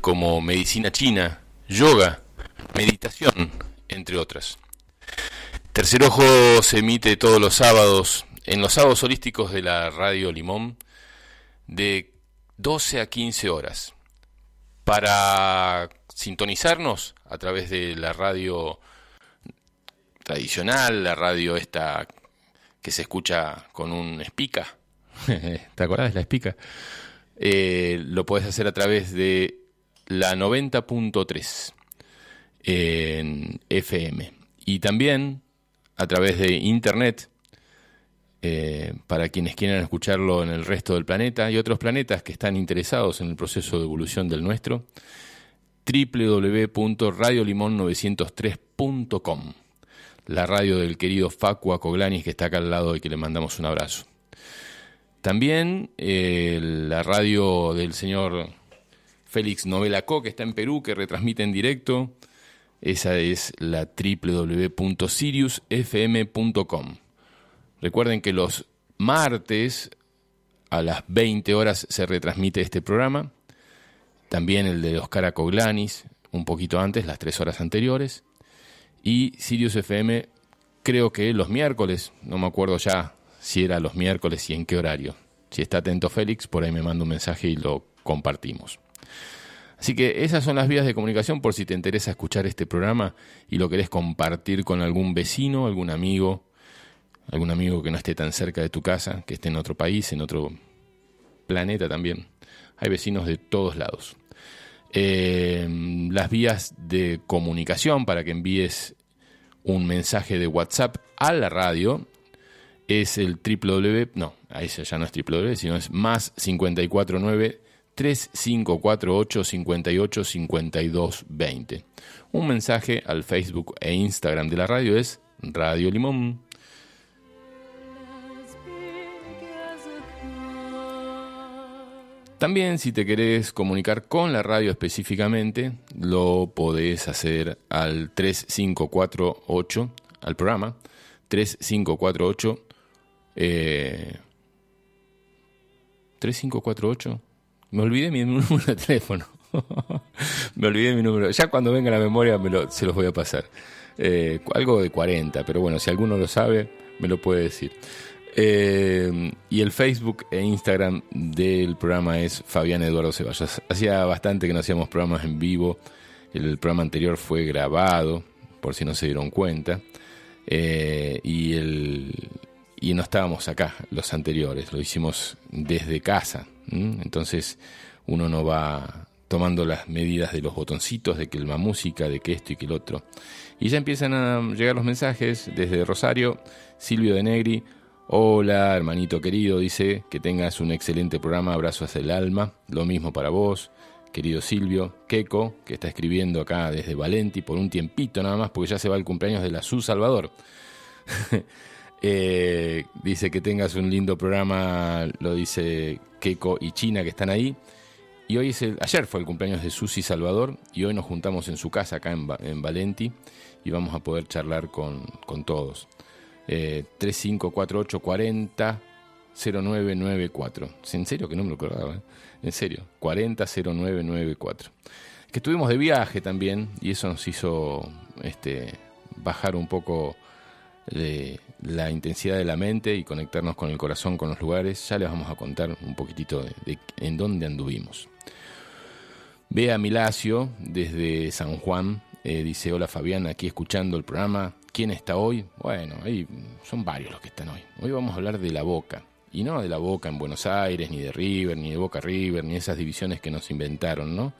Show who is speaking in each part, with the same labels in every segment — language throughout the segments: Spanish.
Speaker 1: como medicina china, yoga, meditación, entre otras. Tercer Ojo se emite todos los sábados en los sábados holísticos de la Radio Limón de 12 a 15 horas. Para sintonizarnos a través de la radio tradicional, la radio esta que se escucha con un espica. ¿Te acordás de la espica? Eh, lo puedes hacer a través de la 90.3 en FM. Y también a través de internet, eh, para quienes quieran escucharlo en el resto del planeta y otros planetas que están interesados en el proceso de evolución del nuestro, www.radiolimon903.com, la radio del querido Facua Coglanis que está acá al lado y que le mandamos un abrazo. También eh, la radio del señor Félix Novelacó, que está en Perú, que retransmite en directo. Esa es la www.siriusfm.com. Recuerden que los martes a las 20 horas se retransmite este programa. También el de Oscar Acoglanis, un poquito antes, las tres horas anteriores. Y Sirius FM, creo que los miércoles, no me acuerdo ya si era los miércoles y en qué horario. Si está atento Félix, por ahí me manda un mensaje y lo compartimos. Así que esas son las vías de comunicación por si te interesa escuchar este programa y lo querés compartir con algún vecino, algún amigo, algún amigo que no esté tan cerca de tu casa, que esté en otro país, en otro planeta también. Hay vecinos de todos lados. Eh, las vías de comunicación para que envíes un mensaje de WhatsApp a la radio es el www, no, ahí ya no es www, sino es más 549 3548 58 52 20. Un mensaje al Facebook e Instagram de la radio es Radio Limón. También si te querés comunicar con la radio específicamente, lo podés hacer al 3548, al programa 3548 eh, 3548 me olvidé mi número de teléfono. me olvidé mi número. Ya cuando venga la memoria se los voy a pasar. Eh, algo de 40, pero bueno, si alguno lo sabe, me lo puede decir. Eh, y el Facebook e Instagram del programa es Fabián Eduardo Ceballos. Hacía bastante que no hacíamos programas en vivo El programa anterior fue grabado, por si no se dieron cuenta. Eh, y, el, y no estábamos acá, los anteriores, lo hicimos desde casa. Entonces uno no va tomando las medidas de los botoncitos, de que el música, de que esto y que el otro. Y ya empiezan a llegar los mensajes desde Rosario, Silvio de Negri. Hola, hermanito querido, dice que tengas un excelente programa, abrazos el alma. Lo mismo para vos, querido Silvio. Keco, que está escribiendo acá desde Valenti por un tiempito nada más, porque ya se va el cumpleaños de la Su Salvador. Eh, dice que tengas un lindo programa, lo dice Keco y China que están ahí. Y hoy es el, ayer fue el cumpleaños de Susi Salvador y hoy nos juntamos en su casa acá en, en Valenti y vamos a poder charlar con, con todos. Eh, 3548 40 0994. En serio que no me lo acordaba, ¿eh? en serio, 400994. Que estuvimos de viaje también y eso nos hizo este, bajar un poco de la intensidad de la mente y conectarnos con el corazón, con los lugares. Ya les vamos a contar un poquitito de, en dónde anduvimos. Bea Milacio, desde San Juan, eh, dice, hola Fabián, aquí escuchando el programa. ¿Quién está hoy? Bueno, ahí son varios los que están hoy. Hoy vamos a hablar de la Boca. Y no de la Boca en Buenos Aires, ni de River, ni de Boca River, ni esas divisiones que nos inventaron, ¿no?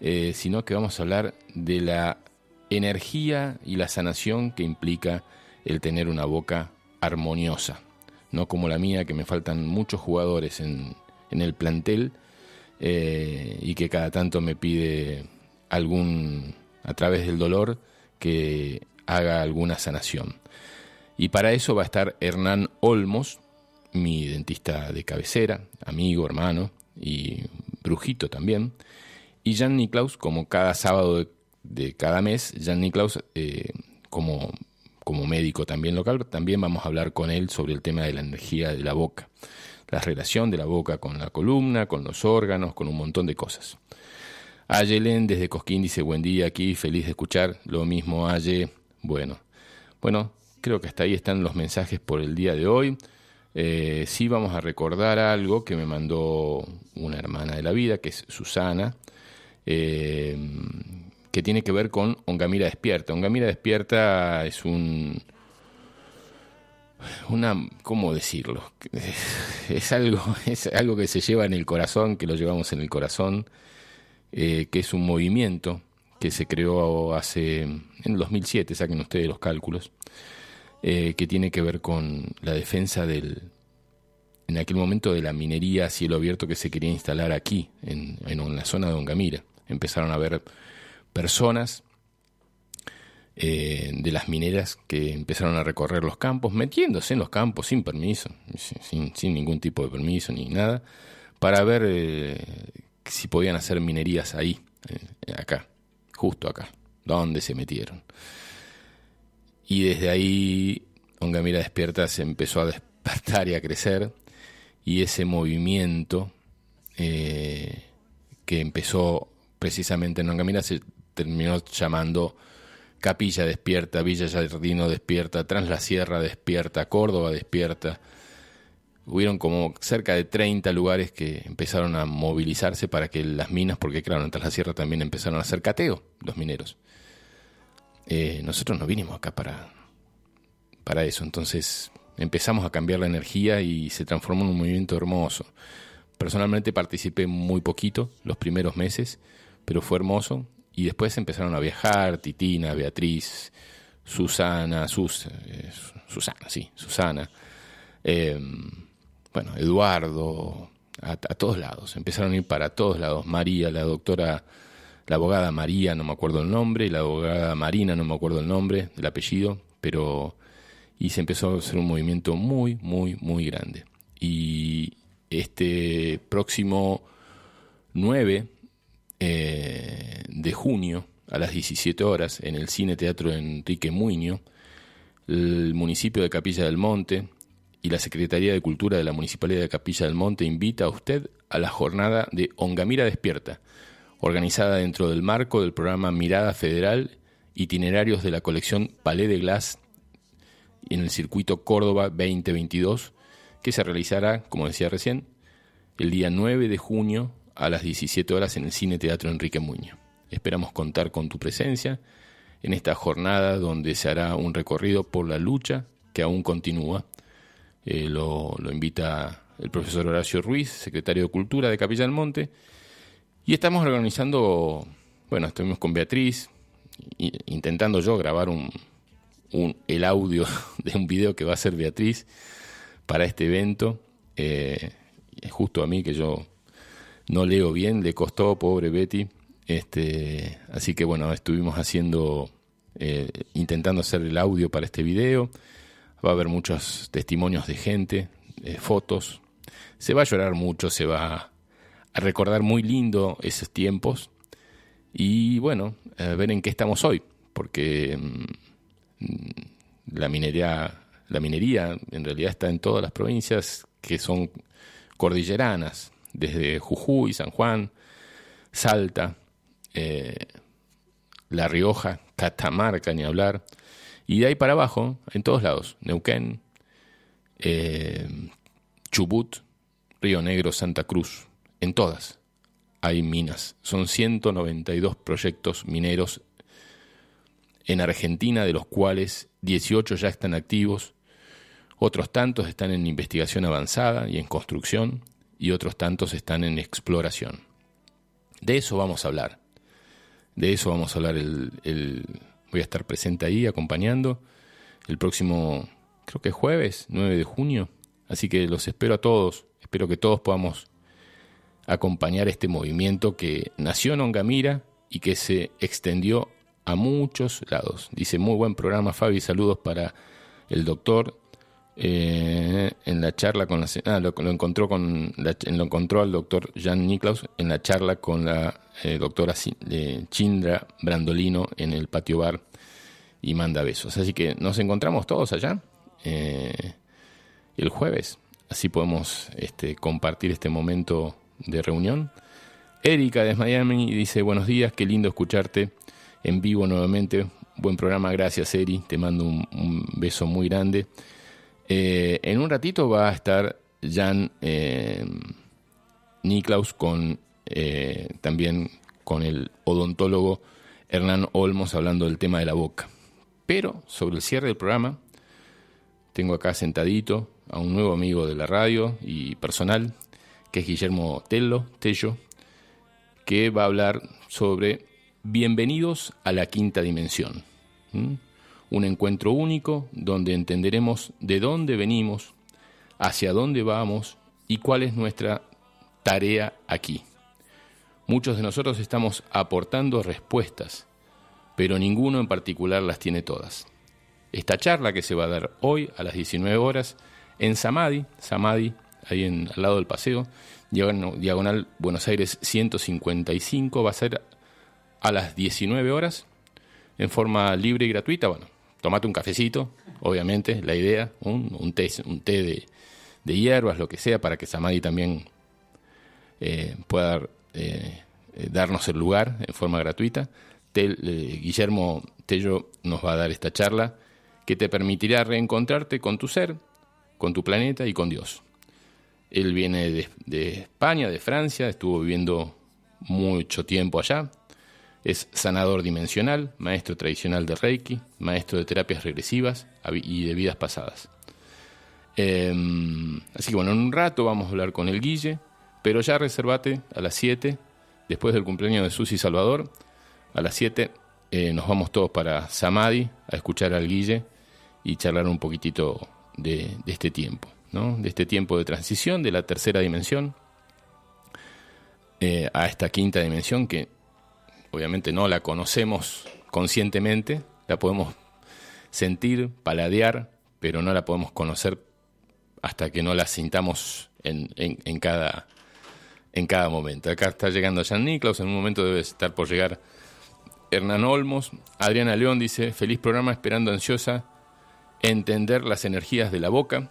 Speaker 1: Eh, sino que vamos a hablar de la energía y la sanación que implica el tener una Boca armoniosa. No como la mía, que me faltan muchos jugadores en, en el plantel eh, y que cada tanto me pide algún a través del dolor que haga alguna sanación. Y para eso va a estar Hernán Olmos, mi dentista de cabecera, amigo, hermano y brujito también. Y Jan Niklaus, como cada sábado de, cada mes, Jan Niklaus, eh, como, como médico también local, también vamos a hablar con él sobre el tema de la energía de la boca, la relación de la boca con la columna, con los órganos, con un montón de cosas. Ayelen desde Cosquín dice buen día aquí, feliz de escuchar. Lo mismo Aye. Bueno, bueno, creo que hasta ahí están los mensajes por el día de hoy. Eh, sí vamos a recordar algo que me mandó una hermana de la vida, que es Susana, eh, que tiene que ver con Ongamira Despierta. Ongamira Despierta es un... Una, ¿cómo decirlo? Es algo, es algo que se lleva en el corazón, que lo llevamos en el corazón eh, que es un movimiento que se creó hace en el 2007, saquen ustedes los cálculos, eh, que tiene que ver con la defensa del, en aquel momento de la minería a cielo abierto que se quería instalar aquí, en, en la zona de Ongamira. Empezaron a haber personas eh, de las mineras que empezaron a recorrer los campos, metiéndose en los campos sin permiso, sin, ningún tipo de permiso ni nada, para ver si podían hacer minerías ahí, eh, acá, justo acá, donde se metieron. Y desde ahí Ongamira Despierta se empezó a despertar y a crecer, y ese movimiento eh, que empezó precisamente en Ongamira se terminó llamando Capilla Despierta, Villa Jardino Despierta, Trans la Sierra Despierta, Córdoba Despierta, hubieron como cerca de 30 lugares que empezaron a movilizarse para que las minas, porque claro, en la Sierra también empezaron a hacer cateo los mineros. Eh, nosotros no vinimos acá para, para eso, entonces empezamos a cambiar la energía y se transformó en un movimiento hermoso. Personalmente participé muy poquito los primeros meses, pero fue hermoso. Y después empezaron a viajar, Titina, Beatriz, Susana, Sus, eh, Susana, sí, Susana. Eh, bueno, Eduardo, a, todos lados, empezaron a ir para todos lados. María, la doctora, la abogada María, no me acuerdo el nombre, la abogada Marina, no me acuerdo el nombre, el apellido, pero... Y se empezó a hacer un movimiento muy, muy, muy grande. Y este próximo 9 eh, de junio, a las 17 horas, en el Cine Teatro Enrique Muño, el municipio de Capilla del Monte, y la Secretaría de Cultura de la Municipalidad de Capilla del Monte invita a usted a la jornada de Ongamira Despierta, organizada dentro del marco del programa Mirada Federal, itinerarios de la colección Palais de Glass en el circuito Córdoba 2022, que se realizará, como decía recién, el día 9 de junio a las 17 horas en el Cine Teatro Enrique Muñoz. Esperamos contar con tu presencia en esta jornada donde se hará un recorrido por la lucha que aún continúa. Eh, lo, invita el profesor Horacio Ruiz, secretario de Cultura de Capilla del Monte. Y estamos organizando, bueno, estuvimos con Beatriz, intentando yo grabar el audio de un video que va a hacer Beatriz para este evento. Eh, justo a mí que yo no leo bien, le costó, pobre Betty. Este, así que bueno, estuvimos haciendo, eh, intentando hacer el audio para este video. Va a haber muchos testimonios de gente, eh, fotos. Se va a llorar mucho, se va a recordar muy lindo esos tiempos. Y bueno, ver en qué estamos hoy, porque mm, la minería, la minería en realidad está en todas las provincias que son cordilleranas, desde Jujuy, San Juan, Salta, eh, La Rioja, Catamarca, ni hablar, y de ahí para abajo, en todos lados, Neuquén, eh, Chubut, Río Negro, Santa Cruz, en todas hay minas. Son 192 proyectos mineros en Argentina, de los cuales 18 ya están activos, otros tantos están en investigación avanzada y en construcción, y otros tantos están en exploración. De eso vamos a hablar. De eso vamos a hablar el, voy a estar presente ahí acompañando el próximo creo que jueves 9 de junio, así que los espero a todos, espero que todos podamos acompañar este movimiento que nació en Ongamira y que se extendió a muchos lados. Dice, muy buen programa Fabi, saludos para el doctor. Eh, en la charla con la ah, lo, encontró con la- lo encontró al doctor Jan Niklaus en la charla con la eh, doctora Chindra Brandolino en el patio bar y manda besos. Así que nos encontramos todos allá eh, el jueves. Así podemos este, compartir este momento de reunión. Erika de Miami dice, buenos días, qué lindo escucharte en vivo nuevamente. Buen programa, gracias Eri, te mando un beso muy grande. Eh, en un ratito va a estar Jan eh, Niklaus con eh, también con el odontólogo Hernán Olmos hablando del tema de la boca. Pero sobre el cierre del programa, tengo acá sentadito a un nuevo amigo de la radio y personal, que es Guillermo Tello, Tello, que va a hablar sobre Bienvenidos a la quinta dimensión. Un encuentro único donde entenderemos de dónde venimos, hacia dónde vamos y cuál es nuestra tarea aquí. Muchos de nosotros estamos aportando respuestas, pero ninguno en particular las tiene todas. Esta charla que se va a dar hoy a las 19 horas en Samadhi, Samadhi, ahí en, al lado del paseo, diagonal, Buenos Aires 155, va a ser a las 19 horas en forma libre y gratuita. Bueno, tomate un cafecito, obviamente, la idea, un, un té, un té de, de hierbas, lo que sea, para que Samadhi también eh, pueda eh, eh, darnos el lugar en forma gratuita. Guillermo Tello nos va a dar esta charla que te permitirá reencontrarte con tu ser, con tu planeta y con Dios. Él viene de, de España, de Francia, estuvo viviendo mucho tiempo allá. Es sanador dimensional, maestro tradicional de Reiki, maestro de terapias regresivas y de vidas pasadas. Eh, así que bueno, en un rato vamos a hablar con el Guille, pero ya reservate a las 7, después del cumpleaños de Susi Salvador, a las 7 eh, nos vamos todos para Samadhi a escuchar al Guille y charlar un poquitito de, de este tiempo, ¿no? de este tiempo de transición de la tercera dimensión eh, a esta quinta dimensión que obviamente no la conocemos conscientemente, la podemos sentir, paladear, pero no la podemos conocer hasta que no la sintamos en, en- en cada, en cada momento. Acá está llegando Jan Niklaus, en un momento debe estar por llegar Hernán Olmos. Adriana León dice, feliz programa, esperando ansiosa entender las energías de la boca.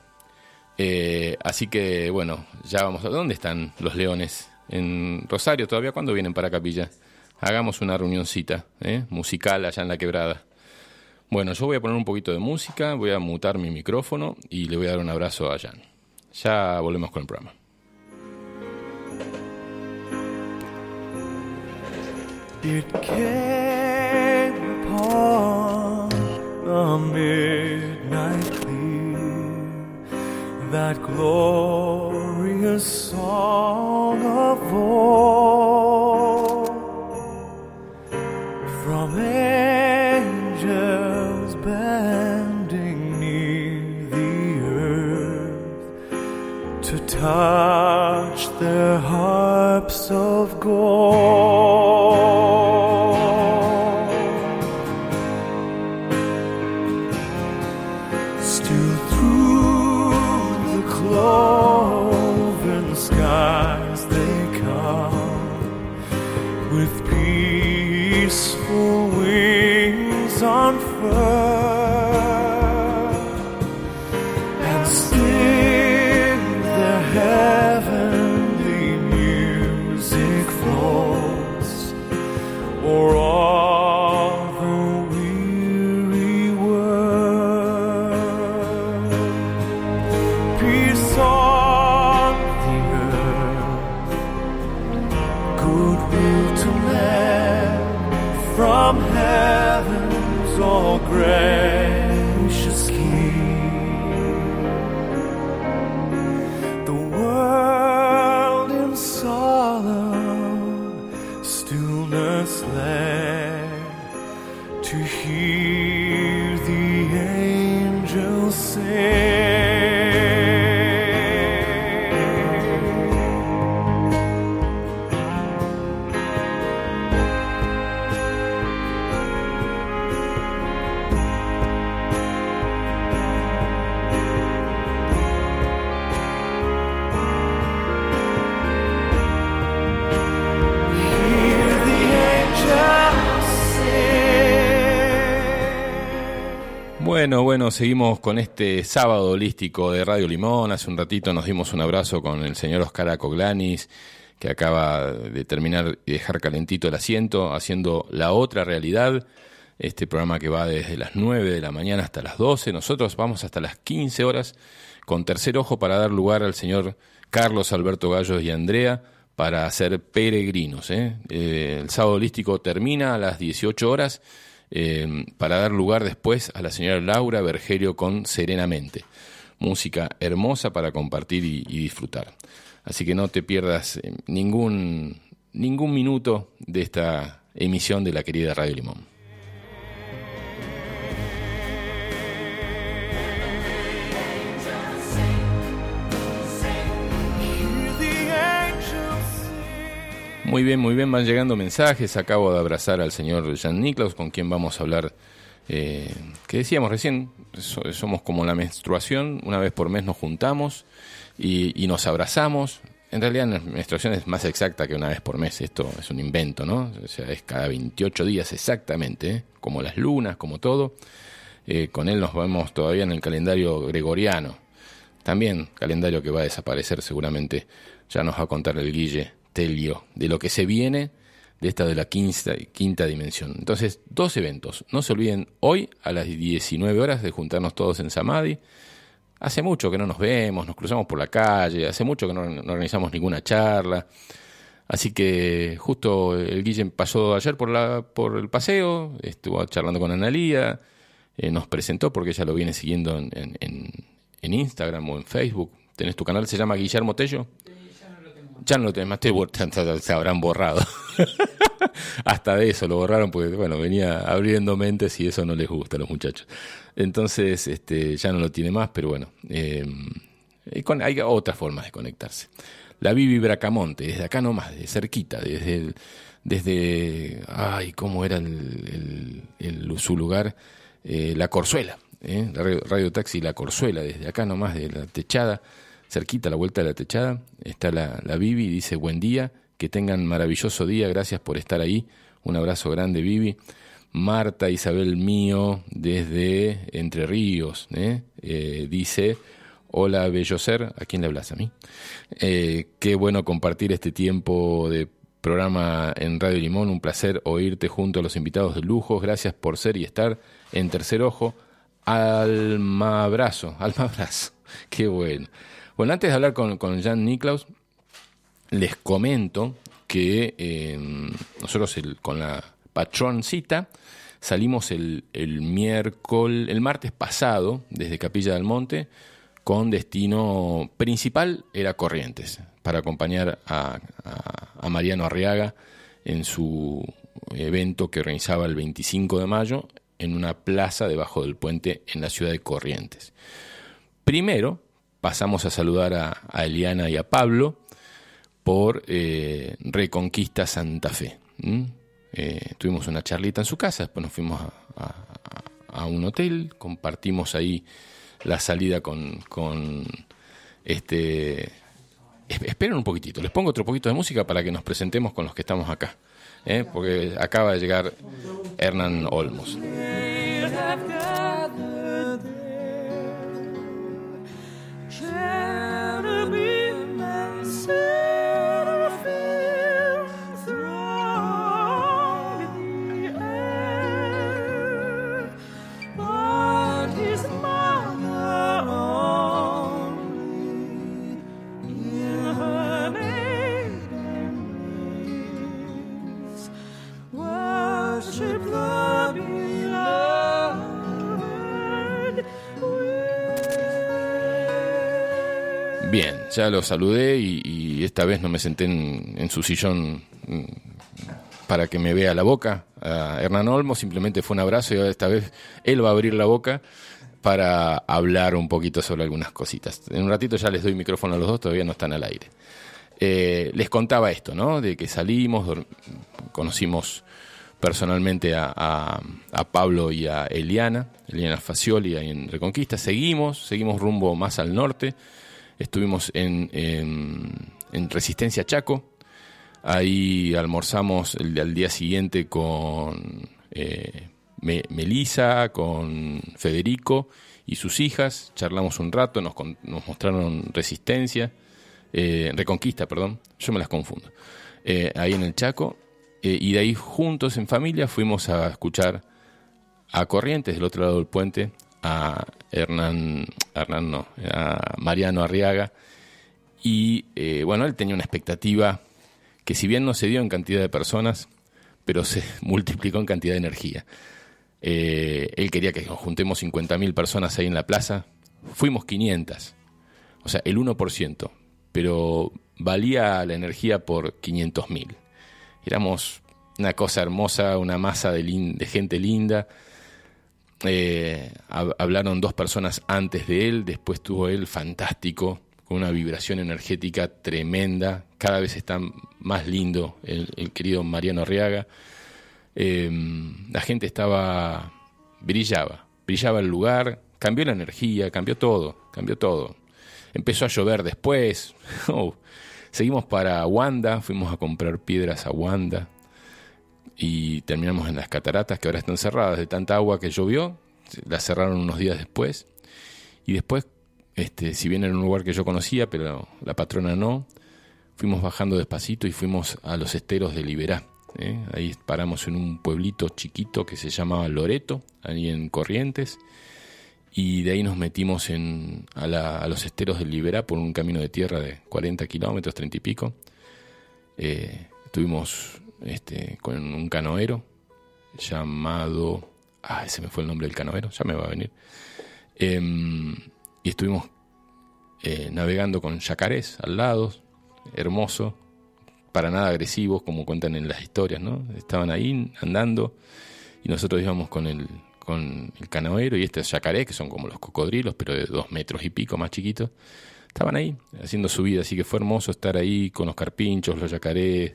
Speaker 1: Eh, así que, bueno, ya vamos a... ¿Dónde están los leones? ¿En Rosario todavía? ¿Cuándo vienen para Capilla? Hagamos una reunioncita ¿eh? musical allá en la quebrada. Bueno, yo voy a poner un poquito de música, voy a mutar mi micrófono y le voy a dar un abrazo a Jan. Ya volvemos con el programa.
Speaker 2: From angels bending near the earth to touch their harps of gold.
Speaker 1: Seguimos con este sábado holístico de Radio Limón. Hace un ratito nos dimos un abrazo con el señor Oscar Acoglanis, que acaba de terminar y dejar calentito el asiento, haciendo La Otra Realidad, este programa que va desde las 9 de la mañana hasta las 12. Nosotros vamos hasta las 15 horas con tercer ojo para dar lugar al señor Carlos Alberto Gallos y Andrea para ser peregrinos. ¿eh? Eh, el sábado holístico termina a las 18 horas eh, para dar lugar después a la señora Laura Bergerio con Serenamente. Música hermosa para compartir y, y disfrutar. Así que no te pierdas eh, ningún, ningún minuto de esta emisión de la querida Radio Limón. Muy bien, muy bien, van llegando mensajes. Acabo de abrazar al señor Jan Niklaus, con quien vamos a hablar, eh, que decíamos recién, so- somos como la menstruación, una vez por mes nos juntamos y, y nos abrazamos. En realidad la menstruación es más exacta que una vez por mes, esto es un invento, ¿no? O sea, es cada 28 días exactamente, ¿eh? como las lunas, como todo. Eh, con él nos vemos todavía en el calendario gregoriano. También calendario que va a desaparecer seguramente. Ya nos va a contar el Guille Telio de lo que se viene de esta de la quinta, quinta dimensión. Entonces, dos eventos. No se olviden hoy a las 19 horas de juntarnos todos en Samadhi. Hace mucho que no nos vemos, nos cruzamos por la calle, hace mucho que no, organizamos ninguna charla. Así que justo el Guille pasó ayer por, la, por el paseo, estuvo charlando con Analía, eh, nos presentó porque ella lo viene siguiendo en, en- en- Instagram o en Facebook. ¿Tenés tu canal? ¿Se llama Guillermo Tello? Ya no lo tenés más, te, se habrán borrado. Hasta de eso lo borraron porque, bueno, venía abriendo mentes y eso no les gusta a los muchachos. Entonces, este, ya no lo tiene más, pero bueno, eh, hay otras formas de conectarse. La Bibi Bracamonte, desde acá nomás, de cerquita, desde, desde, ay, ¿cómo era el- su lugar? Eh, la Corzuela, ¿eh? la radio, Radio Taxi La Corzuela, desde acá nomás, de la techada, cerquita a la vuelta de la techada, está la, la Bibi, dice buen día, que tengan maravilloso día, gracias por estar ahí, un abrazo grande Bibi. Marta Isabel Mío, desde Entre Ríos, ¿eh? Eh, dice, hola bello ser, ¿a quién le hablas a mí? Eh, qué bueno compartir este tiempo de programa en Radio Limón, un placer oírte junto a los invitados de lujo, gracias por ser y estar en Tercer Ojo. Alma abrazo, alma abrazo, qué bueno. Bueno, antes de hablar con, con Jan Niklaus, les comento que eh, nosotros con la patroncita salimos el, el miércoles, el martes pasado desde Capilla del Monte con destino principal era Corrientes para acompañar a- a Mariano Arriaga en su evento que organizaba el 25 de mayo en una plaza debajo del puente en la ciudad de Corrientes. Primero pasamos a saludar a, Eliana y a Pablo por eh, Reconquista Santa Fe. Eh, tuvimos una charlita en su casa, después nos fuimos a, un hotel, compartimos ahí la salida con, este... es- Esperen un poquitito, les pongo otro poquito de música para que nos presentemos con los que estamos acá, ¿eh? porque acaba de llegar Hernán Olmos.
Speaker 2: To
Speaker 1: be. Ya lo saludé y, esta vez no me senté en, su sillón mm, para que me vea la boca. A Hernán Olmo simplemente fue un abrazo y esta vez él va a abrir la boca para hablar un poquito sobre algunas cositas. En un ratito ya les doy micrófono a los dos, todavía no están al aire. Eh, les contaba esto, ¿no? De que salimos, conocimos personalmente a, a- Pablo y a Eliana, Eliana Facioli en Reconquista. Seguimos, seguimos rumbo más al norte. Estuvimos en, en- en Resistencia Chaco. Ahí almorzamos el, al día siguiente con eh, Me- Melisa, con Federico y sus hijas. Charlamos un rato, nos, nos mostraron Resistencia, eh, Reconquista, perdón. Yo me las confundo. Eh, ahí en el Chaco. Eh, y de ahí juntos en familia fuimos a escuchar a Corrientes, del otro lado del puente, a Hernán, Hernán no, a Mariano Arriaga. Y eh, bueno, él tenía una expectativa que si bien no se dio en cantidad de personas, pero se multiplicó en cantidad de energía. Eh, él quería que nos juntemos 50.000 personas ahí en la plaza. Fuimos 500, o sea, el 1%, pero valía la energía por 500.000. Éramos una cosa hermosa, una masa de, de gente linda. Eh, hab- hablaron dos personas antes de él, después tuvo él fantástico, con una vibración energética tremenda. Cada vez está más lindo el, querido Mariano Arriaga. Eh, la gente estaba, brillaba, brillaba el lugar, cambió la energía, cambió todo, cambió todo. Empezó a llover después. Oh, seguimos para Wanda, fuimos a comprar piedras a Wanda y terminamos en las cataratas que ahora están cerradas de tanta agua que llovió. Las cerraron unos días después. Y después, este, si bien era un lugar que yo conocía, pero la patrona no, fuimos bajando despacito y fuimos a los esteros de Liberá. ¿eh? Ahí paramos en un pueblito chiquito que se llamaba Loreto, ahí en Corrientes. Y de ahí nos metimos en, a, la- a los esteros de Liberá por un camino de tierra de 40 kilómetros, 30 y pico. Eh, estuvimos este, con un canoero llamado... Ah, ese me fue el nombre del canoero, ya me va a venir. Em, y estuvimos eh, navegando con yacarés al lado, hermoso, para nada agresivos, como cuentan en las historias, ¿no? Estaban ahí andando y nosotros íbamos con el, con el canoero y estos yacarés, que son como los cocodrilos, pero de dos metros y pico más chiquitos, estaban ahí haciendo su vida, así que fue hermoso estar ahí con los carpinchos, los yacarés,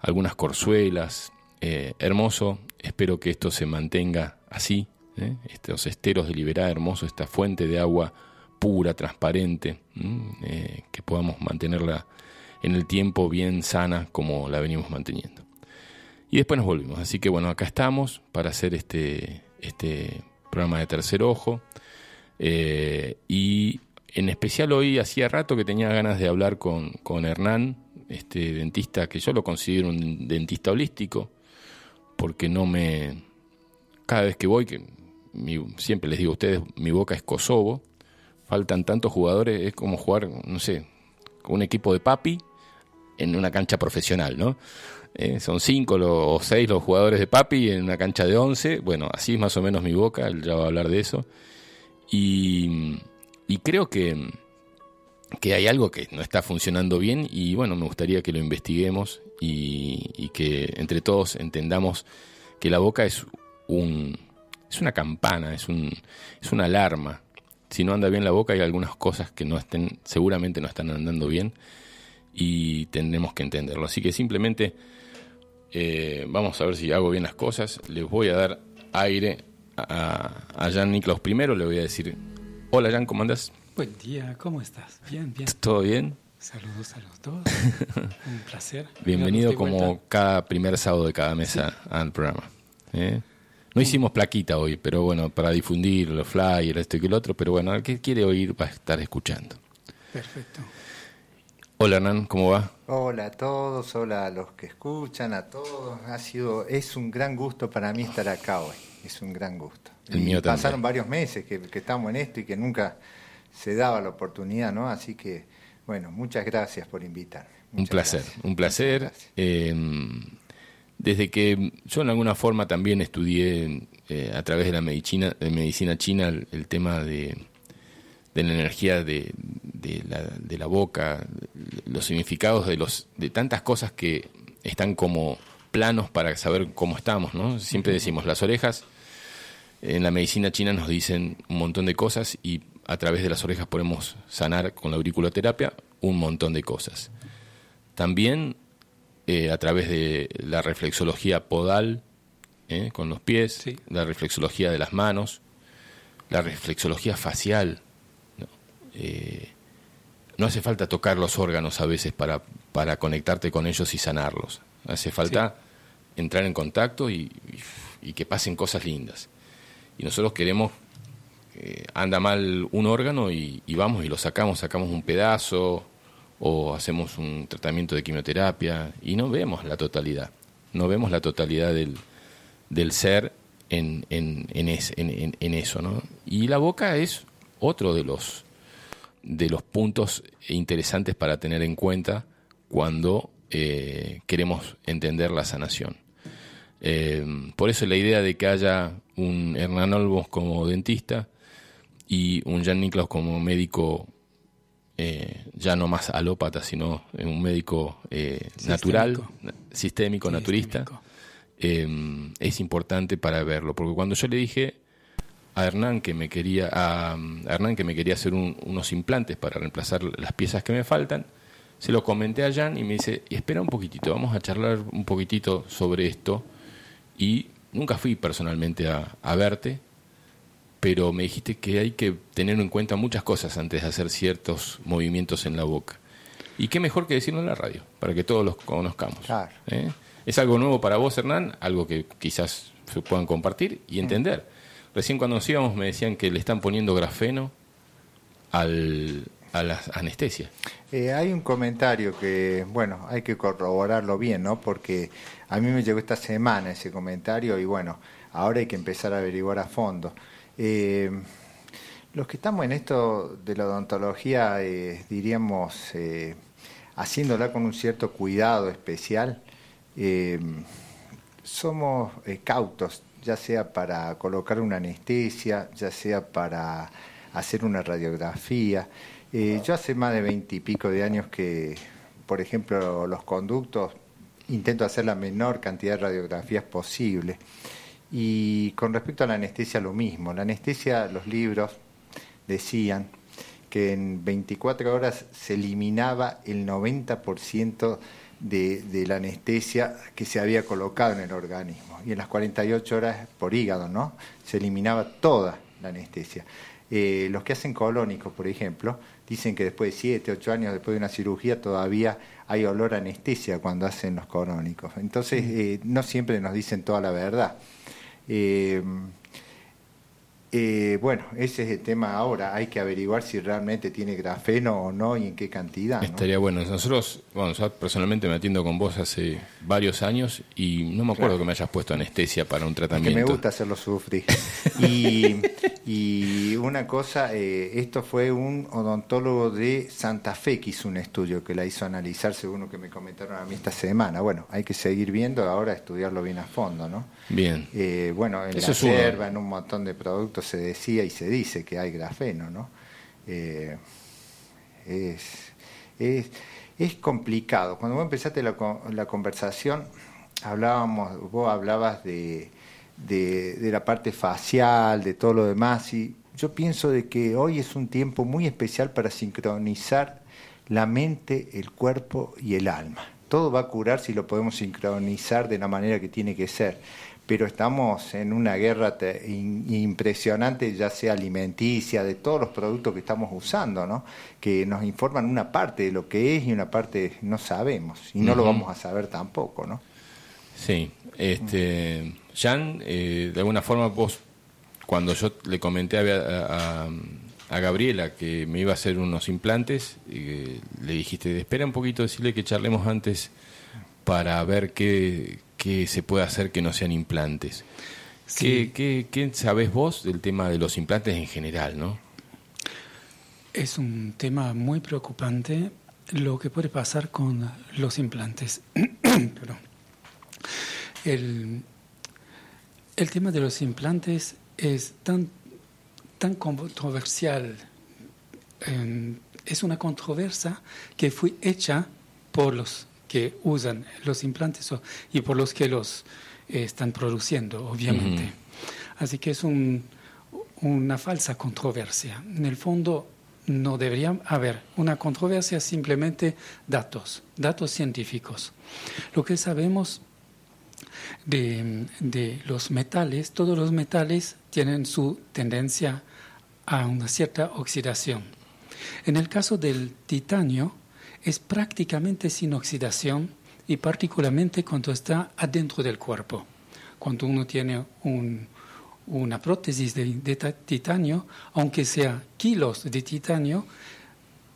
Speaker 1: algunas corzuelas, eh, hermoso, espero que esto se mantenga así, ¿eh? estos esteros de Liberá, hermoso, esta fuente de agua pura, transparente. Eh, que podamos mantenerla en el tiempo bien sana como la venimos manteniendo. Y después nos volvimos, así que bueno, acá estamos para hacer este, este programa de Tercer Ojo, y en especial hoy hacía rato que tenía ganas de hablar con, con Hernán, este dentista que yo lo considero un dentista holístico, porque no me... Cada vez que voy, que siempre les digo a ustedes, mi boca es Kosovo, faltan tantos jugadores, es como jugar, no sé, con un equipo de papi en una cancha profesional, ¿no? Eh, son cinco o seis los jugadores de Papi en una cancha de once. Bueno, así es más o menos mi boca, ya va a hablar de eso. Y creo que, que hay algo que no está funcionando bien y bueno, me gustaría que lo investiguemos y, que entre todos entendamos que la boca es un es una campana, es un es una alarma. Si no anda bien la boca hay algunas cosas que no estén seguramente no están andando bien y tendremos que entenderlo. Así que simplemente eh, vamos a ver si hago bien las cosas. Les voy a dar aire a, a Jan Niklaus primero. Le voy a decir, hola Jan, ¿cómo andas?
Speaker 3: Buen día, ¿cómo estás? Bien, bien.
Speaker 1: ¿Todo bien?
Speaker 3: Saludos a los dos. Un placer.
Speaker 1: Bienvenido como
Speaker 3: vuelta.
Speaker 1: cada primer sábado de cada mesa al programa. ¿eh? No hicimos plaquita hoy, pero bueno, para difundir los flyers, esto y lo otro, pero bueno, el que quiere oír va a estar escuchando.
Speaker 3: Perfecto.
Speaker 1: Hola Hernán, ¿cómo va?
Speaker 4: Hola a todos, hola a los que escuchan, a todos. Ha sido, es un gran gusto para mí estar acá hoy. Es un gran gusto.
Speaker 1: El
Speaker 4: Y
Speaker 1: mío también.
Speaker 4: pasaron varios meses que, que estamos en esto y que nunca se daba la oportunidad, ¿no? Así que, bueno, muchas gracias por invitarme.
Speaker 1: Un placer,
Speaker 4: gracias.
Speaker 1: un placer. Eh, desde que yo en alguna forma también estudié eh, a través de la medicina, de medicina china el, el tema de, de la energía de, de la, de la boca, los significados de, los, de tantas cosas que están como planos para saber cómo estamos, ¿no? Siempre decimos las orejas, en la medicina china nos dicen un montón de cosas y a través de las orejas podemos sanar con la auriculoterapia un montón de cosas. También eh, a través de la reflexología podal, ¿eh? con los pies,
Speaker 3: Sí.
Speaker 1: la reflexología de las manos, la reflexología facial. ¿no? Eh, no hace falta tocar los órganos a veces para, para conectarte con ellos y sanarlos. Hace falta entrar en contacto y, y- y que pasen cosas lindas. Y nosotros queremos, eh, anda mal un órgano y, vamos y lo sacamos, sacamos un pedazo o hacemos un tratamiento de quimioterapia y no vemos la totalidad, no vemos la totalidad del, del ser en, en, en, es- en- en- en eso. ¿no? Y la boca es otro de los, de los puntos interesantes para tener en cuenta cuando eh, queremos entender la sanación. Eh, por eso la idea de que haya un Hernán Olmos como dentista y un Jan Niklaus como médico eh, ya no más alópata, sino un médico eh, natural,
Speaker 3: Sistémico.
Speaker 1: naturista,
Speaker 3: Sistémico.
Speaker 1: eh, es importante para verlo. Porque cuando yo le dije a Hernán que me quería, a, a Hernán que me quería hacer un- unos implantes para reemplazar las piezas que me faltan, se lo comenté a Jan y me dice, "Y espera un poquitito, vamos a charlar un poquitito sobre esto. Y nunca fui personalmente a, a verte, pero me dijiste que hay que tener en cuenta muchas cosas antes de hacer ciertos movimientos en la boca. Y qué mejor que decirlo en la radio, para que todos los conozcamos.
Speaker 4: Claro.
Speaker 1: ¿eh? Es algo nuevo para vos, Hernán, algo que quizás se puedan compartir y entender. Recién cuando nos íbamos me decían que le están poniendo grafeno al, a las anestesias.
Speaker 4: Eh, hay un comentario que, bueno, hay que corroborarlo bien, ¿no? Porque a mí me llegó esta semana ese comentario y bueno, ahora hay que empezar a averiguar a fondo. Eh, los que estamos en esto de la odontología, eh, diríamos, eh, haciéndola con un cierto cuidado especial, somos cautos, ya sea para colocar una anestesia, ya sea para hacer una radiografía. Yo hace más de veintipico de años que, por ejemplo, los conductos, intento hacer la menor cantidad de radiografías posible. Y con respecto a la anestesia, lo mismo. La anestesia, los libros decían que en 24 horas se eliminaba el 90% de, de la anestesia que se había colocado en el organismo. Y en las 48 horas por hígado, ¿no? Se eliminaba toda la anestesia. Eh, los que hacen colónicos, por ejemplo, dicen que después de 7, 8 años después de una cirugía todavía hay olor a anestesia cuando hacen los colónicos. Entonces, eh, no siempre nos dicen toda la verdad. Eh, eh, bueno, ese es el tema ahora. Hay que averiguar si realmente tiene grafeno o no y en qué cantidad. ¿no?
Speaker 1: Estaría bueno. Nosotros, bueno, yo personalmente me atiendo con vos hace varios años y no me acuerdo
Speaker 4: Claro.
Speaker 1: que me hayas puesto anestesia para un
Speaker 4: que
Speaker 1: tratamiento.
Speaker 4: me gusta hacerlo sufrir. Y, Y una cosa, eh, esto fue un odontólogo de Santa Fe que hizo un estudio que la hizo analizar, según lo que me comentaron a mí esta semana. Bueno, hay que seguir viendo ahora, estudiarlo bien a fondo, ¿no?
Speaker 1: Bien.
Speaker 4: Eh, bueno, en
Speaker 1: Eso
Speaker 4: la
Speaker 1: es
Speaker 4: en un montón de productos se decía y se dice que hay grafeno, ¿no? Eh, es, es, complicado. Cuando vos empezaste la, la conversación, hablábamos, vos hablabas de, de, de la parte facial, de todo lo demás, y yo pienso de que hoy es un tiempo muy especial para sincronizar la mente, el cuerpo y el alma. Todo va a curar si lo podemos sincronizar de la manera que tiene que ser. Pero estamos en una guerra impresionante, ya sea alimenticia, de todos los productos que estamos usando, ¿no? que nos informan una parte de lo que es y una parte no sabemos, y no lo vamos a saber tampoco. ¿no?
Speaker 1: Sí, este, Jan, eh, de alguna forma vos, cuando yo le comenté a, a- a Gabriela que me iba a hacer unos implantes, eh, le dijiste, espera un poquito, decirle que charlemos antes para ver qué, qué se puede hacer que no sean implantes.
Speaker 3: Sí.
Speaker 1: ¿Qué, qué, qué sabés vos del tema de los implantes en general, no?
Speaker 3: Es un tema muy preocupante lo que puede pasar con los implantes. El, el tema de los implantes es tan, tan controversial. eh, es una controversia que fue hecha por los que usan los implantes y por los que los eh, están produciendo, obviamente. Así que es un, una falsa controversia. En el fondo no debería haber una controversia, simplemente datos, datos científicos. Lo que sabemos de, de los metales, todos los metales tienen su tendencia a una cierta oxidación. En el caso del titanio, es prácticamente sin oxidación y particularmente cuando está adentro del cuerpo. Cuando uno tiene un- una prótesis de, de ta- titanio, aunque sea kilos de titanio,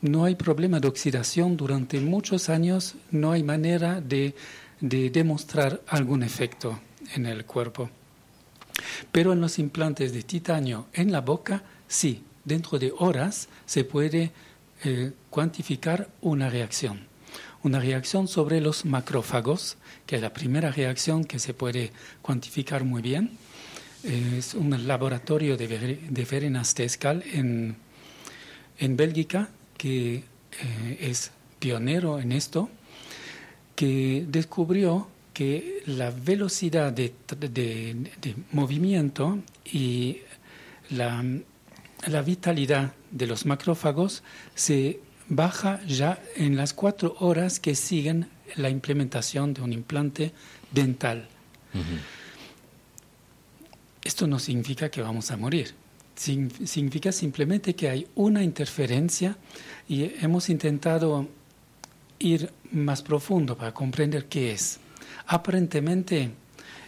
Speaker 3: no hay problema de oxidación durante muchos años, no hay manera de, de demostrar algún efecto en el cuerpo. Pero en los implantes de titanio en la boca, sí, dentro de horas se puede eh, cuantificar una reacción. Una reacción sobre los macrófagos, que es la primera reacción que se puede cuantificar muy bien. Es un laboratorio de, de Tescal en, en Bélgica que eh, es pionero en esto, que descubrió que la velocidad de, de- de movimiento y la, la vitalidad de los macrófagos se baja ya en las cuatro horas que siguen la implementación de un implante dental. Esto no significa que vamos a morir. Sign- Significa simplemente que hay una interferencia y hemos intentado ir más profundo para comprender qué es. Aparentemente,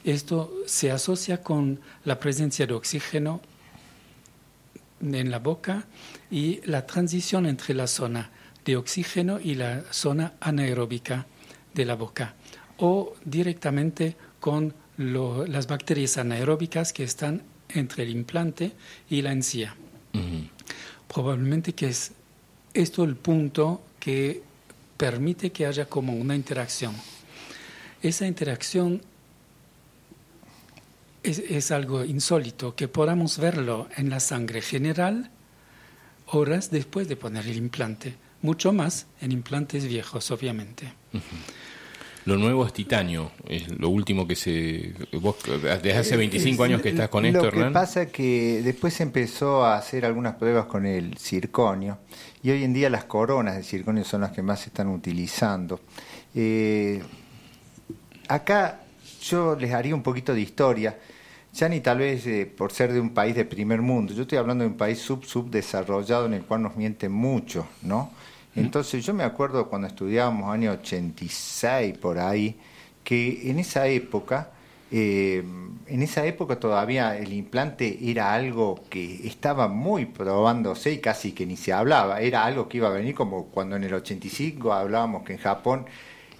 Speaker 3: esto se asocia con la presencia de oxígeno en la boca y la transición entre la zona de oxígeno y la zona anaeróbica de la boca o directamente con lo- las bacterias anaeróbicas que están entre el implante y la encía. Probablemente que es esto el punto que permite que haya como una interacción. Esa interacción es, es algo insólito, que podamos verlo en la sangre general horas después de poner el implante, mucho más en implantes viejos, obviamente.
Speaker 1: Lo nuevo es titanio, es lo último que se... Vos desde hace 25
Speaker 4: Es-
Speaker 1: años que estás con
Speaker 4: lo
Speaker 1: esto,
Speaker 4: que
Speaker 1: Hernán.
Speaker 4: pasa es que después se empezó a hacer algunas pruebas con el circonio y hoy en día las coronas de circonio son las que más se están utilizando. Eh, acá yo les haría un poquito de historia, ya ni tal vez eh, por ser de un país de primer mundo, yo estoy hablando de un país sub subdesarrollado en el cual nos mienten mucho, ¿no? Entonces yo me acuerdo cuando estudiábamos año 86 por ahí, que en esa época, eh, en esa época todavía el implante era algo que estaba muy probándose y casi que ni se hablaba, era algo que iba a venir como cuando en el 85 hablábamos que en Japón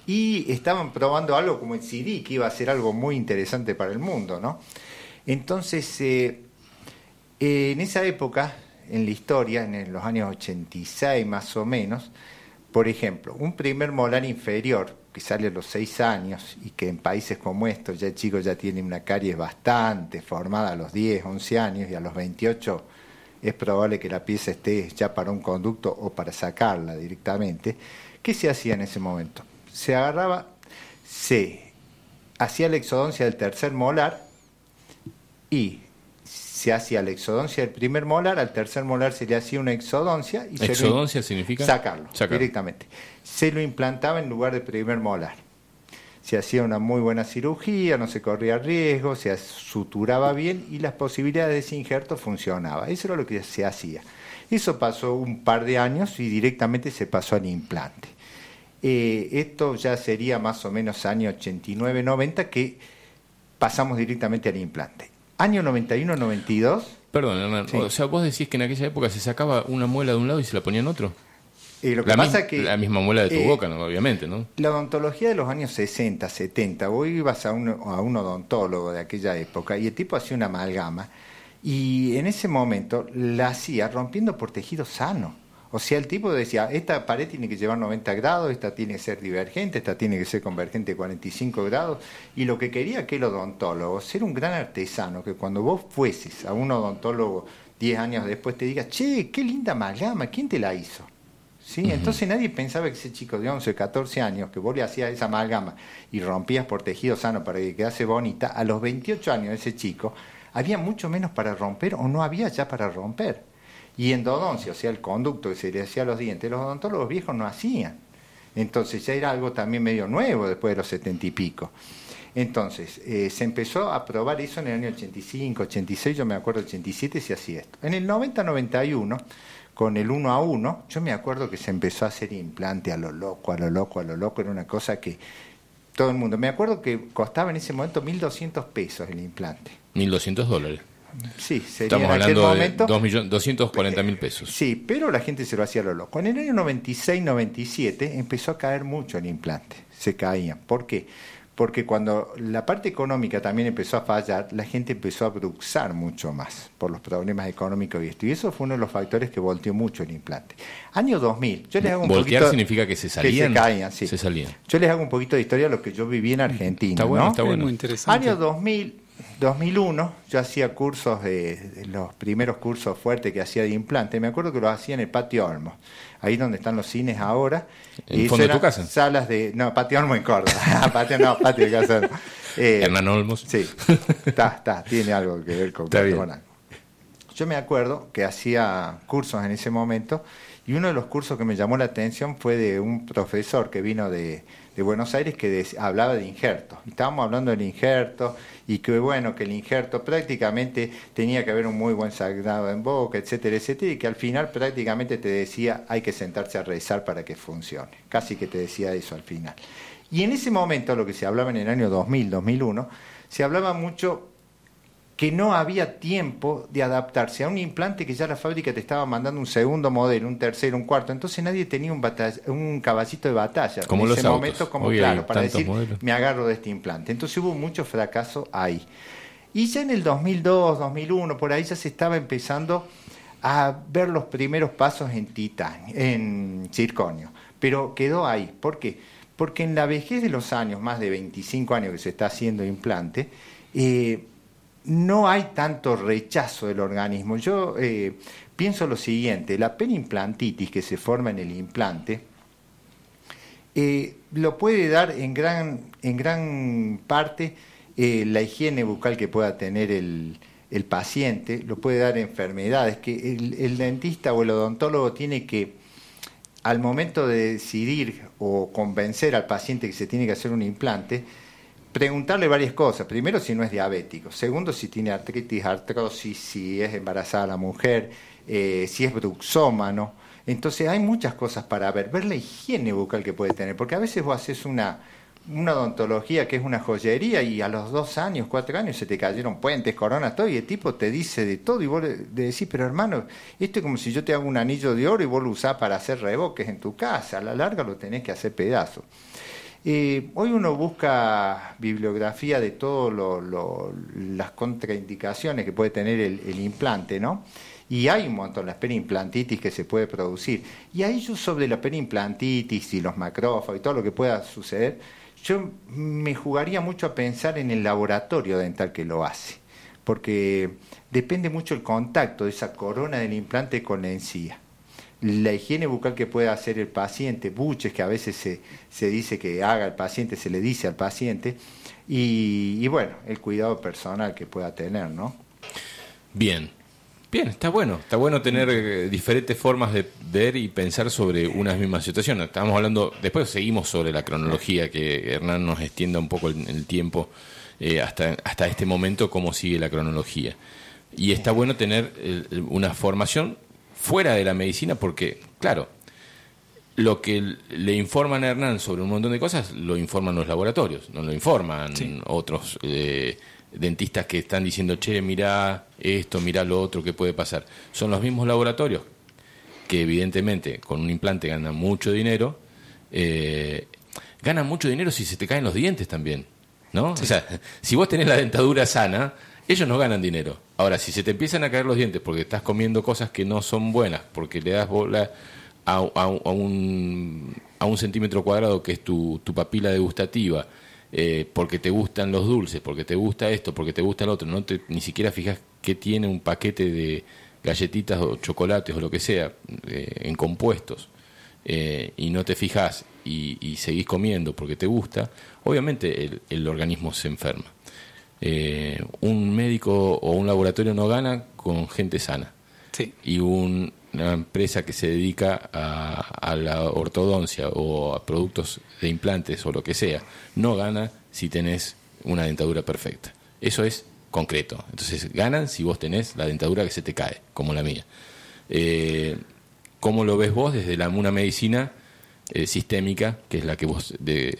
Speaker 4: y estaban probando algo como el CD, que iba a ser algo muy interesante para el mundo, ¿no? Entonces, eh, Eh, en esa época, en la historia, en los años 86 más o menos, por ejemplo, un primer molar inferior que sale a los 6 años y que en países como estos ya el chico ya tiene una caries bastante formada a los 10, 11 años y a los 28 es probable que la pieza esté ya para un conducto o para sacarla directamente. ¿Qué se hacía en ese momento? Se agarraba, se hacía la exodoncia del tercer molar y se hacía la exodoncia del primer molar, al tercer molar se le hacía una exodoncia y se lo-
Speaker 1: ¿Exodoncia significa?
Speaker 4: sacarlo,
Speaker 1: Sacarlo.
Speaker 4: directamente. Se lo implantaba en lugar de primer molar. Se hacía una muy buena cirugía, no se corría riesgo, se suturaba bien y las posibilidades de ese injerto funcionaba. Eso era lo que se hacía. Eso pasó un par de años y directamente se pasó al implante. Eh, esto ya sería más o menos año 89-90 que pasamos directamente al implante. Año 91-92,
Speaker 1: Perdón, Hernán.
Speaker 4: Sí.
Speaker 1: O sea, vos decís que en aquella época se sacaba una muela de un lado y se la ponía en otro.
Speaker 4: eh, lo que
Speaker 1: La,
Speaker 4: pasa
Speaker 1: mis-
Speaker 4: que...
Speaker 1: la misma muela de tu
Speaker 4: eh,
Speaker 1: boca, ¿no? obviamente, ¿no?
Speaker 4: La odontología de los años 60, 70, vos ibas a un, a un odontólogo de aquella época y el tipo hacía una amalgama y en ese momento la hacía rompiendo por tejido sano. O sea, el tipo decía, esta pared tiene que llevar 90 grados, esta tiene que ser divergente, esta tiene que ser convergente 45 grados. Y lo que quería aquel odontólogo, ser un gran artesano, que cuando vos fueses a un odontólogo 10 años después te diga, che, qué linda amalgama, ¿quién te la hizo? ¿Sí? Entonces nadie pensaba que ese chico de 11 o 14 años, que vos le hacías esa amalgama y rompías por tejido sano para que quedase bonita, a los 28 años ese chico había mucho menos para romper o no había ya para romper. Y endodoncia, o sea, el conducto que se le hacía a los dientes, los odontólogos viejos no hacían. Entonces ya era algo también medio nuevo después de los 70 y pico. Entonces, eh, se empezó a probar eso en el año 85, 86, yo me acuerdo, 87 se hacía esto. En el 90-91, con el 1 a 1, yo me acuerdo que se empezó a hacer implante a lo loco, a lo loco, a lo loco, era una cosa que todo el mundo. Me acuerdo que costaba en ese momento 1.200 pesos el implante.
Speaker 1: 1.200 dólares.
Speaker 4: Sí, sería
Speaker 1: Estamos
Speaker 4: en aquel
Speaker 1: hablando
Speaker 4: momento.
Speaker 1: de 2 millones, 240 mil pesos.
Speaker 4: Sí, pero la gente se lo hacía a lo loco. En el año 96-97 empezó a caer mucho el implante, se caían. ¿Por qué? Porque cuando la parte económica también empezó a fallar, la gente empezó a bruxar mucho más por los problemas económicos y esto. Y eso fue uno de los factores que volteó mucho el implante. Año 2000, yo les hago un
Speaker 1: Voltear
Speaker 4: poquito...
Speaker 1: significa que se salían.
Speaker 4: Que se caían, sí.
Speaker 1: Se salían.
Speaker 4: Yo les hago un poquito de historia de lo que yo viví en Argentina.
Speaker 1: Está bueno,
Speaker 4: ¿no?
Speaker 1: está
Speaker 3: Es
Speaker 1: bueno.
Speaker 3: muy interesante.
Speaker 4: Año 2000, 2001, yo hacía cursos de, de los primeros cursos fuertes que hacía de implante. Me acuerdo que los hacía en el Patio Olmos, ahí donde están los cines ahora.
Speaker 1: ¿En
Speaker 4: Y
Speaker 1: fondo de tu casa?
Speaker 4: Salas de. No, Patio Olmos en Córdoba. patio no, Patio de casa. no. Eh,
Speaker 1: Hernán Olmos.
Speaker 4: Sí, está, está, tiene algo que ver con, con algo. Yo me acuerdo que hacía cursos en ese momento y uno de los cursos que me llamó la atención fue de un profesor que vino de, de Buenos Aires que hablaba de injertos. Estábamos hablando del injerto y que bueno, que el injerto prácticamente tenía que haber un muy buen sagrado en boca, etcétera, etcétera, y que al final prácticamente te decía hay que sentarse a rezar para que funcione. Casi que te decía eso al final. Y en ese momento, lo que se hablaba en el año 2000, 2001, se hablaba mucho que no había tiempo de adaptarse a un implante que ya la fábrica te estaba mandando un segundo modelo, un tercero, un cuarto. Entonces nadie tenía un, batalla- un caballito de batalla.
Speaker 1: Como
Speaker 4: en
Speaker 1: los
Speaker 4: ese
Speaker 1: autos.
Speaker 4: momento, como
Speaker 1: Hoy
Speaker 4: claro, para decir,
Speaker 1: modelos.
Speaker 4: me agarro de este implante. Entonces hubo mucho fracaso ahí. Y ya en el 2002, 2001, por ahí ya se estaba empezando a ver los primeros pasos en titanio, en circonio. Pero quedó ahí. ¿Por qué? Porque en la vejez de los años, más de 25 años que se está haciendo implante, eh, no hay tanto rechazo del organismo. Yo eh, pienso lo siguiente, la perimplantitis que se forma en el implante eh, lo puede dar en gran, en gran parte eh, la higiene bucal que pueda tener el, el paciente, lo puede dar enfermedades, que el, el dentista o el odontólogo tiene que, al momento de decidir o convencer al paciente que se tiene que hacer un implante, preguntarle varias cosas. Primero, si no es diabético. Segundo, si tiene artritis, artrosis, si es embarazada la mujer, eh, si es bruxómano. Entonces hay muchas cosas para ver. Ver la higiene bucal que puede tener. Porque a veces vos haces una, una odontología que es una joyería y a los dos años, cuatro años se te cayeron puentes, coronas, todo. Y el tipo te dice de todo. Y vos le, decís, pero hermano, esto es como si yo te hago un anillo de oro y vos lo usás para hacer reboques en tu casa. A la larga lo tenés que hacer pedazos. Eh, hoy uno busca bibliografía de todas las contraindicaciones que puede tener el, implante, ¿no? Y hay un montón, la periimplantitis que se puede producir. Y ahí yo sobre la periimplantitis y los macrófagos y todo lo que pueda suceder, yo me jugaría mucho a pensar en el laboratorio dental que lo hace, porque depende mucho el contacto de esa corona del implante con la encía. La higiene bucal que pueda hacer el paciente, buches que a veces se, se dice que haga el paciente, se le dice al paciente, y, y bueno, el cuidado personal que pueda tener, ¿no?
Speaker 1: Bien, Bien, está bueno. Está bueno tener eh, diferentes formas de ver y pensar sobre una misma situación. Estábamos hablando, después seguimos sobre la cronología, que Hernán nos extienda un poco el, el tiempo eh, hasta, hasta este momento, cómo sigue la cronología. Y está bueno tener eh, una formación fuera de la medicina porque, claro, lo que le informan a Hernán sobre un montón de cosas lo informan los laboratorios, no lo informan
Speaker 3: Sí.
Speaker 1: otros eh, dentistas que están diciendo, che, mirá esto, mirá lo otro, ¿qué puede pasar? Son los mismos laboratorios que evidentemente con un implante ganan mucho dinero, eh, ganan mucho dinero si se te caen los dientes también, ¿no? O sea, si vos tenés la dentadura sana, ellos no ganan dinero. Ahora, si se te empiezan a caer los dientes porque estás comiendo cosas que no son buenas, porque le das bola a, un, centímetro cuadrado que es tu, papila degustativa, eh, porque te gustan los dulces, porque te gusta esto, porque te gusta el otro, no te, ni siquiera fijas qué tiene un paquete de galletitas o chocolates o lo que sea eh, en compuestos eh, y no te fijas y, seguís comiendo porque te gusta, obviamente el organismo se enferma. Eh, un médico o un laboratorio no gana con gente sana
Speaker 3: Sí.
Speaker 1: y un- una empresa que se dedica a, a la ortodoncia o a productos de implantes o lo que sea, no gana si tenés una dentadura perfecta. Eso es concreto. Entonces ganan si vos tenés la dentadura que se te cae, como la mía. Eh, ¿Cómo lo ves vos desde la, una medicina eh, sistémica, que es la que vos de-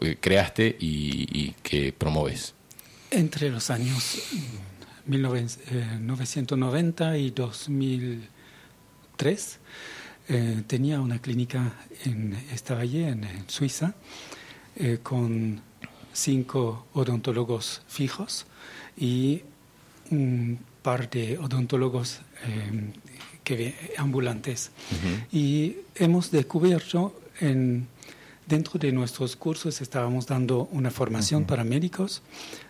Speaker 1: eh, creaste y, y que promoves?
Speaker 3: Entre los años 1990 y 2003 eh, tenía una clínica en esta valle, en, en Suiza, eh, con cinco odontólogos fijos y un par de odontólogos eh, que, ve- ambulantes. Y hemos descubierto en, dentro de nuestros cursos estábamos dando una formación para médicos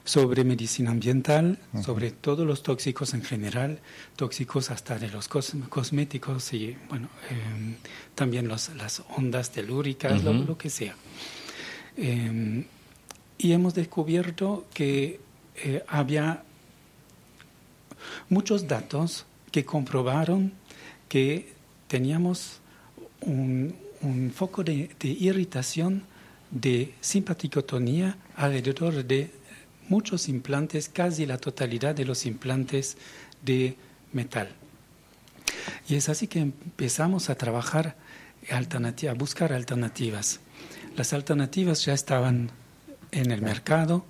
Speaker 3: sobre medicina ambiental, sobre todos los tóxicos en general, tóxicos hasta de los cos- cosméticos y bueno, eh, también los- las ondas telúricas, lo- lo, que sea. Eh, y hemos descubierto que eh, había muchos datos que comprobaron que teníamos un, un foco de, irritación de simpaticotonía alrededor de muchos implantes, casi la totalidad de los implantes de metal. Y es así que empezamos a trabajar, a buscar alternativas. Las alternativas ya estaban en el mercado,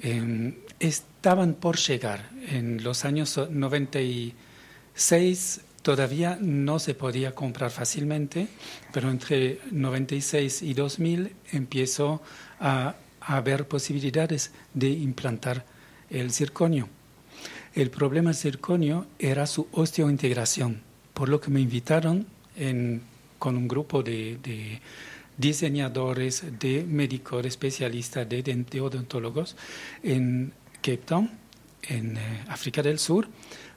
Speaker 3: eh, estaban por llegar. En los años 96 todavía no se podía comprar fácilmente, pero entre 96 y 2000 empezó a, a haber posibilidades de implantar el circonio. El problema del circonio era su osteointegración, por lo que me invitaron en- con un grupo de, de diseñadores, de médicos, de especialistas, de, de odontólogos en Cape Town, en eh, África del Sur,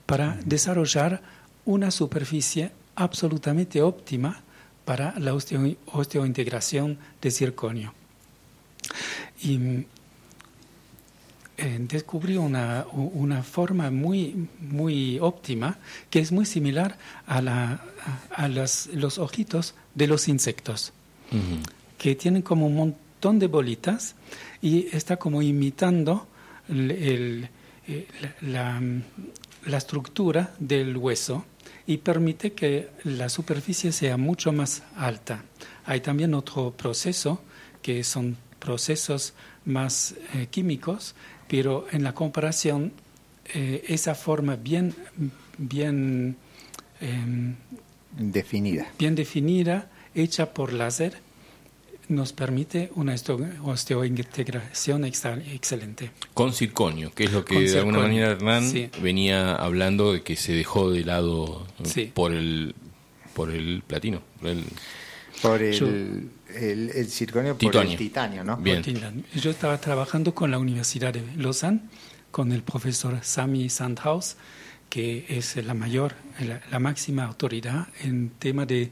Speaker 3: para desarrollar una superficie absolutamente óptima para la osteo- osteointegración de circonio. Y eh, descubrí una, una forma muy, muy óptima que es muy similar a, la, a, a las- los ojitos de los insectos, que tienen como un montón de bolitas y está como imitando el- el- eh, la, la- la estructura del hueso y permite que la superficie sea mucho más alta. Hay también otro proceso que son procesos más eh, químicos, pero en la comparación eh, esa forma bien, bien, em,
Speaker 4: Definida.
Speaker 3: bien definida, hecha por láser, nos permite una osteo- osteointegración excelente.
Speaker 1: Con circonio, que es lo que
Speaker 3: Con
Speaker 1: de alguna manera Hernán
Speaker 3: sí.
Speaker 1: venía hablando de que se dejó de lado
Speaker 3: Sí.
Speaker 1: por el por el platino. por el-
Speaker 4: Por el,
Speaker 3: Yo-
Speaker 4: el, el circonio, por
Speaker 1: Titanio.
Speaker 4: el titanio, ¿no?
Speaker 1: Bien.
Speaker 3: Yo estaba trabajando con la Universidad de Lausanne, con el profesor Sami Sandhaus, que es la mayor, la, la máxima autoridad en tema de,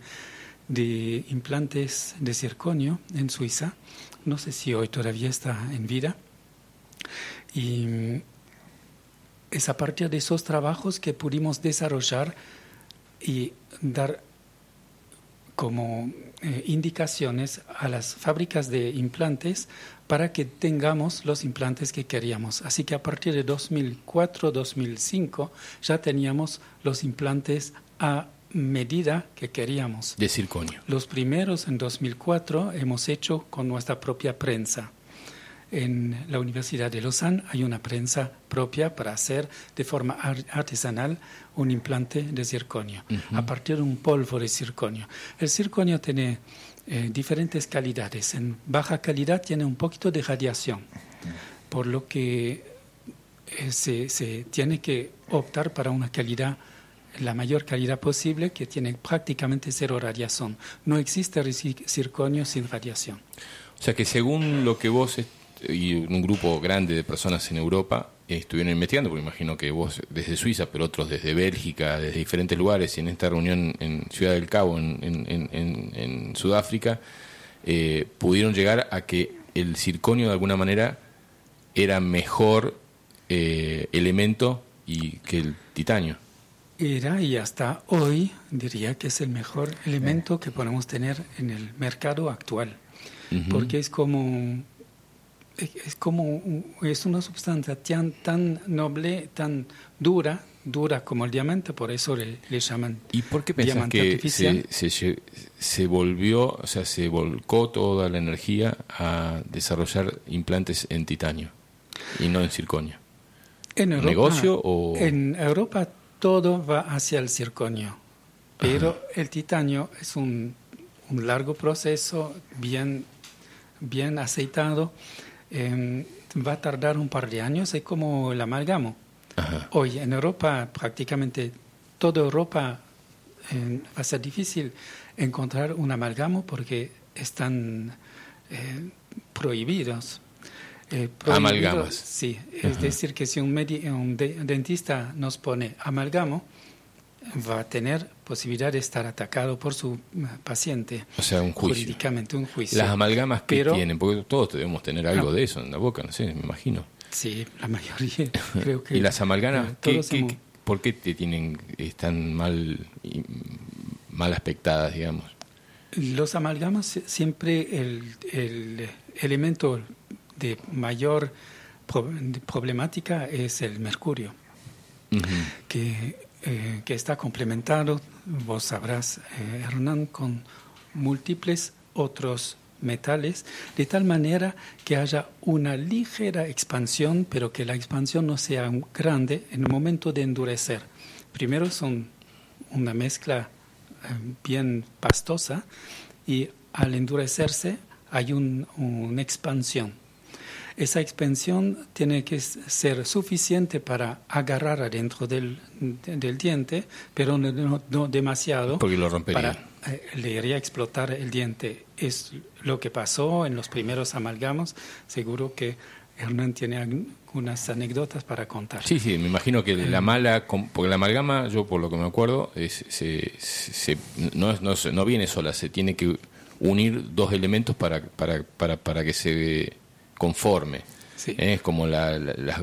Speaker 3: de implantes de circonio en Suiza. No sé si hoy todavía está en vida. Y mm, es a partir de esos trabajos que pudimos desarrollar y dar como eh, indicaciones a las fábricas de implantes para que tengamos los implantes que queríamos. Así que a partir de 2004-2005 ya teníamos los implantes a medida que queríamos.
Speaker 1: de circonio.
Speaker 3: Los primeros en 2004 hemos hecho con nuestra propia prensa. En la Universidad de Lausanne hay una prensa propia para hacer de forma ar- artesanal un implante de circonio, a partir de un polvo de circonio. El circonio tiene eh, diferentes calidades. En baja calidad tiene un poquito de radiación, por lo que eh, se, se tiene que optar para una calidad, la mayor calidad posible, que tiene prácticamente cero radiación. No existe circonio sin radiación.
Speaker 1: O sea que según lo que vos y un grupo grande de personas en Europa eh, estuvieron investigando, porque imagino que vos desde Suiza, pero otros desde Bélgica, desde diferentes lugares, y en esta reunión en Ciudad del Cabo, en Sudáfrica, eh, pudieron llegar a que el circonio de alguna manera era mejor eh, elemento y que el titanio.
Speaker 3: Era y hasta hoy diría que es el mejor elemento que podemos tener en el mercado actual,
Speaker 1: Ujú.
Speaker 3: porque es como es como es una sustancia tan, tan noble, tan dura, dura como el diamante, por eso le, le llaman
Speaker 1: ¿Y por qué
Speaker 3: diamante
Speaker 1: que se, se, se volvió, o sea, se volcó toda la energía a desarrollar implantes en titanio y no en circonio?
Speaker 3: En Europa,
Speaker 1: ¿Negocio o-
Speaker 3: En Europa todo va hacia el circonio, pero el titanio es un, un largo proceso bien, bien aceitado. eh, va a tardar un par de años, es como el amalgamo.
Speaker 1: Ajá.
Speaker 3: Hoy en Europa, prácticamente toda Europa, eh, va a ser difícil encontrar un amalgamo porque están eh, prohibidos. Eh,
Speaker 1: Amalgamas.
Speaker 3: Sí, es decir, que si un, un de- dentista nos pone amalgamo, va a tener posibilidad de estar atacado por su eh, paciente.
Speaker 1: O sea, un juicio.
Speaker 3: Jurídicamente, un juicio.
Speaker 1: Las amalgamas que
Speaker 3: Pero-
Speaker 1: tienen, porque todos debemos tener algo
Speaker 3: No.
Speaker 1: de eso en la boca, no sé, me imagino.
Speaker 3: Sí, la mayoría. Creo que,
Speaker 1: ¿Y las amalgamas,
Speaker 3: eh,
Speaker 1: qué- qué-
Speaker 3: hemos-
Speaker 1: por qué te tienen, están mal, y- mal aspectadas, digamos?
Speaker 3: Los amalgamas si- siempre el, el elemento de mayor pro- de problemática es el mercurio, que, eh, que está complementado, vos sabrás, eh, Hernán, con múltiples otros metales, de tal manera que haya una ligera expansión, pero que la expansión no sea grande en el momento de endurecer. Primero son una mezcla eh, bien pastosa y al endurecerse hay un- una expansión. Esa expansión tiene que ser suficiente para agarrar adentro del, de- del diente, pero no, no- demasiado.
Speaker 1: Porque lo rompería.
Speaker 3: Para, eh, le haría explotar el diente. Es lo que pasó en los primeros amalgamos. Seguro que Hernán tiene algunas anécdotas para contar.
Speaker 1: Sí, sí, me imagino que la mala, com- porque la amalgama, yo por lo que me acuerdo, es, se, se- no, no, no viene sola, se tiene que unir dos elementos para, para, para, para que se conforme.
Speaker 3: Sí.
Speaker 1: ¿Eh? Es como la, la, la-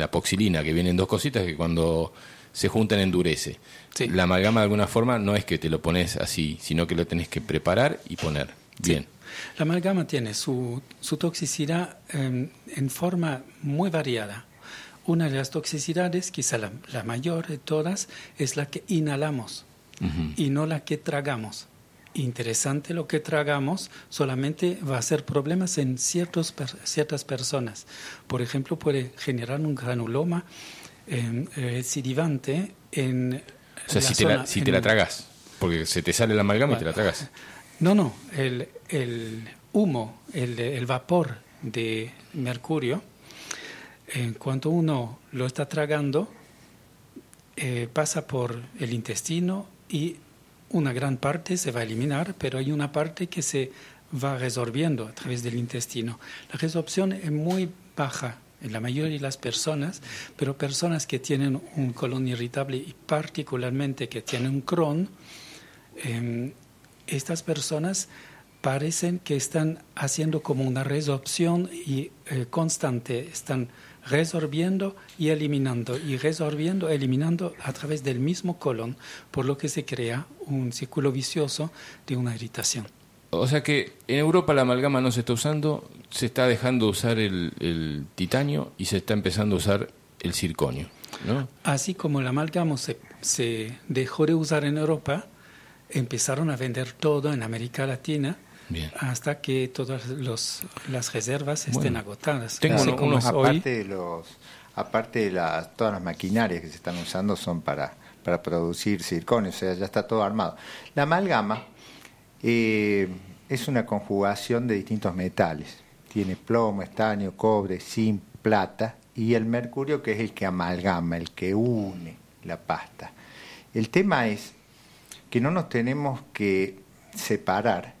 Speaker 1: la poxilina, que vienen dos cositas que cuando se juntan endurece.
Speaker 3: Sí.
Speaker 1: La amalgama de alguna forma no es que te lo pones así, sino que lo tenés que preparar y poner. Bien.
Speaker 3: La amalgama tiene su, su toxicidad eh, en forma muy variada. Una de las toxicidades, quizá la, la mayor de todas, es la que inhalamos y no la que tragamos. Interesante lo que tragamos, solamente va a ser problemas en ciertos, ciertas personas. Por ejemplo, puede generar un granuloma eh, recidivante en
Speaker 1: O sea,
Speaker 3: la
Speaker 1: si, te la,
Speaker 3: zona-
Speaker 1: si te la tragas, porque se te sale la amalgama y te la tragas.
Speaker 3: no, no, el, el humo, el, el vapor de mercurio, en cuanto uno lo está tragando, eh, pasa por el intestino y una gran parte se va a eliminar, pero hay una parte que se va resorbiendo a través del intestino. La resorpción es muy baja en la mayoría de las personas, pero personas que tienen un colon irritable y particularmente que tienen un Crohn, eh, estas personas parecen que están haciendo como una resorpción y, eh, constante, están resorbiendo y eliminando, y resorbiendo, eliminando a través del mismo colon, por lo que se crea un círculo vicioso de una irritación.
Speaker 1: O sea que en Europa la amalgama no se está usando, se está dejando usar el, el titanio y se está empezando a usar el circonio, ¿no?
Speaker 3: Así como la amalgama se, se dejó de usar en Europa, empezaron a vender todo en América Latina
Speaker 1: Bien.
Speaker 3: hasta que todas los, las reservas estén agotadas.
Speaker 1: tengo uno- unos
Speaker 3: es hoy,
Speaker 4: aparte de los aparte de las todas las maquinarias que se están usando son para para producir circonio, o sea, ya está todo armado. La amalgama eh, es una conjugación de distintos metales. Tiene plomo, estaño, cobre, zinc, plata y el mercurio que es el que amalgama, el que une la pasta. El tema es que no nos tenemos que separar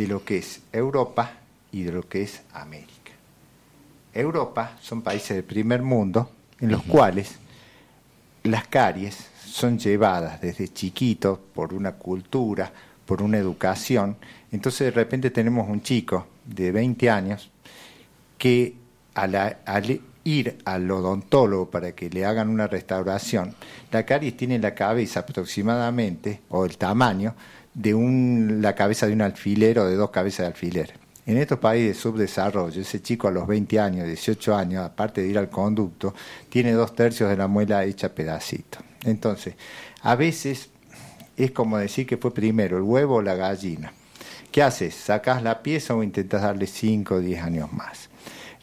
Speaker 4: de lo que es Europa y de lo que es América. Europa son países del primer mundo en los cuales las caries son llevadas desde chiquitos por una cultura, por una educación. Entonces de repente tenemos un chico de 20 años que al, al ir al odontólogo para que le hagan una restauración, la caries tiene la cabeza aproximadamente, o el tamaño, de un, la cabeza de un alfiler o de dos cabezas de alfiler. En estos países de subdesarrollo, ese chico a los 20 años, 18 años, aparte de ir al conducto, tiene dos tercios de la muela hecha pedacito. Entonces, a veces es como decir que fue primero el huevo o la gallina. ¿Qué haces? ¿Sacas la pieza o intentas darle 5 o 10 años más?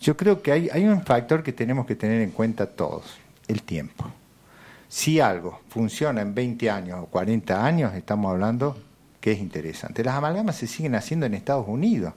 Speaker 4: Yo creo que hay, hay un factor que tenemos que tener en cuenta todos, el tiempo. Si algo funciona en 20 años o 40 años, estamos hablando que es interesante. Las amalgamas se siguen haciendo en Estados Unidos,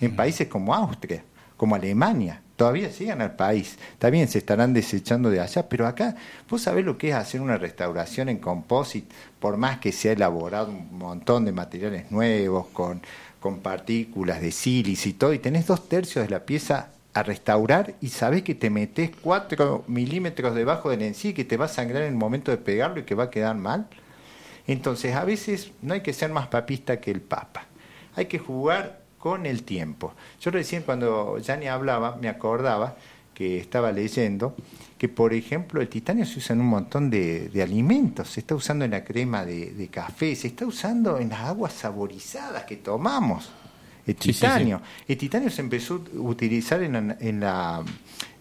Speaker 4: en países como Austria, como Alemania, todavía siguen al país. También se estarán desechando de allá, pero acá vos sabés lo que es hacer una restauración en composite, por más que se ha elaborado un montón de materiales nuevos, con, con partículas de sílice y todo, y tenés dos tercios de la pieza a restaurar y sabés que te metés 4 milímetros debajo del en sí que te va a sangrar en el momento de pegarlo y que va a quedar mal. Entonces, a veces no hay que ser más papista que el Papa. Hay que jugar con el tiempo. Yo recién cuando Yanni hablaba, me acordaba que estaba leyendo que, por ejemplo, el titanio se usa en un montón de, de alimentos. Se está usando en la crema de, de café, se está usando en las aguas saborizadas que tomamos. El
Speaker 1: Sí, sí,
Speaker 4: titanio. El titanio se empezó a utilizar en la, en la,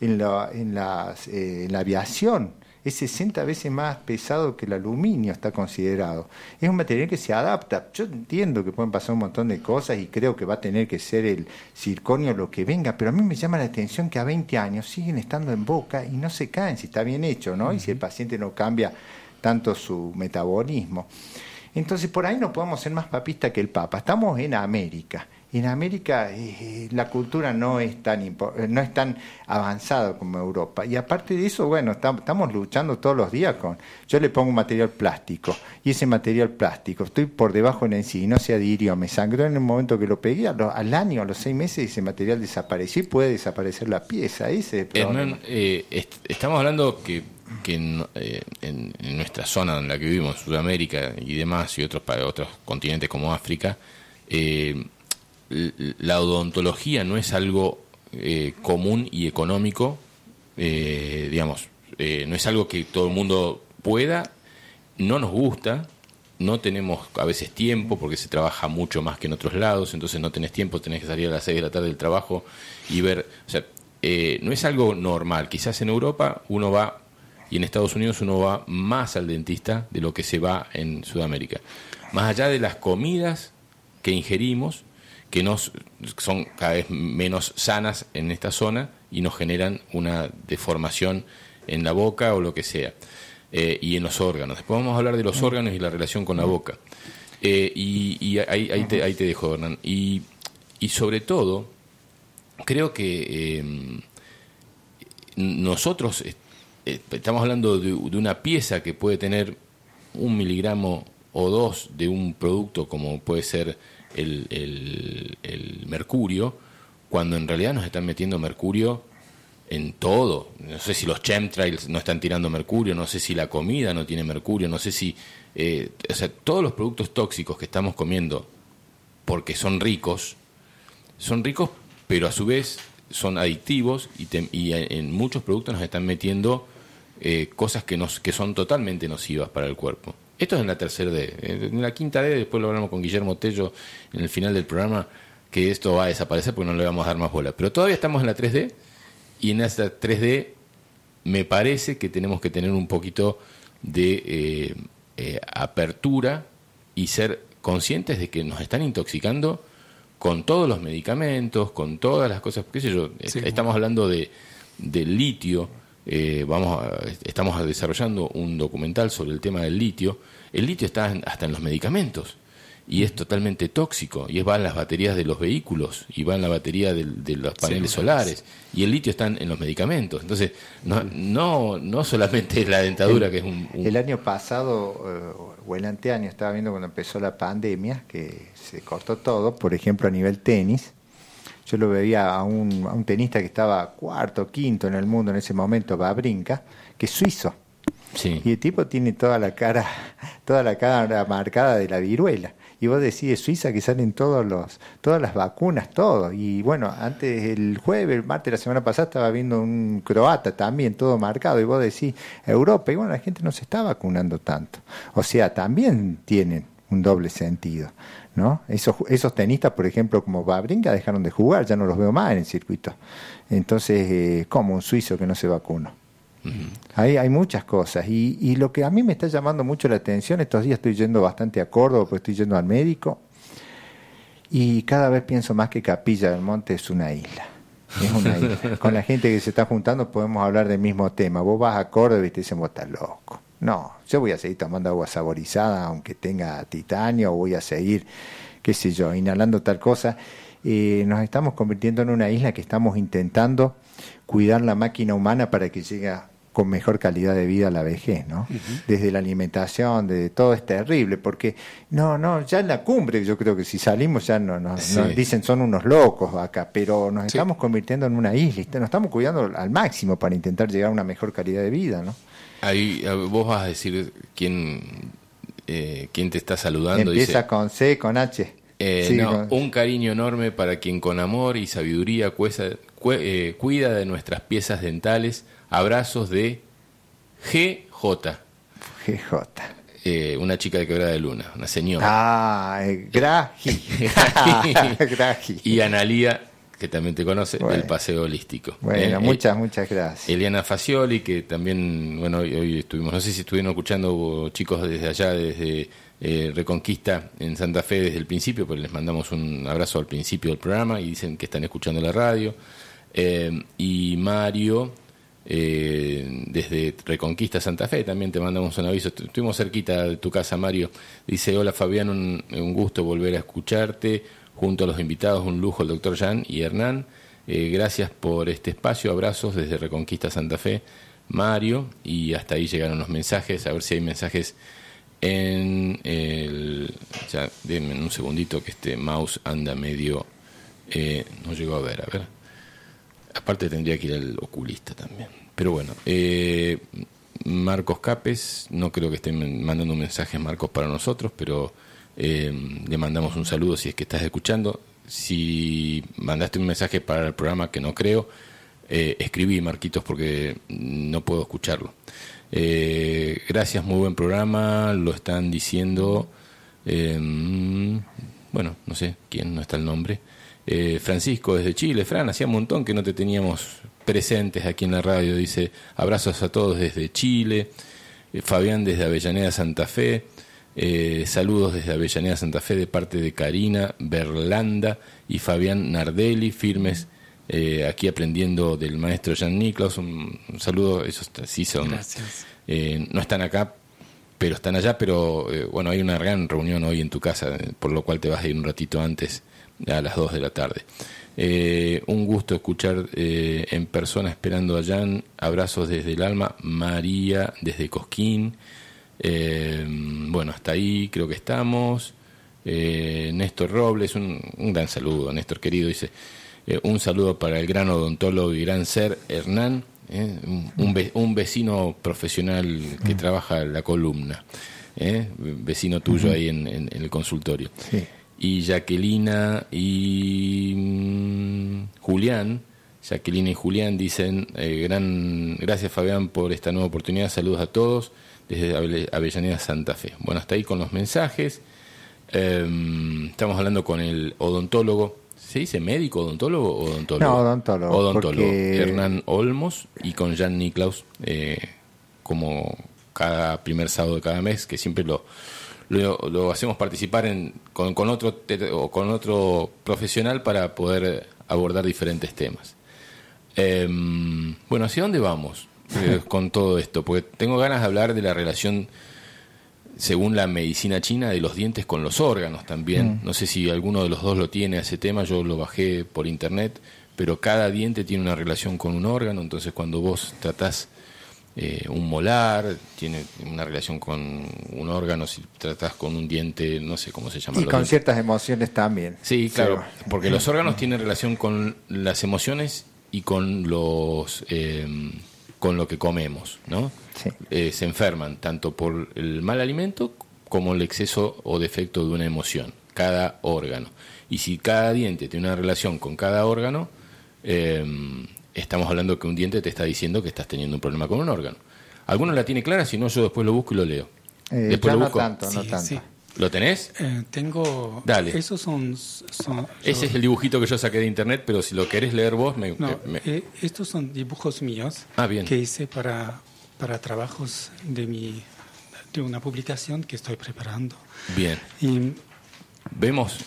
Speaker 4: en la, en las, eh, en la aviación. Es 60 veces más pesado que el aluminio, está considerado. Es un material que se adapta. Yo entiendo que pueden pasar un montón de cosas y creo que va a tener que ser el circonio lo que venga, pero a mí me llama la atención que a 20 años siguen estando en boca y no se caen si está bien hecho, ¿no? Y si el paciente no cambia tanto su metabolismo. Entonces, por ahí no podemos ser más papistas que el Papa. Estamos en América. En América eh, la cultura no es tan eh, no es tan avanzada como Europa. Y aparte de eso, bueno, tam- estamos luchando todos los días con. Yo le pongo un material plástico y ese material plástico, estoy por debajo en sí y no se adhirió, me sangró en el momento que lo pegué, lo- al año, a los seis meses, ese material desapareció y puede desaparecer la pieza. Ese el.
Speaker 1: Hernán, eh, est- estamos hablando que, que en, eh, en- en nuestra zona en la que vivimos, Sudamérica y demás, y otros, pa- otros continentes como África, eh, la odontología no es algo eh, común y económico, eh, digamos, eh, no es algo que todo el mundo pueda, no nos gusta, no tenemos a veces tiempo porque se trabaja mucho más que en otros lados, entonces no tenés tiempo, tenés que salir a las 6 de la tarde del trabajo y ver, o sea, eh, no es algo normal, quizás en Europa uno va y en Estados Unidos uno va más al dentista de lo que se va en Sudamérica. Más allá de las comidas que ingerimos, que nos son cada vez menos sanas en esta zona y nos generan una deformación en la boca o lo que sea. Eh, y en los órganos. Después vamos a hablar de los órganos y la relación con la boca. Eh, y y ahí, ahí, te, ahí te dejo, Hernán. Y, y sobre todo, creo que eh, nosotros estamos hablando de, de una pieza que puede tener un miligramo o dos de un producto como puede ser el, mercurio, cuando en realidad nos están metiendo mercurio en todo. No sé si los chemtrails no están tirando mercurio, no sé si la comida no tiene mercurio, no sé si... eh, o sea, todos los productos tóxicos que estamos comiendo porque son ricos, son ricos, pero a su vez son adictivos y, te- y en muchos productos nos están metiendo eh, cosas que, nos, que son totalmente nocivas para el cuerpo. Esto es en la tercera D. En la quinta D, después lo hablamos con Guillermo Tello en el final del programa, que esto va a desaparecer porque no le vamos a dar más bola. Pero todavía estamos en la 3D y en esta 3D me parece que tenemos que tener un poquito de eh, eh, apertura y ser conscientes de que nos están intoxicando con todos los medicamentos, con todas las cosas, qué sé yo,
Speaker 3: Sí.
Speaker 1: estamos hablando de, de litio, eh, vamos a- estamos desarrollando un documental sobre el tema del litio, el litio está hasta en los medicamentos y es totalmente tóxico y es, va en las baterías de los vehículos y va en la batería de, los paneles solares y el litio está en, los medicamentos entonces no no no solamente es la dentadura que es un, un-
Speaker 4: El año pasado, eh, o el anteaño, estaba viendo cuando empezó la pandemia, que se cortó todo, por ejemplo, a nivel tenis. Yo lo veía a un, a un tenista que estaba cuarto, quinto en el mundo en ese momento, Babrinka, que es suizo.
Speaker 1: Sí.
Speaker 4: Y el tipo tiene toda la cara, toda la cara marcada de la viruela. Y vos decís, Suiza que salen todos los, todas las vacunas, todo. Y bueno, antes el jueves, el martes la semana pasada estaba viendo un croata también, todo marcado. Y vos decís, Europa, y bueno, la gente no se está vacunando tanto. O sea, también tienen un doble sentido. ¿no? Esos, esos tenistas, por ejemplo, como Babrinka, dejaron de jugar, ya no los veo más en el circuito. Entonces, eh, como un suizo que no se vacunó. Hay, hay muchas cosas y, y lo que a mí me está llamando mucho la atención, estos días estoy yendo bastante a Córdoba, porque estoy yendo al médico y cada vez pienso más que Capilla del Monte es una isla. Es una isla. Con la gente que se está juntando podemos hablar del mismo tema. Vos vas a Córdoba y te dicen, vos estás loco. No, yo voy a seguir tomando agua saborizada, aunque tenga titanio, voy a seguir, qué sé yo, inhalando tal cosa. Eh, nos estamos convirtiendo en una isla que estamos intentando cuidar la máquina humana para que llegue con mejor calidad de vida a la vejez, ¿no? Desde la alimentación, de todo es terrible, porque no, no, ya en la cumbre yo creo que si salimos ya no, no-
Speaker 1: Sí.
Speaker 4: nos dicen son unos locos acá, pero nos
Speaker 1: Sí.
Speaker 4: estamos convirtiendo en una isla, nos estamos cuidando al máximo para intentar llegar a una mejor calidad de vida, ¿no?
Speaker 1: Ahí eh, vos vas a decir quién, eh, quién te está saludando.
Speaker 4: Empieza
Speaker 1: Dice,
Speaker 4: con C, con H.
Speaker 1: eh,
Speaker 4: Sí,
Speaker 1: no,
Speaker 4: con-
Speaker 1: un cariño enorme para quien con amor y sabiduría cue- eh, cuida de nuestras piezas dentales. Abrazos de GJ,
Speaker 4: GJ.
Speaker 1: eh, una chica de Quebrada de Luna, una señora.
Speaker 4: Ah, eh, Graji. Graji.
Speaker 1: y Analía, que también te conoce,
Speaker 4: Bueno.
Speaker 1: del Paseo Holístico.
Speaker 4: Bueno,
Speaker 1: Eh,
Speaker 4: muchas, muchas gracias.
Speaker 1: Eliana Facioli, que también, bueno, hoy, hoy estuvimos, no sé si estuvieron escuchando chicos desde allá, desde eh, Reconquista en Santa Fe desde el principio, pues les mandamos un abrazo al principio del programa y dicen que están escuchando la radio. Eh, y Mario, eh, desde Reconquista Santa Fe, también te mandamos un aviso. Estu- Estuvimos cerquita de tu casa, Mario. Dice, hola Fabián, un, un gusto volver a escucharte. Junto a los invitados, un lujo el doctor Jan y Hernán. Eh, gracias por este espacio, abrazos desde Reconquista Santa Fe, Mario. Y hasta ahí llegaron los mensajes, a ver si hay mensajes en el... Ya, denme un segundito que este mouse anda medio... eh, no llegó a ver, a ver. Aparte tendría que ir al oculista también. Pero bueno, eh, Marcos Capes, no creo que estén mandando un mensaje Marcos para nosotros, pero eh, le mandamos un saludo si es que estás escuchando. Si mandaste un mensaje para el programa, que no creo, eh, escribí Marquitos porque no puedo escucharlo. Eh, gracias, muy buen programa, lo están diciendo, eh, bueno, no sé quién, no está el nombre. Eh, Francisco desde Chile, Fran, hacía un montón que no te teníamos presentes aquí en la radio, dice, abrazos a todos desde Chile, Eh, Fabián desde Avellaneda Santa Fe, eh, saludos desde Avellaneda Santa Fe de parte de Karina Berlanda y Fabián Nardelli, firmes eh, aquí aprendiendo del maestro Jan Niklaus, un, un saludo, esos sí son, eh, no están acá, pero están allá, pero bueno, hay una gran reunión hoy en tu casa, por lo cual te vas a ir un ratito antes, a las 2 de la tarde. Eh, un gusto escuchar eh, en persona esperando a Jan. Abrazos desde el alma. María desde Cosquín. Eh, bueno, hasta ahí creo que estamos. Eh, Néstor Robles, un, un gran saludo, Néstor querido, dice. eh, un saludo para el gran odontólogo y gran ser Hernán, eh, un, un ve- un vecino profesional que trabaja la columna, eh, vecino tuyo ahí en- en- en el consultorio
Speaker 4: Sí.
Speaker 1: Y Jaquelina y mm, Julián. Jaquelina y Julián dicen, eh, gran, gracias Fabián por esta nueva oportunidad, saludos a todos desde Ave- Avellaneda Santa Fe. Bueno, hasta ahí con los mensajes. Em, estamos hablando con el odontólogo, ¿se dice médico odontólogo o odontólogo?
Speaker 4: No, odontólogo,
Speaker 1: Odontólogo,
Speaker 4: porque-
Speaker 1: Hernán Olmos y con Jan Niklaus eh, como cada primer sábado de cada mes, que siempre lo, lo, lo hacemos participar en, con, con otro o con otro profesional para poder abordar diferentes temas. Em, bueno, ¿hacia dónde vamos eh, con todo esto? Porque tengo ganas de hablar de la relación, según la medicina china, de los dientes con los órganos también. No sé si alguno de los dos lo tiene ese tema, yo lo bajé por internet, pero cada diente tiene una relación con un órgano, entonces cuando vos tratás eh, un molar, tiene una relación con un órgano, si tratás con un diente, no sé cómo se llama.
Speaker 4: Y con
Speaker 1: dientes.
Speaker 4: ciertas emociones también.
Speaker 1: Sí, claro, porque los órganos tienen relación con las emociones y con los eh, con lo que comemos, ¿no?
Speaker 4: Sí.
Speaker 1: Eh, se enferman tanto por el mal alimento como el exceso o defecto de una emoción, cada órgano. Y si cada diente tiene una relación con cada órgano, eh, estamos hablando que un diente te está diciendo que estás teniendo un problema con un órgano. ¿Alguno la tiene clara? Si no, yo después lo busco y lo leo.
Speaker 4: Eh,
Speaker 1: después
Speaker 4: ya
Speaker 1: lo
Speaker 4: no
Speaker 1: busco.
Speaker 4: tanto, no
Speaker 3: Sí,
Speaker 4: tanto.
Speaker 3: sí.
Speaker 1: ¿Lo tenés?
Speaker 3: Eh, tengo.
Speaker 1: Dale.
Speaker 3: Esos son. son-
Speaker 1: Ese
Speaker 3: yo-
Speaker 1: es el dibujito que yo saqué de internet, pero si lo querés leer vos, me,
Speaker 3: No,
Speaker 1: me-
Speaker 3: eh, estos son dibujos míos
Speaker 1: Ah, bien.
Speaker 3: que hice para, para trabajos de mi de una publicación que estoy preparando.
Speaker 1: bien.
Speaker 3: Y
Speaker 1: Vemos,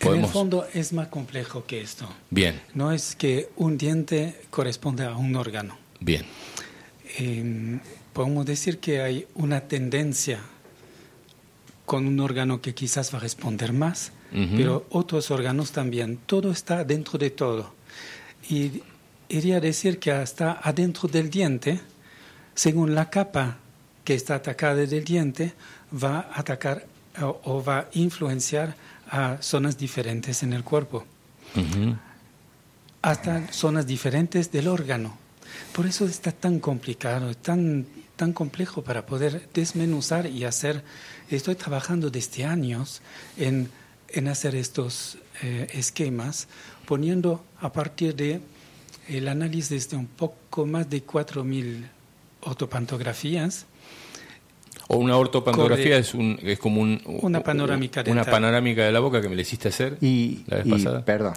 Speaker 1: eh,
Speaker 3: en el
Speaker 1: podemos.
Speaker 3: fondo es más complejo que esto.
Speaker 1: Bien,
Speaker 3: No es que un diente corresponde a un órgano.
Speaker 1: bien.
Speaker 3: Eh, podemos decir que hay una tendencia con un órgano que quizás va a responder más, pero otros órganos también. Todo está dentro de todo. Y iría a decir que hasta adentro del diente, según la capa que está atacada del diente, va a atacar o, o va a influenciar a zonas diferentes en el cuerpo hasta zonas diferentes del órgano. Por eso está tan complicado, tan, tan complejo para poder desmenuzar y hacer. Estoy trabajando desde años en, en hacer estos eh, esquemas, poniendo a partir de el análisis de un poco más de 4.000 ortopantografías,
Speaker 1: O una ortopantografía
Speaker 3: Corre-
Speaker 1: es, un, es como un,
Speaker 3: Una panorámica
Speaker 1: Una panorámica de la boca que me le hiciste hacer
Speaker 4: Y,
Speaker 1: la vez
Speaker 4: y,
Speaker 1: pasada.
Speaker 4: perdón.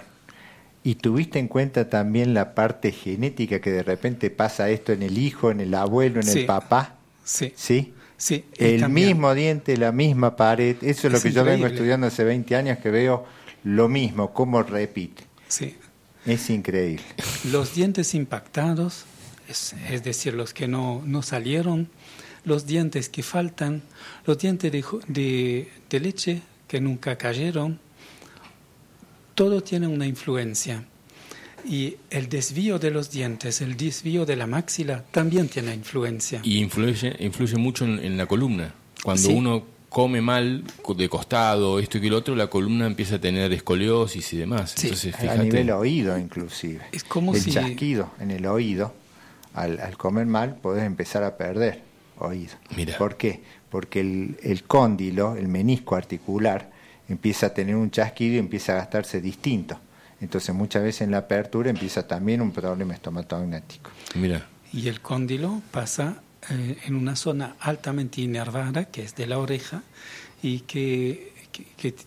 Speaker 4: ¿Y tuviste en cuenta también la parte genética que de repente pasa esto en el hijo, en el abuelo, en
Speaker 3: Sí.
Speaker 4: el papá?
Speaker 3: sí,
Speaker 4: ¿Sí?
Speaker 3: sí,
Speaker 4: El mismo diente, la misma pared. Eso es lo que yo vengo estudiando hace 20 años, que veo lo mismo, cómo repite.
Speaker 3: sí.
Speaker 4: Es increíble.
Speaker 3: Los dientes impactados, es, es decir, los que no, no salieron, los dientes que faltan, los dientes de, de- de leche que nunca cayeron, todo tiene una influencia. Y el desvío de los dientes, el desvío de la maxila también tiene influencia.
Speaker 1: Y influye, influye mucho en, en la columna. Cuando
Speaker 3: Sí.
Speaker 1: uno come mal, de costado, esto y que lo otro, la columna empieza a tener escoliosis y demás.
Speaker 3: Sí.
Speaker 1: Entonces,
Speaker 4: A nivel oído, inclusive.
Speaker 3: Es como
Speaker 4: el
Speaker 3: si-
Speaker 4: chasquido en el oído, al, al comer mal, podés empezar a perder oído.
Speaker 1: Mira.
Speaker 4: ¿Por qué? Porque el, el cóndilo, el menisco articular, empieza a tener un chasquido y empieza a gastarse distinto. Entonces, muchas veces en la apertura empieza también un problema estomatognático.
Speaker 1: Mira,
Speaker 3: Y el cóndilo pasa eh, en una zona altamente inervada, que es de la oreja, y que, que- que t-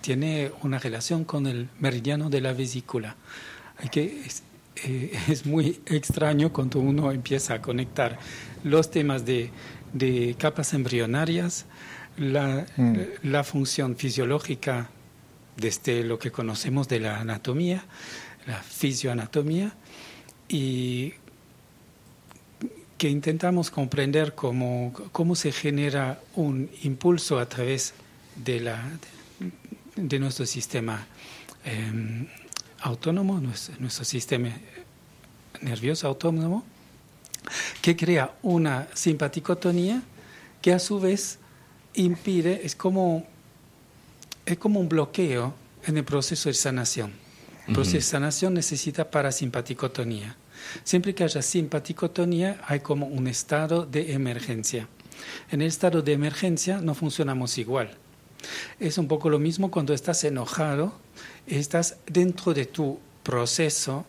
Speaker 3: tiene una relación con el meridiano de la vesícula. Hay que, es, eh, es muy extraño cuando uno empieza a conectar los temas de, de capas embrionarias, la,
Speaker 4: Mm.
Speaker 3: la función fisiológica desde lo que conocemos de la anatomía, la fisioanatomía, y que intentamos comprender cómo, cómo se genera un impulso a través de, la, de nuestro sistema eh, autónomo, nuestro, nuestro sistema nervioso autónomo, que crea una simpaticotonía que a su vez impide, es como, es como un bloqueo en el proceso de sanación. El proceso de sanación necesita parasimpaticotonía. Siempre que haya simpaticotonía hay como un estado de emergencia. En el estado de emergencia no funcionamos igual. Es un poco lo mismo cuando estás enojado, estás dentro de tu proceso,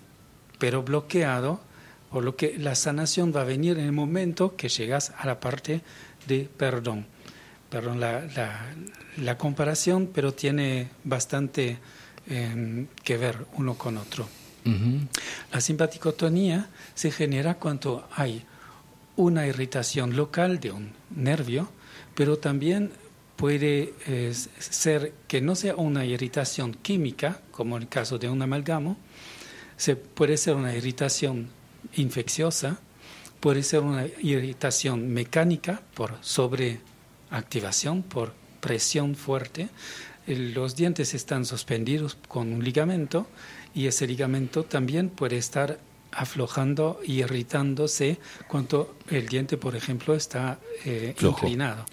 Speaker 3: pero bloqueado, por lo que la sanación va a venir en el momento que llegas a la parte de perdón. Perdón, la, la, la comparación, pero tiene bastante eh, que ver uno con otro. La simpaticotonía se genera cuando hay una irritación local de un nervio, pero también puede eh, ser que no sea una irritación química, como en el caso de un amalgamo, se, puede ser una irritación infecciosa, puede ser una irritación mecánica por sobreactivación, por presión fuerte. El- Los dientes están suspendidos con un ligamento y ese ligamento también puede estar aflojando y irritándose cuando el diente, por ejemplo, está eh, inclinado.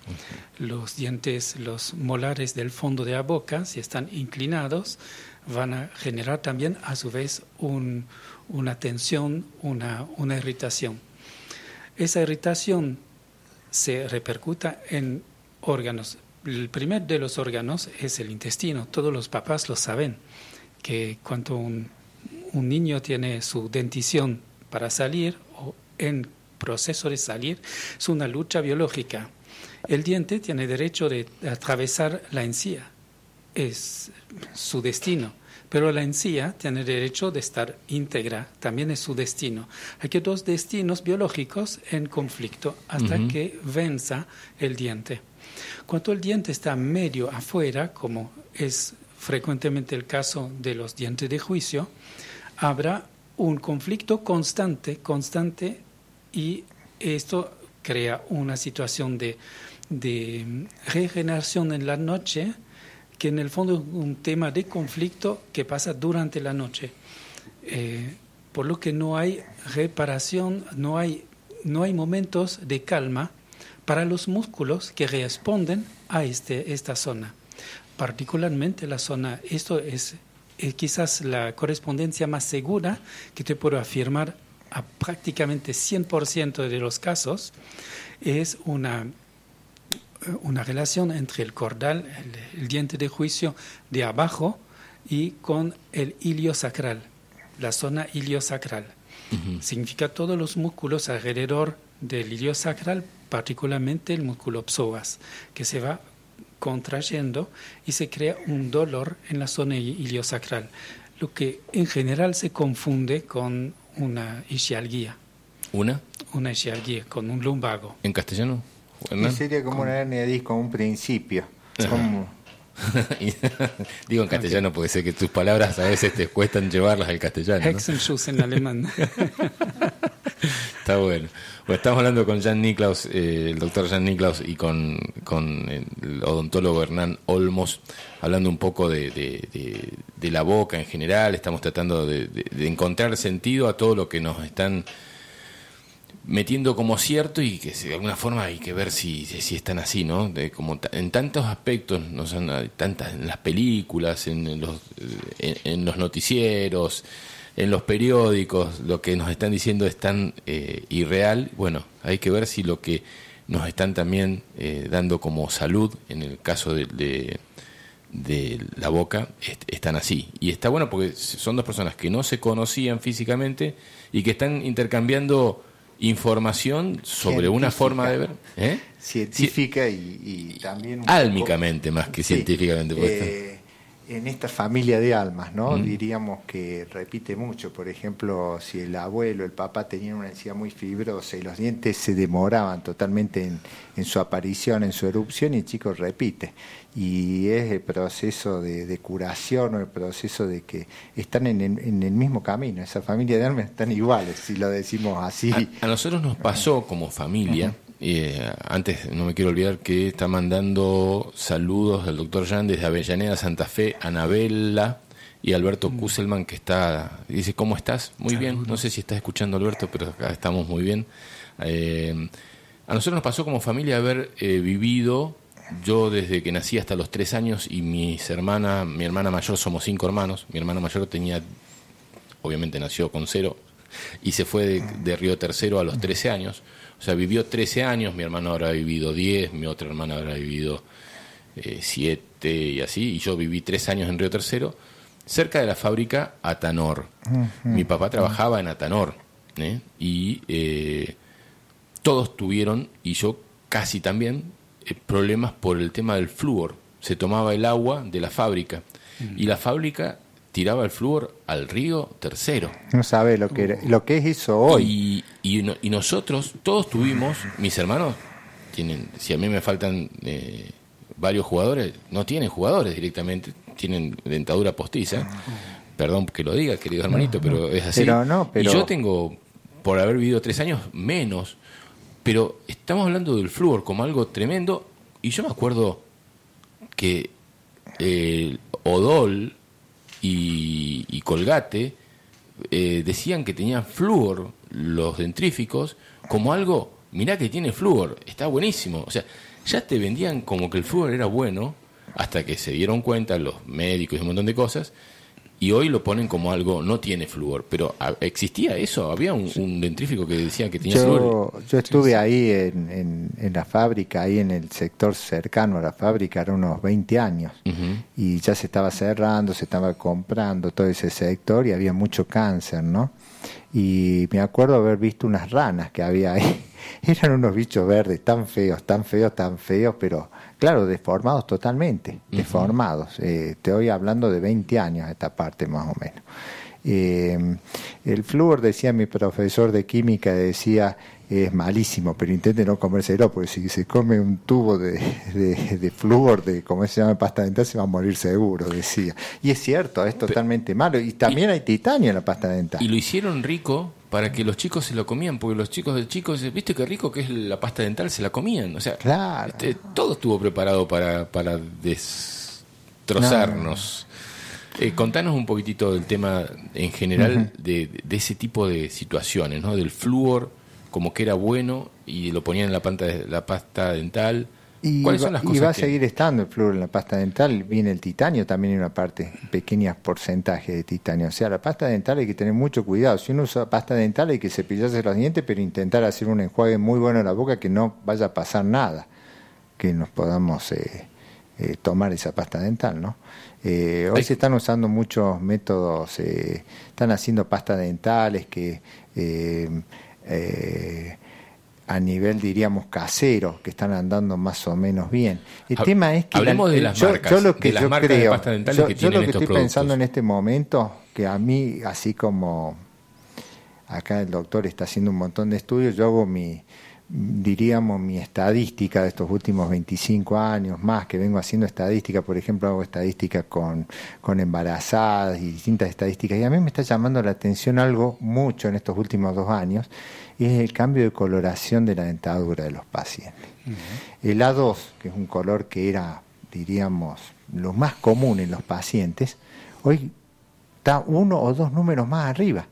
Speaker 3: Los dientes, los molares del fondo de la boca, si están inclinados, van a generar también a su vez un- una tensión, una, una irritación. Esa irritación se repercuta en órganos. El primer de los órganos es el intestino. Todos los papás lo saben, que cuando un, un niño tiene su dentición para salir o en proceso de salir, es una lucha biológica. El diente tiene derecho de atravesar la encía, es su destino. Pero la encía tiene derecho de estar íntegra, también es su destino. Hay que dos destinos biológicos en conflicto hasta que venza el diente. Cuando el diente está medio afuera, como es frecuentemente el caso de los dientes de juicio, habrá un conflicto constante, constante, y esto crea una situación de, regeneración en la noche, que en el fondo es un tema de conflicto que pasa durante la noche. Eh, por lo que no hay reparación, no hay, no hay momentos de calma para los músculos que responden a este, esta zona. Particularmente la zona, esto es, eh, quizás la correspondencia más segura que te puedo afirmar a prácticamente 100% de los casos, es una una relación entre el cordal, el, el diente de juicio de abajo, y con el iliosacral, la zona iliosacral. Significa todos los músculos alrededor del iliosacral, particularmente el músculo psoas, que se va contrayendo y se crea un dolor en la zona iliosacral, lo que en general se confunde con una ischialgia,
Speaker 1: ¿Una?
Speaker 3: una ischialgia, con un lumbago.
Speaker 1: ¿En castellano?
Speaker 4: Sería como una hernia de disco, un principio. Como,
Speaker 1: Digo en castellano porque sé que tus palabras a veces te cuestan llevarlas al castellano. ¿no?
Speaker 3: Hexenschuss en alemán.
Speaker 1: Está bueno. Bueno, estamos hablando con Jan Niklaus, eh, el doctor Jan Niklaus, y con, con el odontólogo Hernán Olmos, hablando un poco de, de- de- de la boca en general. Estamos tratando de encontrar sentido a todo lo que nos están metiendo como cierto y que de alguna forma hay que ver si, si están así, ¿no? De, como en tantos aspectos, han, hay tantas, en las películas, en los, eh, en, los noticieros, en los periódicos, lo que nos están diciendo es tan eh, irreal. Bueno, hay que ver si lo que nos están también eh, dando como salud, en el caso de, de, la boca, est- están así. Y está bueno porque son dos personas que no se conocían físicamente y que están intercambiando información sobre una
Speaker 4: Científica.
Speaker 1: forma de ver. ¿eh?
Speaker 4: científica y, y también un
Speaker 1: Álmicamente más que
Speaker 4: Sí,
Speaker 1: científicamente.
Speaker 4: eh, en esta familia de almas, ¿no? Diríamos que repite mucho. Por ejemplo, si el abuelo, el papá tenían una encía muy fibrosa y los dientes se demoraban totalmente en, en su aparición, en su erupción, y el chico repite. Y es el proceso de, de curación o el proceso de que están en el, en el mismo camino. Esa familia de almas están iguales, si lo decimos así.
Speaker 1: A, a nosotros nos pasó como familia, eh, antes no me quiero olvidar que está mandando saludos del doctor Jan desde Avellaneda, Santa Fe, Anabela y Alberto Kusselman que está, dice, ¿cómo estás? Muy bien, no sé si estás escuchando Alberto, pero acá estamos muy bien. Eh, a nosotros nos pasó como familia haber eh, vivido, yo desde que nací hasta los tres años y mis hermanas, mi hermana mayor, somos cinco hermanos, mi hermana mayor tenía, obviamente nació con cero, y se fue de, de Río Tercero a los 13 años. O sea, vivió 13 años, mi hermano habrá vivido 10, mi otra hermana habrá vivido 7 y así, y yo viví 3 años en Río Tercero, cerca de la fábrica Atanor. Mi papá trabajaba en Atanor, ¿eh? y eh, todos tuvieron, y yo casi también, eh, problemas por el tema del flúor. Se tomaba el agua de la fábrica, y la fábrica tiraba el flúor al río Tercero.
Speaker 4: No sabe lo que, era- lo que es eso hoy.
Speaker 1: Y, y, no- y nosotros, todos tuvimos, mis hermanos, tienen, si a mí me faltan eh, varios jugadores, no tienen jugadores directamente, tienen dentadura postiza. Perdón que lo diga, querido hermanito, pero es así.
Speaker 4: Pero no, pero-
Speaker 1: Y yo tengo, por haber vivido tres años, menos. Pero estamos hablando del flúor como algo tremendo. Y yo me acuerdo que eh, Odol y, Colgate eh, decían que tenían flúor los dentríficos como algo, mirá que tiene flúor, está buenísimo. O sea, ya te vendían como que el flúor era bueno hasta que se dieron cuenta los médicos y un montón de cosas y hoy lo ponen como algo, no tiene flúor. Pero ¿a- ¿existía eso? ¿Había un, un dentrífico que decía que tenía flúor?
Speaker 4: Yo, yo estuve ahí en, en, en la fábrica, ahí en el sector cercano a la fábrica, eran unos 20 años. Y ya se estaba cerrando, se estaba comprando todo ese sector y había mucho cáncer, ¿no? Y me acuerdo haber visto unas ranas que había ahí. Eran unos bichos verdes tan feos, tan feos, tan feos, pero claro, deformados totalmente, deformados. Eh, te voy hablando de 20 años esta parte más o menos. Eh, el flúor, decía mi profesor de química, decía, es malísimo, pero intente no comérselo, porque si se come un tubo de, de, de flúor, de como se llama pasta dental, se va a morir seguro, decía. Y es cierto, es totalmente malo. Y también hay titanio en la pasta dental.
Speaker 1: Y lo hicieron rico para que los chicos se lo comían, porque los chicos de chicos, ¿viste qué rico que es la pasta dental? Se la comían. O sea,
Speaker 4: Claro.
Speaker 1: este, todo estuvo preparado para, para destrozarnos. Eh, contanos un poquitito del tema en general de, de ese tipo de situaciones, ¿no? Del flúor, como que era bueno y lo ponían en la, panta de- la pasta dental.
Speaker 4: Y
Speaker 1: ¿Cuáles
Speaker 4: va,
Speaker 1: son las
Speaker 4: y
Speaker 1: cosas
Speaker 4: va a
Speaker 1: que-
Speaker 4: seguir estando el flúor en la pasta dental, viene el titanio también en una parte, pequeños porcentajes de titanio. O sea, la pasta dental hay que tener mucho cuidado. Si uno usa pasta dental hay que cepillarse los dientes, pero intentar hacer un enjuague muy bueno en la boca que no vaya a pasar nada, que nos podamos eh, eh, tomar esa pasta dental, ¿no? Eh, hoy
Speaker 1: Hay-
Speaker 4: se están usando muchos métodos, eh, están haciendo pastas dentales que... eh, eh, a nivel diríamos casero que están andando más o menos bien. El tema es que
Speaker 1: hablemos de las
Speaker 4: yo,
Speaker 1: marcas,
Speaker 4: yo lo que
Speaker 1: de las
Speaker 4: yo
Speaker 1: marcas de
Speaker 4: creo,
Speaker 1: pasta dentales
Speaker 4: yo,
Speaker 1: que
Speaker 4: yo lo que
Speaker 1: estos
Speaker 4: estoy pensando en este momento que a mí así como acá el doctor está haciendo un montón de estudios, yo hago mi diríamos mi estadística de estos últimos 25 años más que vengo haciendo estadística, por ejemplo, hago estadística con, con embarazadas y distintas estadísticas y a mí me está llamando la atención algo mucho en estos últimos dos años y es el cambio de coloración de la dentadura de los pacientes. El A2, que es un color que era, diríamos, lo más común en los pacientes, hoy está uno o dos números más arriba.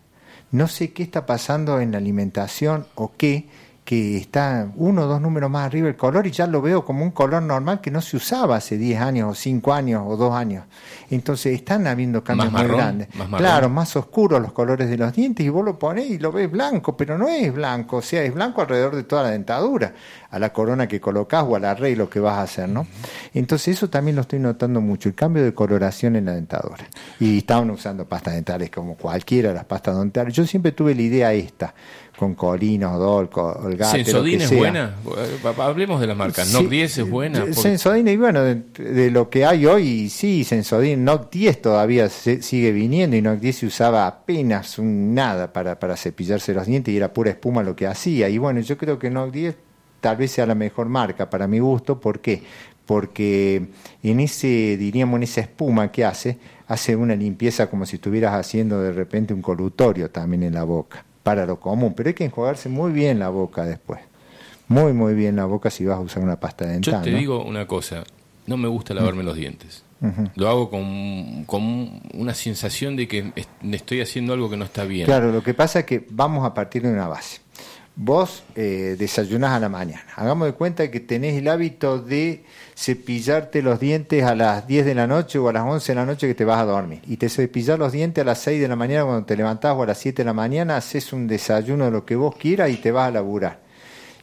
Speaker 4: No sé qué está pasando en la alimentación o qué, que está uno o dos números más arriba el color y ya lo veo como un color normal que no se usaba hace 10 años o 5 años o 2 años. Entonces están habiendo cambios
Speaker 1: Más
Speaker 4: muy grandes.
Speaker 1: más
Speaker 4: claro, más oscuros los colores de los dientes y vos lo ponés y lo ves blanco, pero no es blanco, o sea, es blanco alrededor de toda la dentadura, a la corona que colocás o al arreglo que vas a hacer, ¿no? Entonces eso también lo estoy notando mucho, el cambio de coloración en la dentadura. Y estaban usando pastas dentales como cualquiera de las pastas dentales. Yo siempre tuve la idea esta, con colgate. lo que
Speaker 1: ¿Sensodine es buena? Hablemos de las marcas.
Speaker 4: Sí,
Speaker 1: NOC 10 es buena. porque-
Speaker 4: Sensodine, y bueno, de, de lo que hay hoy, sí, Sensodine, NOC 10 todavía se- sigue viniendo y NOC 10 se usaba apenas un nada para, para cepillarse los dientes y era pura espuma lo que hacía. Y bueno, yo creo que NOC 10 tal vez sea la mejor marca para mi gusto. ¿Por qué? Porque en ese, diríamos, en esa espuma que hace, hace una limpieza como si estuvieras haciendo de repente un colutorio también en la boca, para lo común. Pero hay que enjuagarse muy bien la boca después. Muy, muy bien la boca si vas a usar una pasta dental.
Speaker 1: Yo te
Speaker 4: ¿no?
Speaker 1: digo una cosa, no me gusta lavarme los dientes. Lo hago con, con una sensación de que est- estoy haciendo algo que no está bien.
Speaker 4: Claro, lo que pasa es que vamos a partir de una base. Vos eh, desayunás a la mañana. Hagamos de cuenta que tenés el hábito de cepillarte los dientes a las 10 de la noche o a las 11 de la noche que te vas a dormir. Y te cepillás los dientes a las 6 de la mañana cuando te levantás o a las 7 de la mañana, haces un desayuno de lo que vos quieras y te vas a laburar.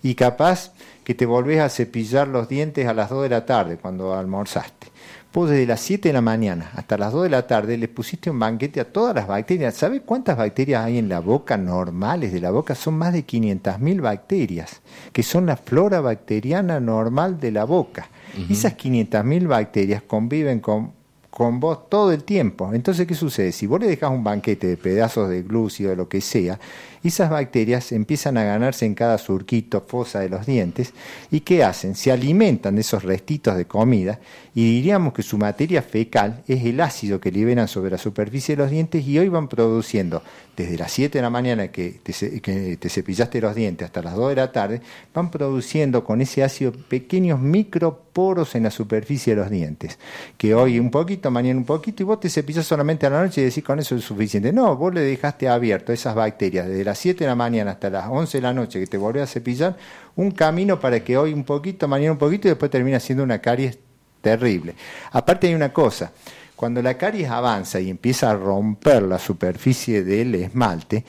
Speaker 4: Y capaz que te volvés a cepillar los dientes a las 2 de la tarde cuando almorzaste. Vos desde las 7 de la mañana hasta las 2 de la tarde le pusiste un banquete a todas las bacterias. ¿Sabe cuántas bacterias hay en la boca normales de la boca? Son más de 500.000 bacterias, que son la flora bacteriana normal de la boca. Y esas 500.000 bacterias conviven con, con vos todo el tiempo. Entonces, ¿qué sucede? Si vos le dejas un banquete de pedazos de glúcido, de lo que sea, esas bacterias empiezan a ganarse en cada surquito, fosa de los dientes, ¿y qué hacen? Se alimentan de esos restitos de comida y diríamos que su materia fecal es el ácido que liberan sobre la superficie de los dientes y hoy van produciendo desde las 7 de la mañana que te, que te cepillaste los dientes hasta las 2 de la tarde, van produciendo con ese ácido pequeños microporos en la superficie de los dientes, que hoy un poquito, mañana un poquito, y vos te cepillás solamente a la noche y decís con eso es suficiente. No, vos le dejaste abierto esas bacterias desde las 7 de la mañana hasta las 11 de la noche que te volvés a cepillar, un camino para que hoy un poquito, mañana un poquito y después termina siendo una caries terrible. Aparte hay una cosa, cuando la caries avanza y empieza a romper la superficie del esmalte,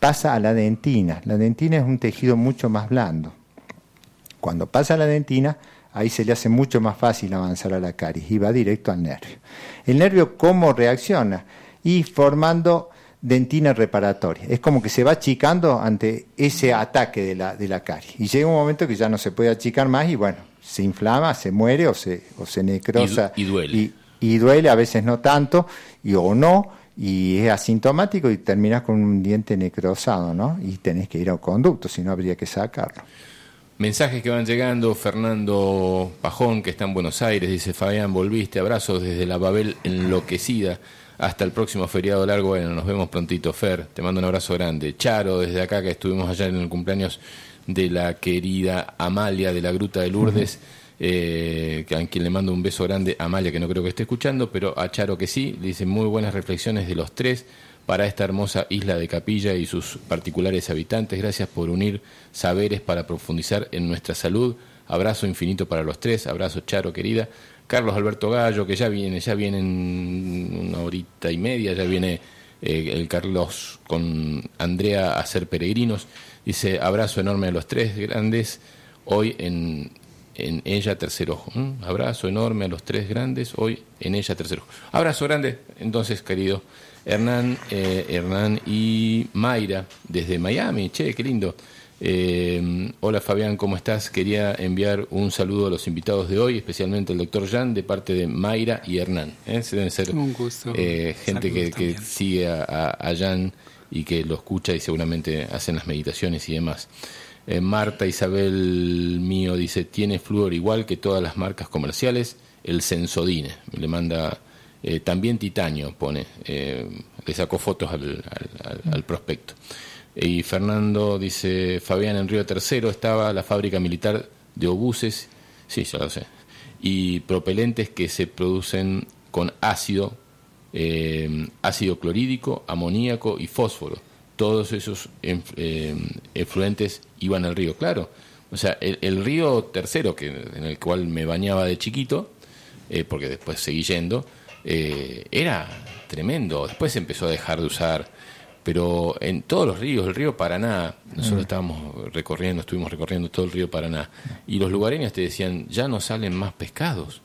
Speaker 4: pasa a la dentina. La dentina es un tejido mucho más blando. Cuando pasa a la dentina, ahí se le hace mucho más fácil avanzar a la caries y va directo al nervio. El nervio, ¿cómo reacciona? Y formando dentina reparatoria. Es como que se va achicando ante ese ataque de la, de la caries. Y llega un momento que ya no se puede achicar más y bueno, se inflama, se muere o se, o se necrosa.
Speaker 1: Y du- y duele.
Speaker 4: Y, y duele, a veces no tanto, y o no, y es asintomático y terminas con un diente necrosado, ¿no? Y tenés que ir a un conducto, si no habría que sacarlo.
Speaker 1: Mensajes que van llegando, Fernando Pajón, que está en Buenos Aires, dice Fabián, volviste, abrazos desde la Babel enloquecida. Hasta el próximo feriado largo, bueno, nos vemos prontito, Fer, te mando un abrazo grande. Charo, desde acá que estuvimos allá en el cumpleaños de la querida Amalia de la Gruta de Lourdes, eh, a quien le mando un beso grande, Amalia, que no creo que esté escuchando, pero a Charo que sí, le dice muy buenas reflexiones de los tres para esta hermosa isla de Capilla y sus particulares habitantes. Gracias por unir saberes para profundizar en nuestra salud. Abrazo infinito para los tres. Abrazo, Charo, querida. Carlos Alberto Gallo, que ya viene, ya viene en una horita y media, ya viene eh, el Carlos con Andrea a ser peregrinos. Dice, abrazo enorme a los tres grandes, hoy en, en ella tercer ojo. Abrazo enorme a los tres grandes, hoy en ella tercer ojo. Abrazo grande, entonces, querido. Hernán, eh, Hernán y Mayra, desde Miami, che, qué lindo. Eh, hola Fabián, ¿cómo estás? Quería enviar un saludo a los invitados de hoy, especialmente al doctor Jan, de parte de Mayra y Hernán. ¿eh? Se deben ser
Speaker 3: Un gusto.
Speaker 1: eh, gente que, sigue a, a- a Jan y que lo escucha y seguramente hacen las meditaciones y demás. Eh, Marta Isabel mío dice, tiene flúor igual que todas las marcas comerciales, el Sensodine. Le manda eh, también titanio, pone. Eh, le sacó fotos al, al- al- al prospecto. Y Fernando dice, Fabián en Río Tercero estaba la fábrica militar de obuses, sí, ya lo sé, y propelentes que se producen con ácido, eh, ácido clorhídrico, amoníaco y fósforo. Todos esos enf- eh, iban al río, claro. O sea, el, río Tercero, que, en el cual me bañaba de chiquito, eh, porque después seguí yendo, eh, era tremendo. Después empezó a dejar de usar, pero en todos los ríos, el río Paraná, nosotros estábamos recorriendo, estuvimos recorriendo todo el río Paraná, y los lugareños te decían, ya no salen más pescados,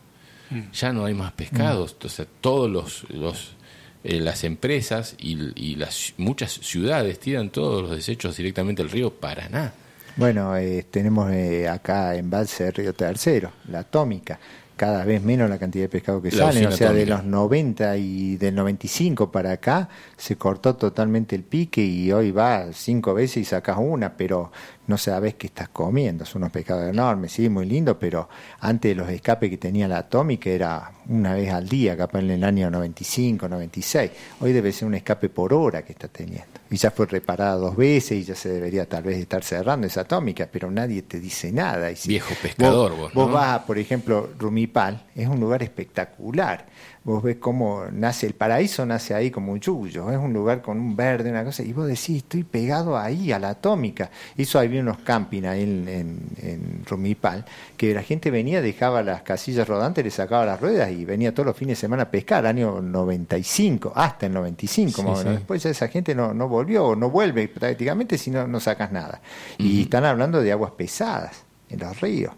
Speaker 1: ya no hay más pescados, entonces todos los, los eh, las empresas y, y las muchas ciudades tiran todos los desechos directamente al río Paraná.
Speaker 4: Bueno, eh, tenemos eh, acá en Balse Río Tercero, la atómica, cada vez menos la cantidad de pescado que salen, o sea, de los 90 y del 95 para acá se cortó totalmente el pique y hoy va cinco veces y sacas una, pero no sabes qué estás comiendo, son unos pescados enormes, sí, muy lindo, pero antes de los escapes que tenía la atómica era una vez al día, capaz en el año 95, 96, hoy debe ser un escape por hora que está teniendo. Y ya fue reparada dos veces y ya se debería tal vez estar cerrando esa atómica, pero nadie te dice nada. Y si
Speaker 1: Viejo pescador vos,
Speaker 4: vos
Speaker 1: ¿no?
Speaker 4: vas a, por ejemplo, Rumipal, es un lugar espectacular. Vos ves cómo nace el paraíso, nace ahí como un yuyo, es un lugar con un verde, una cosa, y vos decís, estoy pegado ahí, a la atómica. Hizo había unos camping ahí en, en, en Rumipal, que la gente venía, dejaba las casillas rodantes, le sacaba las ruedas y venía todos los fines de semana a pescar, año 95, hasta el 95,
Speaker 1: Sí,
Speaker 4: más o menos.
Speaker 1: sí.
Speaker 4: Después ya esa gente no, no volvió, o no vuelve prácticamente si no, no sacas nada. Y están hablando de aguas pesadas en los ríos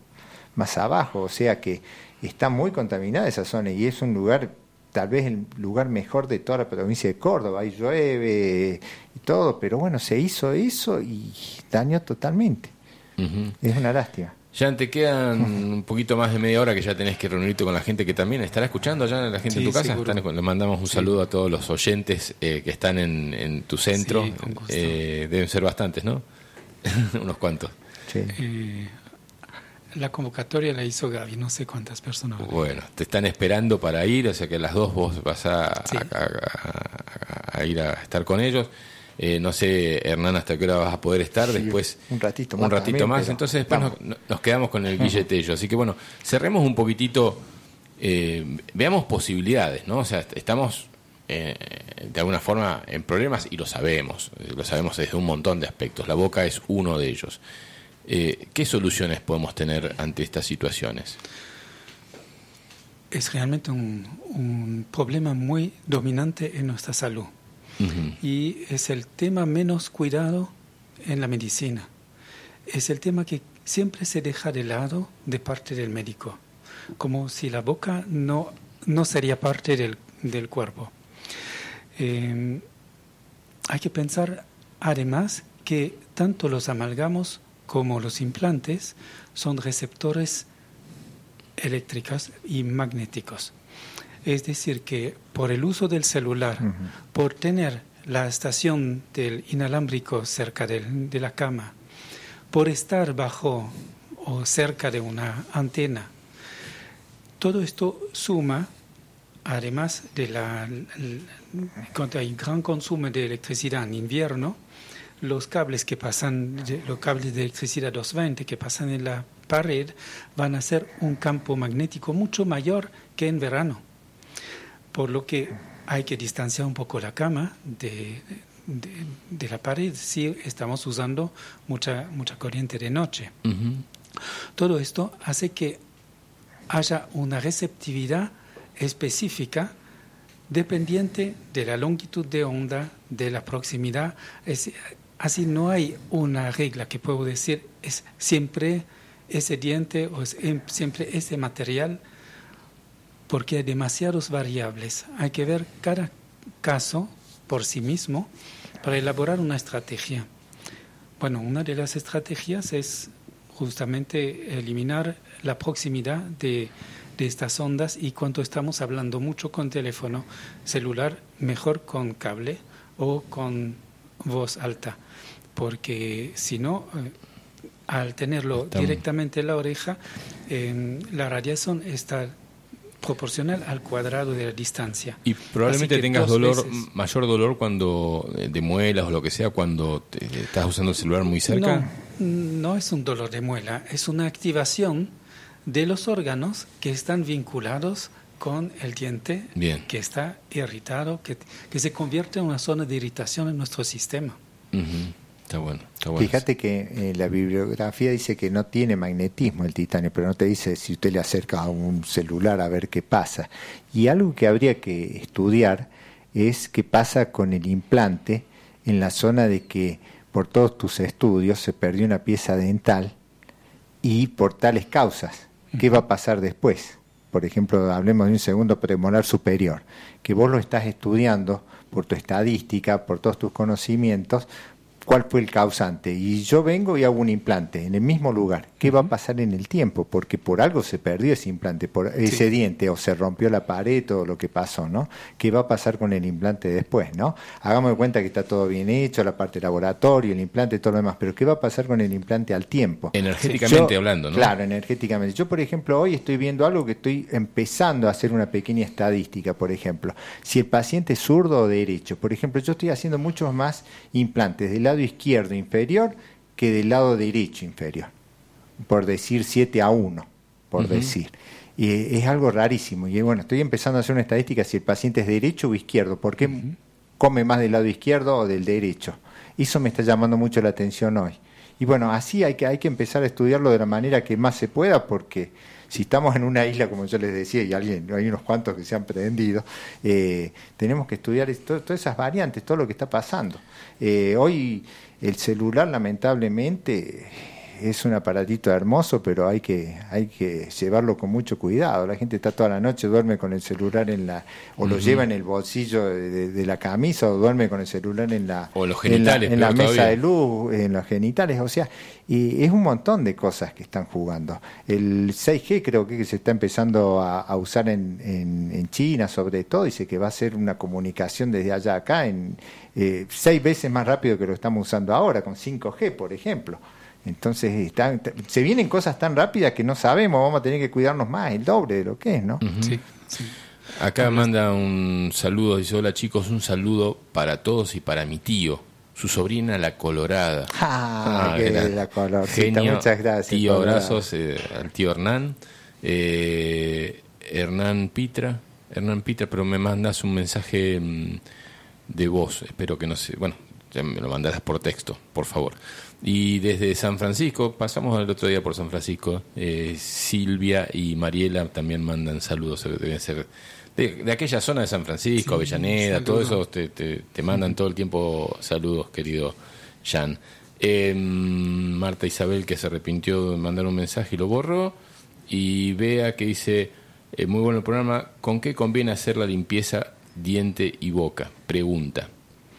Speaker 4: más abajo, o sea que está muy contaminada esa zona y es un lugar, tal vez el lugar mejor de toda la provincia de Córdoba, ahí llueve y todo, pero bueno, se hizo eso y dañó totalmente. Es una lástima.
Speaker 1: Jan, te quedan un poquito más de media hora que ya tenés que reunirte con la gente que también estará escuchando ya la gente
Speaker 3: Sí,
Speaker 1: en tu casa. Están- le mandamos un saludo a todos los oyentes eh, que están en, en tu centro.
Speaker 3: Sí, con gusto.
Speaker 1: Eh, deben ser bastantes, ¿no? Unos cuantos.
Speaker 4: Sí.
Speaker 3: Eh, la convocatoria la hizo Gaby, no sé cuántas personas.
Speaker 1: Bueno, te están esperando para ir, o sea que a las dos vos vas a,
Speaker 3: Sí.
Speaker 1: a- a- a ir a estar con ellos. Eh, no sé, Hernán, hasta qué hora vas a poder estar
Speaker 4: Sí,
Speaker 1: después.
Speaker 4: un ratito
Speaker 1: Un
Speaker 4: más
Speaker 1: ratito
Speaker 4: también,
Speaker 1: más. Entonces después nos, quedamos con el billetello. Así que bueno, cerremos un poquitito, eh, veamos posibilidades, ¿no? O sea, est- estamos eh, de alguna forma en problemas y lo sabemos, lo sabemos desde un montón de aspectos. La boca es uno de ellos. Eh, ¿Qué soluciones podemos tener ante estas situaciones?
Speaker 3: Es realmente un, un problema muy dominante en nuestra salud. Y es el tema menos cuidado en la medicina. Es el tema que siempre se deja de lado de parte del médico, como si la boca no, no sería parte del, del cuerpo. Eh, hay que pensar además que tanto los amalgamos como los implantes son receptores eléctricos y magnéticos. Es decir, que por el uso del celular, por tener la estación del inalámbrico cerca de la cama, por estar bajo o cerca de una antena, todo esto suma, además de la, cuando hay gran consumo de electricidad en invierno, los cables que pasan, los cables de electricidad 220 que pasan en la pared van a ser un campo magnético mucho mayor que en verano. Por lo que hay que distanciar un poco la cama de, de- de la pared si estamos usando mucha, mucha corriente de noche. Todo esto hace que haya una receptividad específica dependiente de la longitud de onda, de la proximidad. Es- así no hay una regla que puedo decir es siempre ese diente o es em- siempre ese material, porque hay demasiadas variables. Hay que ver cada caso por sí mismo para elaborar una estrategia. Bueno, una de las estrategias es justamente eliminar la proximidad de, de estas ondas y cuando estamos hablando mucho con teléfono celular, mejor con cable o con voz alta, porque si no, eh, al tenerlo
Speaker 1: Estamos-
Speaker 3: directamente en la oreja, eh, la radiación está proporcional al cuadrado de la distancia.
Speaker 1: Y probablemente tengas dolor,
Speaker 3: veces.
Speaker 1: mayor dolor cuando eh, de muelas o lo que sea cuando te- estás usando el celular muy cerca.
Speaker 3: No, no es un dolor de muela, es una activación de los órganos que están vinculados con el diente
Speaker 1: Bien.
Speaker 3: que está irritado, que, que se convierte en una zona de irritación en nuestro sistema.
Speaker 1: Ujú. Está bueno, está bueno.
Speaker 4: Fíjate que eh, la bibliografía dice que no tiene magnetismo el titanio, pero no te dice si usted le acerca a un celular a ver qué pasa. Y algo que habría que estudiar es qué pasa con el implante en la zona de que por todos tus estudios se perdió una pieza dental y por tales causas. ¿Qué va a pasar después? Por ejemplo, hablemos de un segundo premolar superior, que vos lo estás estudiando por tu estadística, por todos tus conocimientos, cuál fue el causante. Y yo vengo y hago un implante en el mismo lugar. ¿Qué va a pasar en el tiempo? Porque por algo se perdió ese implante, por ese diente, o se rompió la pared o lo que pasó, ¿no? ¿Qué va a pasar con el implante después, ¿no? Hagamos de cuenta que está todo bien hecho, la parte de laboratorio, el implante, todo lo demás, pero ¿qué va a pasar con el implante al tiempo?
Speaker 1: Energéticamente
Speaker 4: Yo-
Speaker 1: hablando, ¿no?
Speaker 4: Claro, energéticamente. Yo, por ejemplo, hoy estoy viendo algo que estoy empezando a hacer una pequeña estadística, por ejemplo. Si el paciente es zurdo o derecho, por ejemplo, yo estoy haciendo muchos más implantes del lado izquierdo inferior que del lado derecho inferior. Por decir 7 a 1, por decir. Y es algo rarísimo. Y bueno, estoy empezando a hacer una estadística si el paciente es derecho o izquierdo. ¿Por qué come más del lado izquierdo o del derecho? Eso me está llamando mucho la atención hoy. Y bueno, así hay que, hay que empezar a estudiarlo de la manera que más se pueda, porque si estamos en una isla, como yo les decía, y alguien, hay unos cuantos que se han prendido, eh, tenemos que estudiar esto- todas esas variantes, todo lo que está pasando. Eh, hoy el celular, lamentablemente, es un aparatito hermoso, pero hay que, hay que llevarlo con mucho cuidado. La gente está toda la noche, duerme con el celular en la, o lo lleva en el bolsillo de, de- de la camisa, o duerme con el celular en la,
Speaker 1: O los
Speaker 4: en la-
Speaker 1: genitales,
Speaker 4: en la, mesa de luz, en los genitales, o sea, y es un montón de cosas que están jugando. El 6G creo que se está empezando a, a usar en, en, en China, sobre todo, dice que va a ser una comunicación desde allá a acá en eh, seis veces más rápido que lo estamos usando ahora, con 5G, por ejemplo. Entonces, están- se vienen cosas tan rápidas que no sabemos, vamos a tener que cuidarnos más, el doble de lo que es, ¿no?
Speaker 3: Sí, sí.
Speaker 1: Acá manda un saludo, dice, hola chicos, un saludo para todos y para mi tío, su sobrina la Colorada.
Speaker 4: Ah, qué
Speaker 1: era
Speaker 4: la colorcita,
Speaker 1: genio.
Speaker 4: muchas gracias,
Speaker 1: Tío,
Speaker 4: Colorada.
Speaker 1: abrazos eh, al tío Hernán. Eh, Hernán Pitra, Hernán Pitra, pero me mandas un mensaje mm, de voz, espero que no se... Bueno, ya me lo mandarás por texto, por favor. Y desde San Francisco, pasamos el otro día por San Francisco, eh, Silvia y Mariela también mandan saludos, eh, deben ser de, de aquella zona de San Francisco,
Speaker 3: Sí,
Speaker 1: Avellaneda, todo eso te, te, te mandan todo el tiempo saludos, querido Jan. Eh, Marta Isabel que se arrepintió de mandar un mensaje y lo borró. Y Bea que dice, eh, muy bueno el programa, ¿con qué conviene hacer la limpieza diente y boca? Pregunta.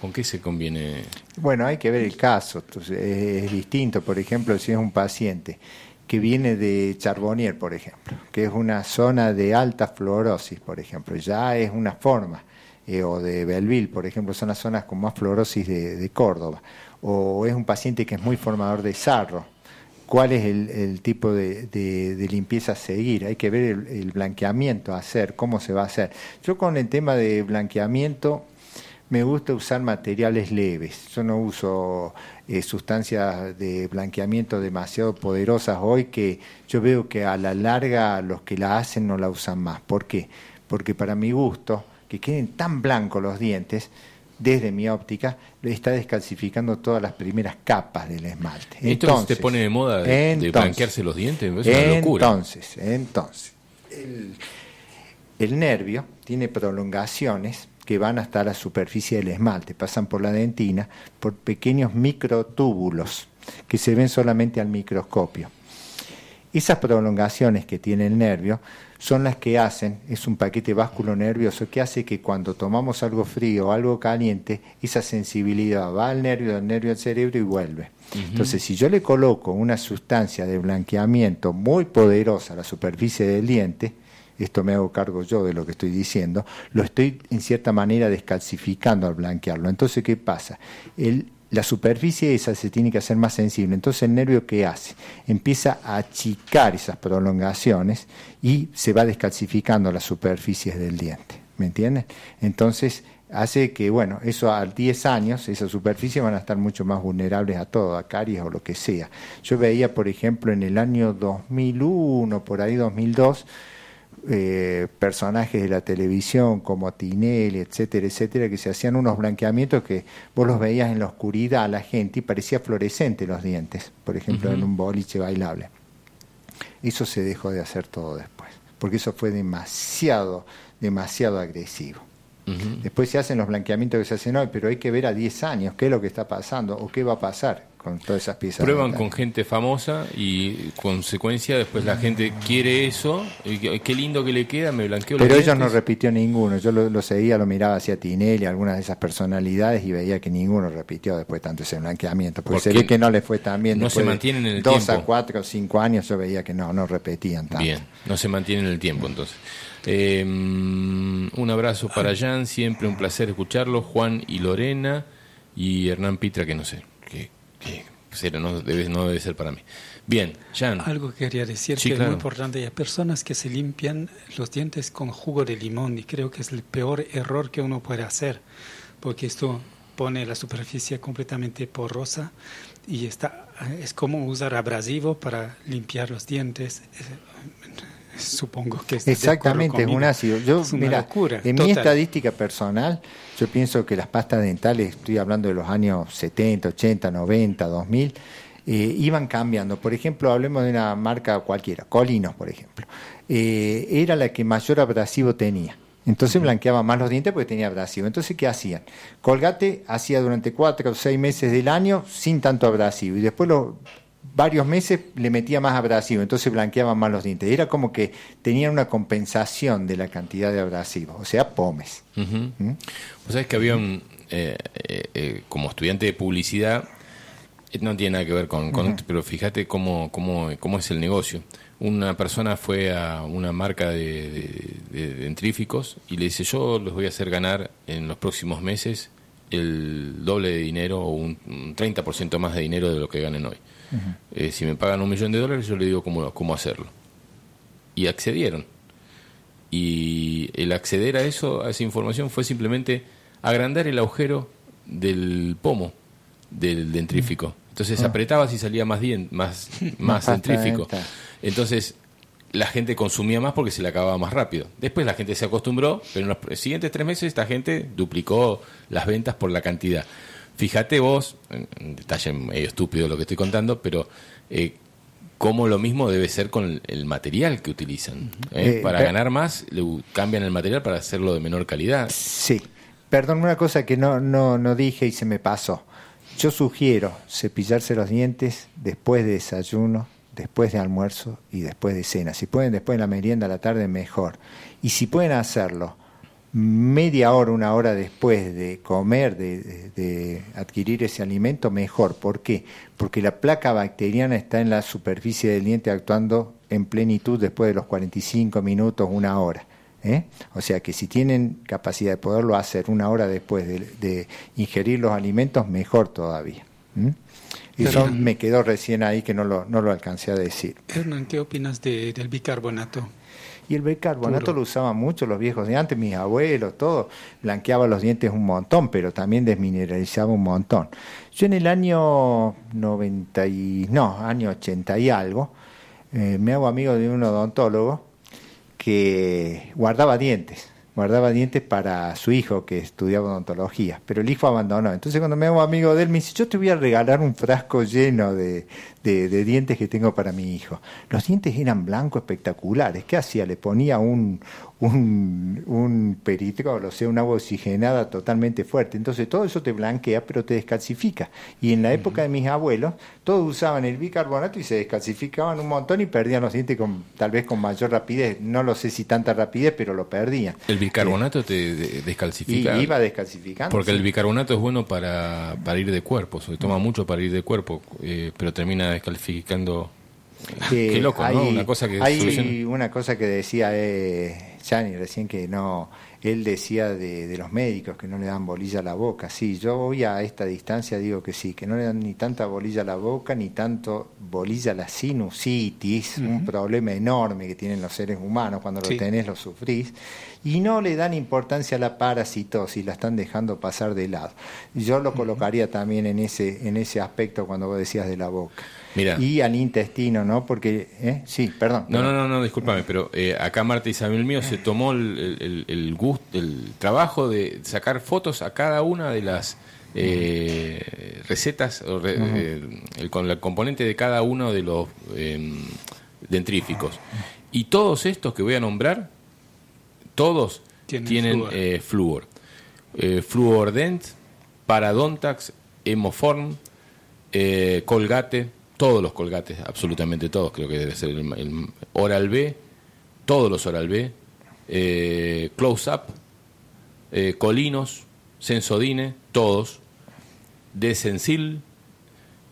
Speaker 1: ¿Con qué se conviene?
Speaker 4: Bueno, hay que ver el caso, entonces, es, distinto, por ejemplo, si es un paciente que viene de Charbonnier, por ejemplo, que es una zona de alta fluorosis, por ejemplo, ya es una forma, eh, o de Belleville, por ejemplo, son las zonas con más fluorosis de, Córdoba, o es un paciente que es muy formador de sarro, cuál es el, el tipo de, de- de limpieza a seguir. Hay que ver el, el blanqueamiento a hacer, cómo se va a hacer. Yo con el tema de blanqueamiento me gusta usar materiales leves. Yo no uso eh, sustancias de blanqueamiento demasiado poderosas hoy que yo veo que a la larga los que la hacen no la usan más. ¿Por qué? Porque para mi gusto, que queden tan blancos los dientes, desde mi óptica, le está descalcificando todas las primeras capas del esmalte.
Speaker 1: ¿Esto que se te pone de moda de, de
Speaker 4: entonces,
Speaker 1: blanquearse los dientes? Es una locura.
Speaker 4: entonces, entonces, el, el nervio tiene prolongaciones que van hasta la superficie del esmalte, pasan por la dentina, por pequeños microtúbulos que se ven solamente al microscopio. Esas prolongaciones que tiene el nervio son las que hacen, es un paquete básculo nervioso que hace que cuando tomamos algo frío o algo caliente, esa sensibilidad va al nervio, del nervio al cerebro y vuelve. Entonces, si yo le coloco una sustancia de blanqueamiento muy poderosa a la superficie del diente, esto me hago cargo yo de lo que estoy diciendo, lo estoy en cierta manera descalcificando al blanquearlo. Entonces, ¿qué pasa? La superficie esa se tiene que hacer más sensible. Entonces, el nervio, ¿qué hace? Empieza a achicar esas prolongaciones y se va descalcificando las superficies del diente. ¿Me entienden? Entonces, hace que, bueno, eso a 10 años, esas superficies van a estar mucho más vulnerables a todo, a caries o lo que sea. Yo veía, por ejemplo, en el año 2001, por ahí 2002, eh, personajes de la televisión como Tinelli, etcétera, etcétera, que se hacían unos blanqueamientos que vos los veías en la oscuridad a la gente y parecía fluorescente los dientes, por ejemplo, en un boliche bailable. Eso se dejó de hacer todo después, porque eso fue demasiado, demasiado agresivo. Después se hacen los blanqueamientos que se hacen hoy, pero hay que ver a 10 años qué es lo que está pasando o qué va a pasar con todas esas piezas.
Speaker 1: Prueban con gente famosa y consecuencia después la gente quiere eso. y qué- lindo que le queda, me blanqueo
Speaker 4: Pero ellos no repitió ninguno. Yo lo, lo seguía, lo miraba hacia Tinelli, algunas de esas personalidades y veía que ninguno repitió después tanto ese blanqueamiento. Porque
Speaker 1: ¿Por
Speaker 4: se ve que no le fue tan bien.
Speaker 1: No se mantienen en el
Speaker 4: Dos
Speaker 1: tiempo.
Speaker 4: a cuatro o cinco años yo veía que no, no repetían tanto.
Speaker 1: Bien, no se mantiene en el tiempo entonces. Eh, un abrazo para Jan, siempre un placer escucharlo. Juan y Lorena y Hernán Pitra, que no sé, que, será, no, debe, no debe ser para mí. Bien, Jan,
Speaker 3: Algo que quería decir
Speaker 1: Sí,
Speaker 3: que
Speaker 1: claro.
Speaker 3: es muy importante. Hay personas que se limpian los dientes con jugo de limón y creo que es el peor error que uno puede hacer, porque esto pone la superficie completamente porosa y está es como usar abrasivo para limpiar los dientes. Supongo que de
Speaker 4: Exactamente, es un ácido. Yo,
Speaker 3: Es una
Speaker 4: mira,
Speaker 3: locura,
Speaker 4: en mi estadística personal, yo pienso que las pastas dentales, estoy hablando de los años 70, 80, 90, 2000, eh, iban cambiando. Por ejemplo, hablemos de una marca cualquiera, Colinos, por ejemplo. Eh, era la que mayor abrasivo tenía. Entonces blanqueaba más los dientes porque tenía abrasivo. Entonces, ¿qué hacían? Colgate hacía durante cuatro o seis meses del año sin tanto abrasivo. Y después los varios meses le metía más abrasivo, entonces blanqueaban más los dientes. Era como que tenían una compensación de la cantidad de abrasivo, o sea, pomes. ¿Mm?
Speaker 1: Vos sabés que había un, eh, eh, eh, como estudiante de publicidad, eh, no tiene nada que ver con, con pero fíjate cómo, cómo, cómo es el negocio. Una persona fue a una marca de, de- de dentríficos y le dice, yo les voy a hacer ganar en los próximos meses el doble de dinero o un, un 30% más de dinero de lo que ganen hoy. Eh, si me pagan un millón de dólares, yo le digo cómo, cómo hacerlo. Y accedieron. Y el acceder a eso, a esa información, fue simplemente agrandar el agujero del pomo del dentrífico. Entonces apretabas y salía más, dien- más, más dentrífico. Entonces la gente consumía más porque se le acababa más rápido. Después la gente se acostumbró, pero en los siguientes tres meses esta gente duplicó las ventas por la cantidad. Fíjate vos, en en detalle medio estúpido lo que estoy contando, pero eh, cómo lo mismo debe ser con el, material que utilizan. ¿eh?
Speaker 4: Eh,
Speaker 1: para ganar más, le cambian el material para hacerlo de menor calidad.
Speaker 4: Sí. Perdón, una cosa que no, no, no dije y se me pasó. Yo sugiero cepillarse los dientes después de desayuno, después de almuerzo y después de cena. Si pueden después de la merienda a la tarde, mejor. Y si pueden hacerlo media hora, una hora después de comer, de, adquirir ese alimento, mejor. ¿Por qué? Porque la placa bacteriana está en la superficie del diente actuando en plenitud después de los 45 minutos, una hora. ¿eh? O sea que si tienen capacidad de poderlo hacer una hora después de, de ingerir los alimentos, mejor todavía. ¿m? Eso me quedó recién ahí que no lo, no lo alcancé a decir.
Speaker 3: Hernán, ¿qué opinas de- del bicarbonato?
Speaker 4: Y el bicarbonato
Speaker 3: Puro.
Speaker 4: lo usaban mucho los viejos de antes, mis abuelos, todo. Blanqueaba los dientes un montón, pero también desmineralizaba un montón. Yo en el año 90 y... no, año 80 y algo, eh, me hago amigo de un odontólogo que guardaba dientes, guardaba dientes para su hijo que estudiaba odontología, pero el hijo abandonó. Entonces cuando me hago amigo de él me dice, yo te voy a regalar un frasco lleno de, de- dientes que tengo para mi hijo. Los dientes eran blancos espectaculares. ¿Qué hacía? Le ponía un, un, un peritrol, o sea, una agua oxigenada totalmente fuerte. Entonces todo eso te blanquea, pero te descalcifica. Y en la época de mis abuelos, todos usaban el bicarbonato y se descalcificaban un montón y perdían los dientes con, tal vez con mayor rapidez. No lo sé si tanta rapidez, pero lo perdían.
Speaker 1: El bicarbonato te de-
Speaker 4: Y
Speaker 1: descalcifica.
Speaker 4: iba descalcificando.
Speaker 1: Porque
Speaker 4: sí.
Speaker 1: el bicarbonato es bueno para, para ir de cuerpo, se toma mucho para ir de cuerpo, eh, pero termina descalificando.
Speaker 4: que
Speaker 1: Qué loco, ¿no?
Speaker 4: hay-
Speaker 1: Una cosa que
Speaker 4: hay
Speaker 1: soluciona.
Speaker 4: una cosa que decía eh, Gianni recién que no él decía de, de los médicos que no le dan bolilla a la boca. Sí yo hoy a esta distancia digo que sí que no le dan ni tanta bolilla a la boca ni tanto bolilla a la sinusitis un problema enorme que tienen los seres humanos cuando lo tenés lo sufrís y no le dan importancia a la parasitosis la están dejando pasar de lado. Yo lo colocaría también en ese en ese aspecto cuando vos decías de la boca
Speaker 1: Mira.
Speaker 4: y al intestino, ¿no? Porque, ¿eh? sí, perdón.
Speaker 1: No, no, no, no, discúlpame, pero eh, acá Marta Isabel mío se tomó el, el, el gusto, el trabajo de sacar fotos a cada una de las eh, recetas, o re- eh, el, con el componente de cada uno de los eh, dentríficos. Y todos estos que voy a nombrar, todos
Speaker 3: Tienen
Speaker 1: tienen
Speaker 3: flúor.
Speaker 1: eh, flúor. Eh, Fluordent, Paradontax, Hemoform, eh, Colgate, todos los Colgates, absolutamente todos, creo que debe ser el, el Oral B, todos los Oral B, eh, Close Up, eh, Colinos, Sensodine, todos, Desensil,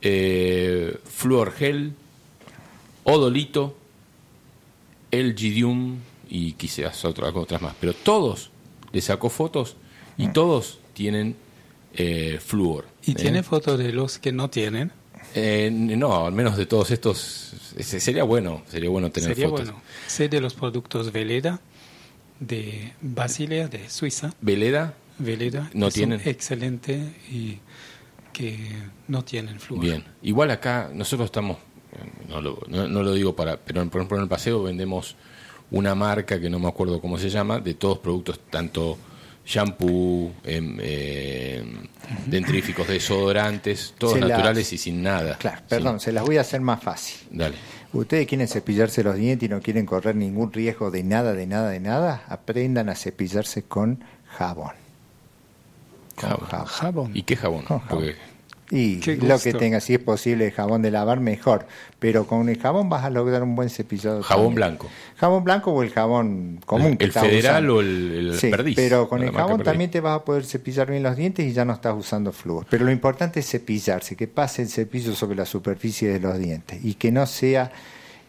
Speaker 1: eh, Fluor Gel, Odolito, El Gidium y quizás otras, otras más, pero todos le sacó fotos y todos tienen eh, flúor.
Speaker 3: ¿Y
Speaker 1: ¿eh?
Speaker 3: tiene fotos de los que no tienen?
Speaker 1: Eh, no, al menos de todos estos, sería bueno, sería bueno tener
Speaker 3: Sería
Speaker 1: fotos.
Speaker 3: bueno. Sé de los productos Veleda de Basilea, de Suiza.
Speaker 1: Veleda,
Speaker 3: Veleda.
Speaker 1: No
Speaker 3: que son
Speaker 1: tienen.
Speaker 3: excelente y que no tienen flúor.
Speaker 1: bien. Igual acá nosotros estamos, no lo, no, no lo digo para, pero por ejemplo en el paseo vendemos una marca que no me acuerdo cómo se llama, de todos productos, tanto shampoo, em, eh, dentríficos, desodorantes, todos
Speaker 4: Se las-
Speaker 1: naturales y sin nada.
Speaker 4: Claro,
Speaker 1: Sí.
Speaker 4: perdón, se las voy a hacer más fácil.
Speaker 1: Dale.
Speaker 4: Ustedes quieren cepillarse los dientes y no quieren correr ningún riesgo de nada, de nada, de nada, aprendan a cepillarse con jabón. Con
Speaker 1: Jabón.
Speaker 4: jabón.
Speaker 3: Jabón.
Speaker 1: ¿Y qué jabón?
Speaker 4: Con jabón.
Speaker 1: Porque
Speaker 4: Y lo que tenga, si es posible, jabón de lavar, mejor. Pero con el jabón vas a lograr un buen cepillado.
Speaker 1: Jabón
Speaker 4: también.
Speaker 1: blanco.
Speaker 4: Jabón blanco o el jabón común.
Speaker 1: ¿El-
Speaker 4: que
Speaker 1: el federal
Speaker 4: usando.
Speaker 1: o el- el
Speaker 4: Sí,
Speaker 1: perdiz?
Speaker 4: Pero con el jabón
Speaker 1: perdiz.
Speaker 4: también te vas a poder cepillar bien los dientes y ya no estás usando flúor. Pero lo importante es cepillarse, que pase el cepillo sobre la superficie de los dientes y que no sea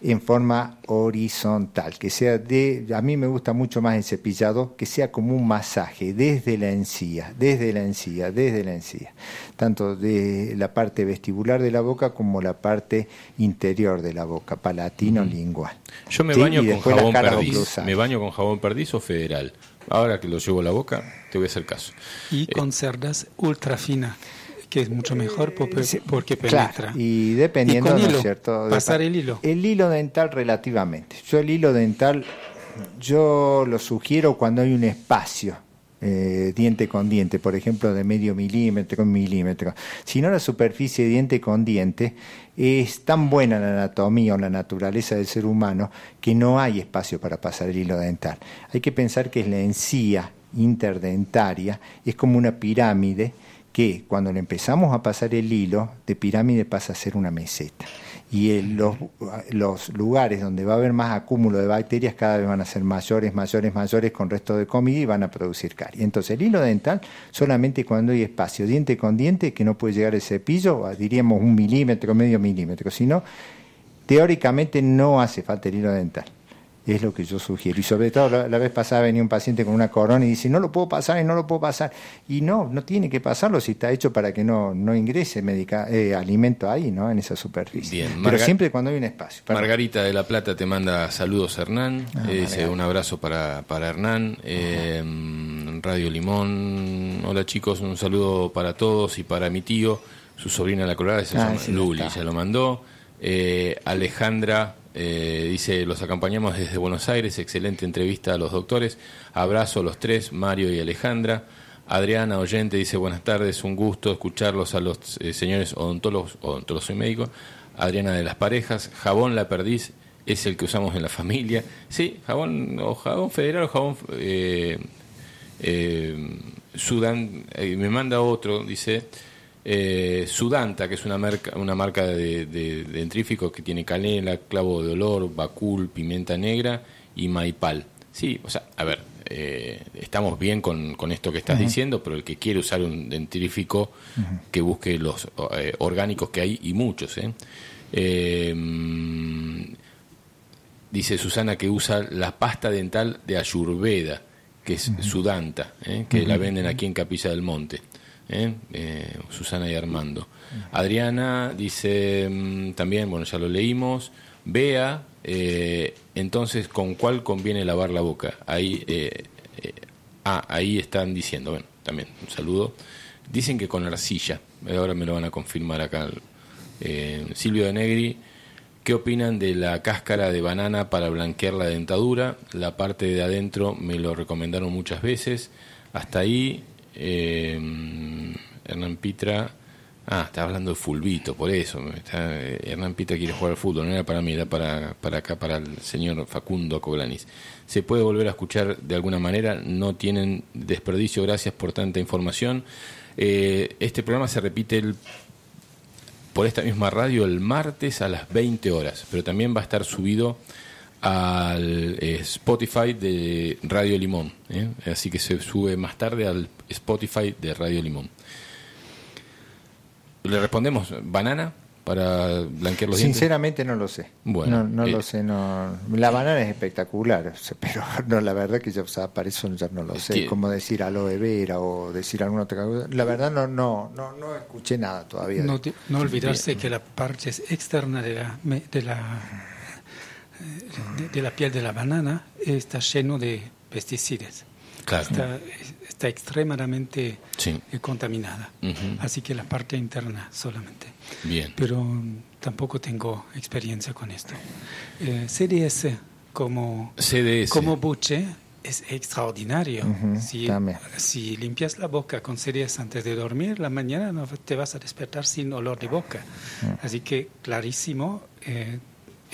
Speaker 4: en forma horizontal, que sea de, a mí me gusta mucho más el cepillado, que sea como un masaje desde la encía, desde la encía, desde la encía, tanto de la parte vestibular de la boca como la parte interior de la boca, palatino lingual.
Speaker 1: Yo me
Speaker 4: Sí,
Speaker 1: baño
Speaker 4: y
Speaker 1: con jabón perdiz. Me baño con jabón perdiz o federal. Ahora que lo llevo a la boca, te voy a hacer caso.
Speaker 3: Y con cerdas ultra fina, que es mucho mejor porque, porque
Speaker 4: claro,
Speaker 3: penetra.
Speaker 4: y dependiendo,
Speaker 3: Y con
Speaker 4: ¿no es cierto?
Speaker 3: pasar el hilo.
Speaker 4: El hilo dental relativamente. Yo el hilo dental, yo lo sugiero cuando hay un espacio. eh, diente con diente, por ejemplo, de medio milímetro con milímetro. Si no, la superficie diente con diente es tan buena la anatomía o la naturaleza del ser humano que no hay espacio para pasar el hilo dental. Hay que pensar que es la encía interdentaria, es como una pirámide que cuando le empezamos a pasar el hilo, de pirámide pasa a ser una meseta. Y los, los lugares donde va a haber más acúmulo de bacterias cada vez van a ser mayores, mayores, mayores con resto de comida y van a producir caries. Entonces el hilo dental solamente cuando hay espacio, diente con diente, que no puede llegar el cepillo, diríamos un milímetro, medio milímetro, sino teóricamente no hace falta el hilo dental. Es lo que yo sugiero. Y sobre todo, la, la vez pasada venía un paciente con una corona y dice, no lo puedo pasar y no lo puedo pasar. Y no, no tiene que pasarlo si está hecho para que no, no ingrese medica, eh, alimento ahí, ¿no? En esa superficie.
Speaker 1: Bien,
Speaker 4: Pero siempre cuando hay un espacio.
Speaker 1: Margarita de la Plata te manda saludos Hernán,
Speaker 4: Ah,
Speaker 1: eh, dice un abrazo para, para Hernán, eh, Radio Limón, hola chicos, un saludo para todos y para mi tío, su sobrina la colorada se
Speaker 4: Ah,
Speaker 1: llama
Speaker 4: sí, ya
Speaker 1: Luli,
Speaker 4: está.
Speaker 1: ya lo mandó, Eh, Alejandra eh, dice, los acompañamos desde Buenos Aires, excelente entrevista a los doctores, abrazo a los tres, Mario y Alejandra. Adriana Oyente dice buenas tardes, un gusto escucharlos a los eh, señores odontólogos, odontólogos soy médico. Adriana de las parejas, jabón la perdiz es el que usamos en la familia. Sí, jabón o jabón federal o jabón eh, Sudán, me manda otro, dice eh, Sudanta, que es una marca, una marca de, de, de dentríficos que tiene canela, clavo de olor, bacul, pimienta negra y maipal. Sí, o sea, a ver, eh, estamos bien con, con esto que estás diciendo, pero el que quiere usar un dentrífico, que busque los eh, orgánicos que hay, y muchos. ¿eh? Eh, dice Susana que usa la pasta dental de Ayurveda, que es Sudanta, que la venden aquí en Capilla del Monte. ¿Eh? Eh, Susana y Armando. Adriana dice mm, también, bueno, ya lo leímos. Bea, eh, entonces, ¿con cuál conviene lavar la boca? Ahí, ah, ahí están diciendo, bueno, también un saludo. Dicen que con arcilla, ahora me lo van a confirmar acá. Silvio de Negri, ¿qué opinan de la cáscara de banana para blanquear la dentadura? La parte de adentro me lo recomendaron muchas veces. Hasta ahí, eh, Hernán Pitra. Ah, está hablando de fulbito, por eso. Está- eh, Hernán Pitra quiere jugar al fútbol, no era para mí, era para, para acá, para el señor Facundo Coglanis. ¿Se puede volver a escuchar de alguna manera? No tienen desperdicio, gracias por tanta información. Eh, este programa se repite por esta misma radio el martes a las 20 horas, pero también va a estar subido al eh, Spotify de Radio Limón, ¿eh? así que se sube más tarde al Spotify de Radio Limón. Le respondemos, banana para blanquear los dientes.
Speaker 4: Sinceramente no lo sé.
Speaker 1: Bueno,
Speaker 4: no, no
Speaker 1: eh,
Speaker 4: lo sé. No. La banana es espectacular, pero no, la verdad que yo o sea, para eso ya no lo sé.
Speaker 1: que-
Speaker 4: Como decir aloe vera o decir alguna otra cosa. La verdad no, no, no, no escuché nada todavía.
Speaker 3: No, te- no olvidarse que la parte externa de la, me- de, la, de, de la piel de la banana está lleno de pesticidas.
Speaker 1: Claro.
Speaker 3: Está, está extremadamente
Speaker 1: Sí.
Speaker 3: eh, contaminada.
Speaker 1: Ujú.
Speaker 3: Así que la parte interna solamente.
Speaker 1: Bien.
Speaker 3: Pero mm, tampoco tengo experiencia con esto. Eh, CDS como,
Speaker 1: CDS.
Speaker 3: como buche es extraordinario.
Speaker 4: Ujú,
Speaker 3: si,
Speaker 4: también.
Speaker 3: si limpias la boca con CDS antes de dormir, la mañana no te vas a despertar sin olor de boca.
Speaker 4: Mm.
Speaker 3: Así que clarísimo, eh,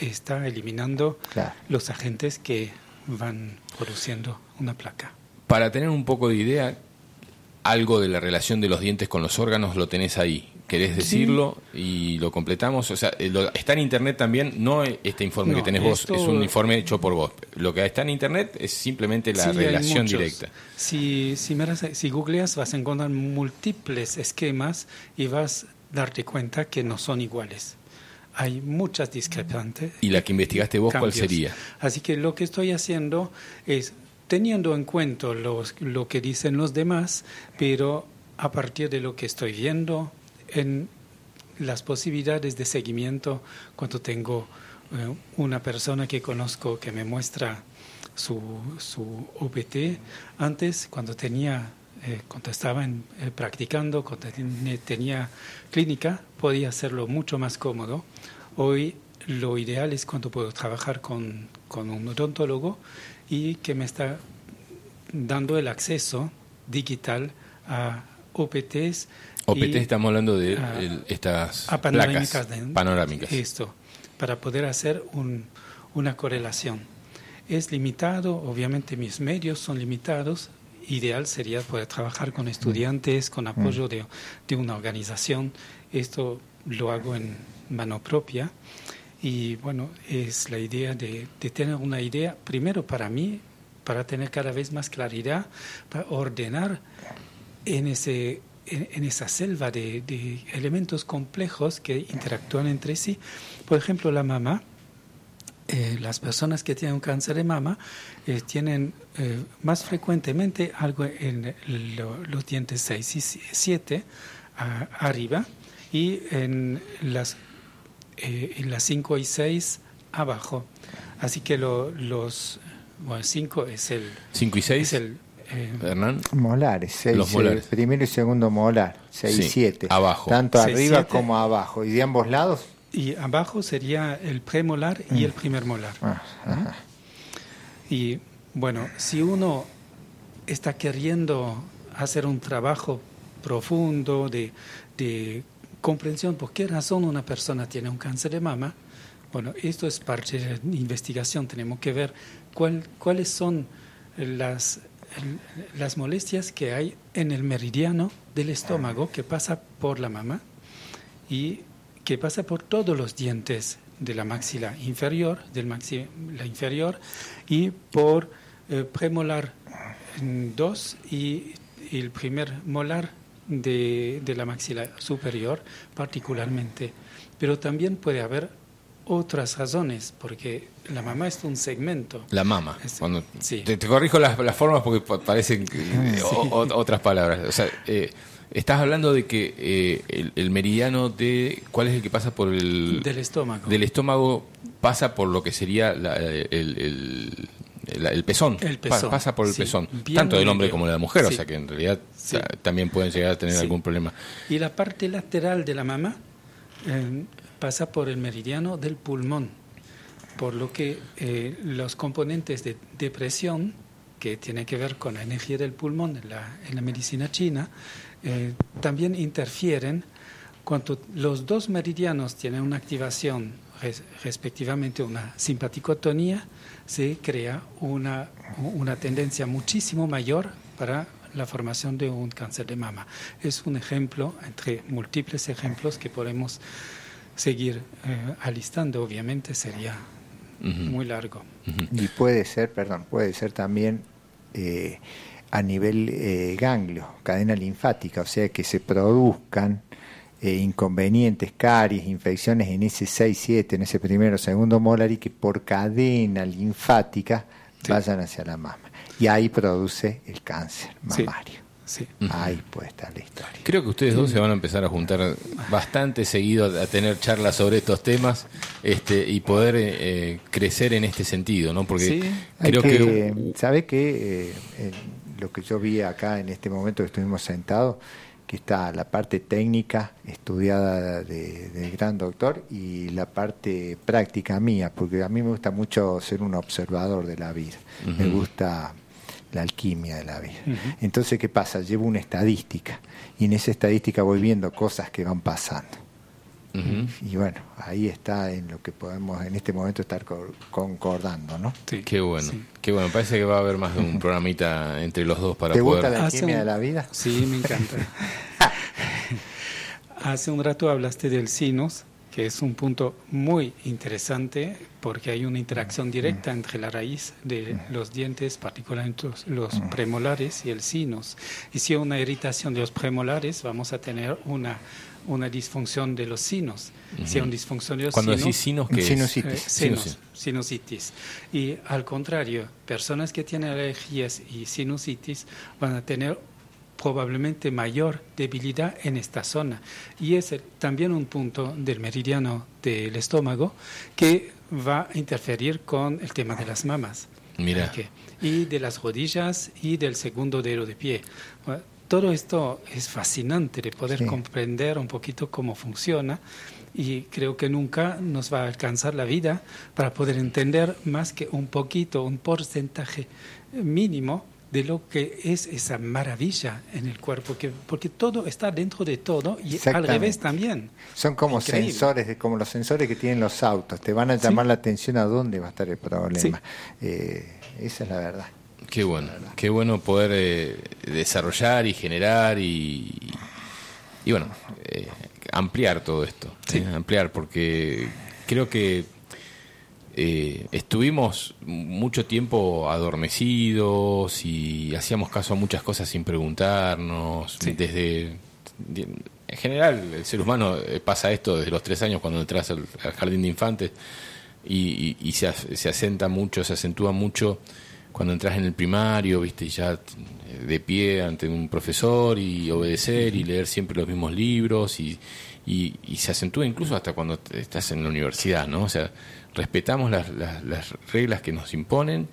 Speaker 3: está eliminando
Speaker 4: Claro.
Speaker 3: los agentes que van produciendo una placa.
Speaker 1: Para tener un poco de idea, algo de la relación de los dientes con los órganos lo tenés ahí. ¿Querés decirlo y lo completamos? O sea, eh, lo- está en internet también, no este informe
Speaker 3: No,
Speaker 1: que tenés vos, es un informe hecho por vos. Lo que está en internet es simplemente la
Speaker 3: Sí,
Speaker 1: relación directa.
Speaker 3: Si, si, miras- si googleas vas a encontrar múltiples esquemas y vas a darte cuenta que no son iguales. Hay muchas discrepantes.
Speaker 1: ¿Y la que investigaste vos cuál sería?
Speaker 3: Así que lo que estoy haciendo es teniendo en cuenta los, lo que dicen los demás, pero a partir de lo que estoy viendo en las posibilidades de seguimiento cuando tengo eh, una persona que conozco que me muestra su, su OPT antes cuando tenía eh, cuando estaba en- eh, practicando cuando ten- tenía clínica podía hacerlo mucho más cómodo hoy lo ideal es cuando puedo trabajar con, con un odontólogo y que me está dando el acceso digital a OPTs
Speaker 1: OPT
Speaker 3: y
Speaker 1: estamos hablando de
Speaker 3: a-
Speaker 1: el- estas
Speaker 3: a
Speaker 1: placas
Speaker 3: panorámicas de-
Speaker 1: panorámicas.
Speaker 3: Esto, para poder hacer un- una correlación. Es limitado, obviamente mis medios son limitados. Ideal sería poder trabajar con estudiantes, con apoyo de, de una organización. Esto lo hago en mano propia. Y bueno, es la idea de, tener una idea, primero para mí, para tener cada vez más claridad, para ordenar en, ese, en, esa selva de, elementos complejos que interactúan entre sí. Por ejemplo, la mama, eh, las personas que tienen un cáncer de mama eh, tienen eh, más frecuentemente algo en lo- los dientes 6 y 7 arriba y en las, eh, en las 5 y 6 abajo. Así que lo- los 5 es el,
Speaker 1: 5 y 6,
Speaker 3: es el eh,
Speaker 1: Hernán.
Speaker 4: Molares, seis,
Speaker 1: Los molares.
Speaker 4: eh, primero y segundo molar, 6
Speaker 1: Sí,
Speaker 4: y 7.
Speaker 1: abajo.
Speaker 4: Tanto
Speaker 3: Seis,
Speaker 4: arriba
Speaker 3: siete.
Speaker 4: como abajo. ¿Y de ambos lados?
Speaker 3: Y abajo sería el premolar y el primer molar.
Speaker 4: Ah, ajá.
Speaker 3: Y bueno, si uno está queriendo hacer un trabajo profundo de, de comprensión por qué razón una persona tiene un cáncer de mama, bueno, esto es parte de la investigación. Tenemos que ver cuál- cuáles son las, las molestias que hay en el meridiano del estómago que pasa por la mama y que pasa por todos los dientes de la maxila inferior, del maxila inferior y por eh, premolar 2 y el primer molar de, de la maxila superior particularmente. Pero también puede haber otras razones, porque la mamá es un segmento.
Speaker 1: La mama.
Speaker 3: Es-
Speaker 1: Cuando,
Speaker 3: sí.
Speaker 1: te, te corrijo las, las formas porque pa- parecen eh, o- o- otras palabras. O sea, eh, estás hablando de que eh, el, el meridiano de... ¿Cuál es el que pasa por el...
Speaker 3: Del estómago.
Speaker 1: Del estómago pasa por lo que sería la- el, el, el- el pezón.
Speaker 3: El
Speaker 1: Pa-
Speaker 3: pezón,
Speaker 1: pasa por el
Speaker 3: sí.
Speaker 1: pezón. Tanto del hombre como de la mujer. O
Speaker 3: Sí.
Speaker 1: sea que en realidad
Speaker 3: Sí.
Speaker 1: ta- también pueden llegar a tener algún problema.
Speaker 3: Y la parte lateral de la mama eh, pasa por el meridiano del pulmón, por lo que eh, los componentes de depresión, que tiene que ver con la energía del pulmón en la, en la medicina china, eh, también interfieren cuando los dos meridianos tienen una activación, res- respectivamente una simpaticotonía, se crea una, una tendencia muchísimo mayor para la formación de un cáncer de mama. Es un ejemplo entre múltiples ejemplos que podemos seguir eh, alistando, obviamente sería muy largo.
Speaker 4: Y puede ser, perdón, puede ser también eh, a nivel eh, ganglio, cadena linfática, o sea que se produzcan eh, inconvenientes, caries, infecciones en ese 6, 7, en ese primero, segundo molar y que por cadena linfática vayan hacia la mama. Y ahí produce el cáncer
Speaker 3: Sí.
Speaker 4: mamario.
Speaker 3: Sí.
Speaker 4: Ahí puede estar la historia.
Speaker 1: Creo que ustedes dos se van a empezar a juntar bastante seguido a tener charlas sobre estos temas este, y poder eh, eh, crecer en este sentido, ¿no? Porque
Speaker 3: Sí.
Speaker 1: Creo
Speaker 4: que,
Speaker 1: que,
Speaker 4: ¿Sabe qué? Eh, eh, lo que yo vi acá en este momento que estuvimos sentados, que está la parte técnica estudiada de- del gran doctor y la parte práctica mía, porque a mí me gusta mucho ser un observador de la vida, me gusta la alquimia de la vida. Entonces, ¿qué pasa? Llevo una estadística y en esa estadística voy viendo cosas que van pasando. Y bueno, ahí está en lo que podemos en este momento estar co- concordando, ¿no?
Speaker 3: Sí.
Speaker 1: Qué bueno,
Speaker 3: Sí.
Speaker 1: qué bueno. Parece que va a haber más de un programita entre los dos para
Speaker 4: ¿Te
Speaker 1: poder.
Speaker 4: gusta la
Speaker 3: Hace
Speaker 4: alquimia
Speaker 3: un-
Speaker 4: de la vida?
Speaker 3: Sí, me encanta. Hace un rato hablaste del sinus, que es un punto muy interesante porque hay una interacción directa entre la raíz de los dientes, particularmente los, los premolares y el sinus. Y si hay una irritación de los premolares, vamos a tener una, una disfunción de los sinos. Si hay una disfunción de los
Speaker 1: Cuando
Speaker 3: sinos,
Speaker 1: decís sinos, ¿qué es?
Speaker 4: Sinusitis.
Speaker 3: eh,
Speaker 1: Sinus.
Speaker 3: sinus- sinusitis. Y al contrario, personas que tienen alergias y sinusitis van a tener probablemente mayor debilidad en esta zona. Y es el- también un punto del meridiano del estómago que va a interferir con el tema de las mamas.
Speaker 1: Mira.
Speaker 3: Y de las rodillas y del segundo dedo de pie. Todo esto es fascinante de poder
Speaker 4: Sí.
Speaker 3: comprender un poquito cómo funciona y creo que nunca nos va a alcanzar la vida para poder entender más que un poquito, un porcentaje mínimo de lo que es esa maravilla en el cuerpo, que, porque todo está dentro de todo y al revés también.
Speaker 4: Son como
Speaker 3: Increíble.
Speaker 4: sensores, como los sensores que tienen los autos. Te van a llamar la atención a dónde va a estar el problema. Eh, esa es la verdad.
Speaker 1: Qué bueno, qué bueno poder eh, desarrollar y generar y, y bueno, eh, ampliar todo esto. eh, ampliar, porque creo que eh, estuvimos mucho tiempo adormecidos y hacíamos caso a muchas cosas sin preguntarnos.
Speaker 3: Sí.
Speaker 1: Desde. En general, el ser humano pasa esto desde los tres años cuando entras al, al jardín de infantes y, y- y se, se asenta mucho, se acentúa mucho cuando entras en el primario, viste, y ya eh, de pie ante un profesor y obedecer y leer siempre los mismos libros y, y, y se acentúa incluso hasta cuando estás en la universidad, ¿no? O sea, respetamos las, las, las reglas que nos imponen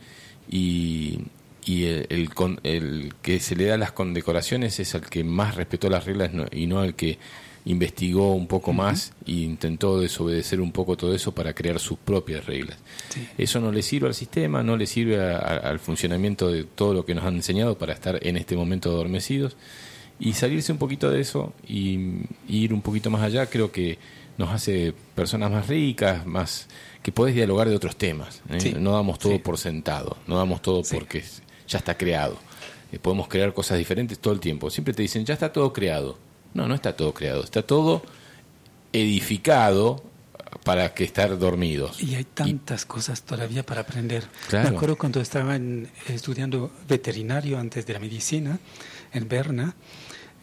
Speaker 1: y, y el, el con- el que se le da las condecoraciones es al que más respetó las reglas y no al que investigó un poco más e intentó desobedecer un poco todo eso para crear sus propias reglas.
Speaker 3: Sí.
Speaker 1: Eso no le sirve al sistema, no le sirve a- a- al funcionamiento de todo lo que nos han enseñado para estar en este momento adormecidos. Y salirse un poquito de eso y, y ir un poquito más allá creo que nos hace personas más ricas, más que podés dialogar de otros temas. ¿eh?
Speaker 3: Sí.
Speaker 1: No damos todo
Speaker 3: Sí.
Speaker 1: por sentado, no damos todo porque ya está creado. Eh, podemos crear cosas diferentes todo el tiempo. Siempre te dicen, ya está todo creado. No, no está todo creado, está todo edificado para que estar dormidos.
Speaker 3: Y hay tantas cosas todavía para aprender.
Speaker 1: Claro.
Speaker 3: Me acuerdo cuando estaba en- estudiando veterinario antes de la medicina en Berna,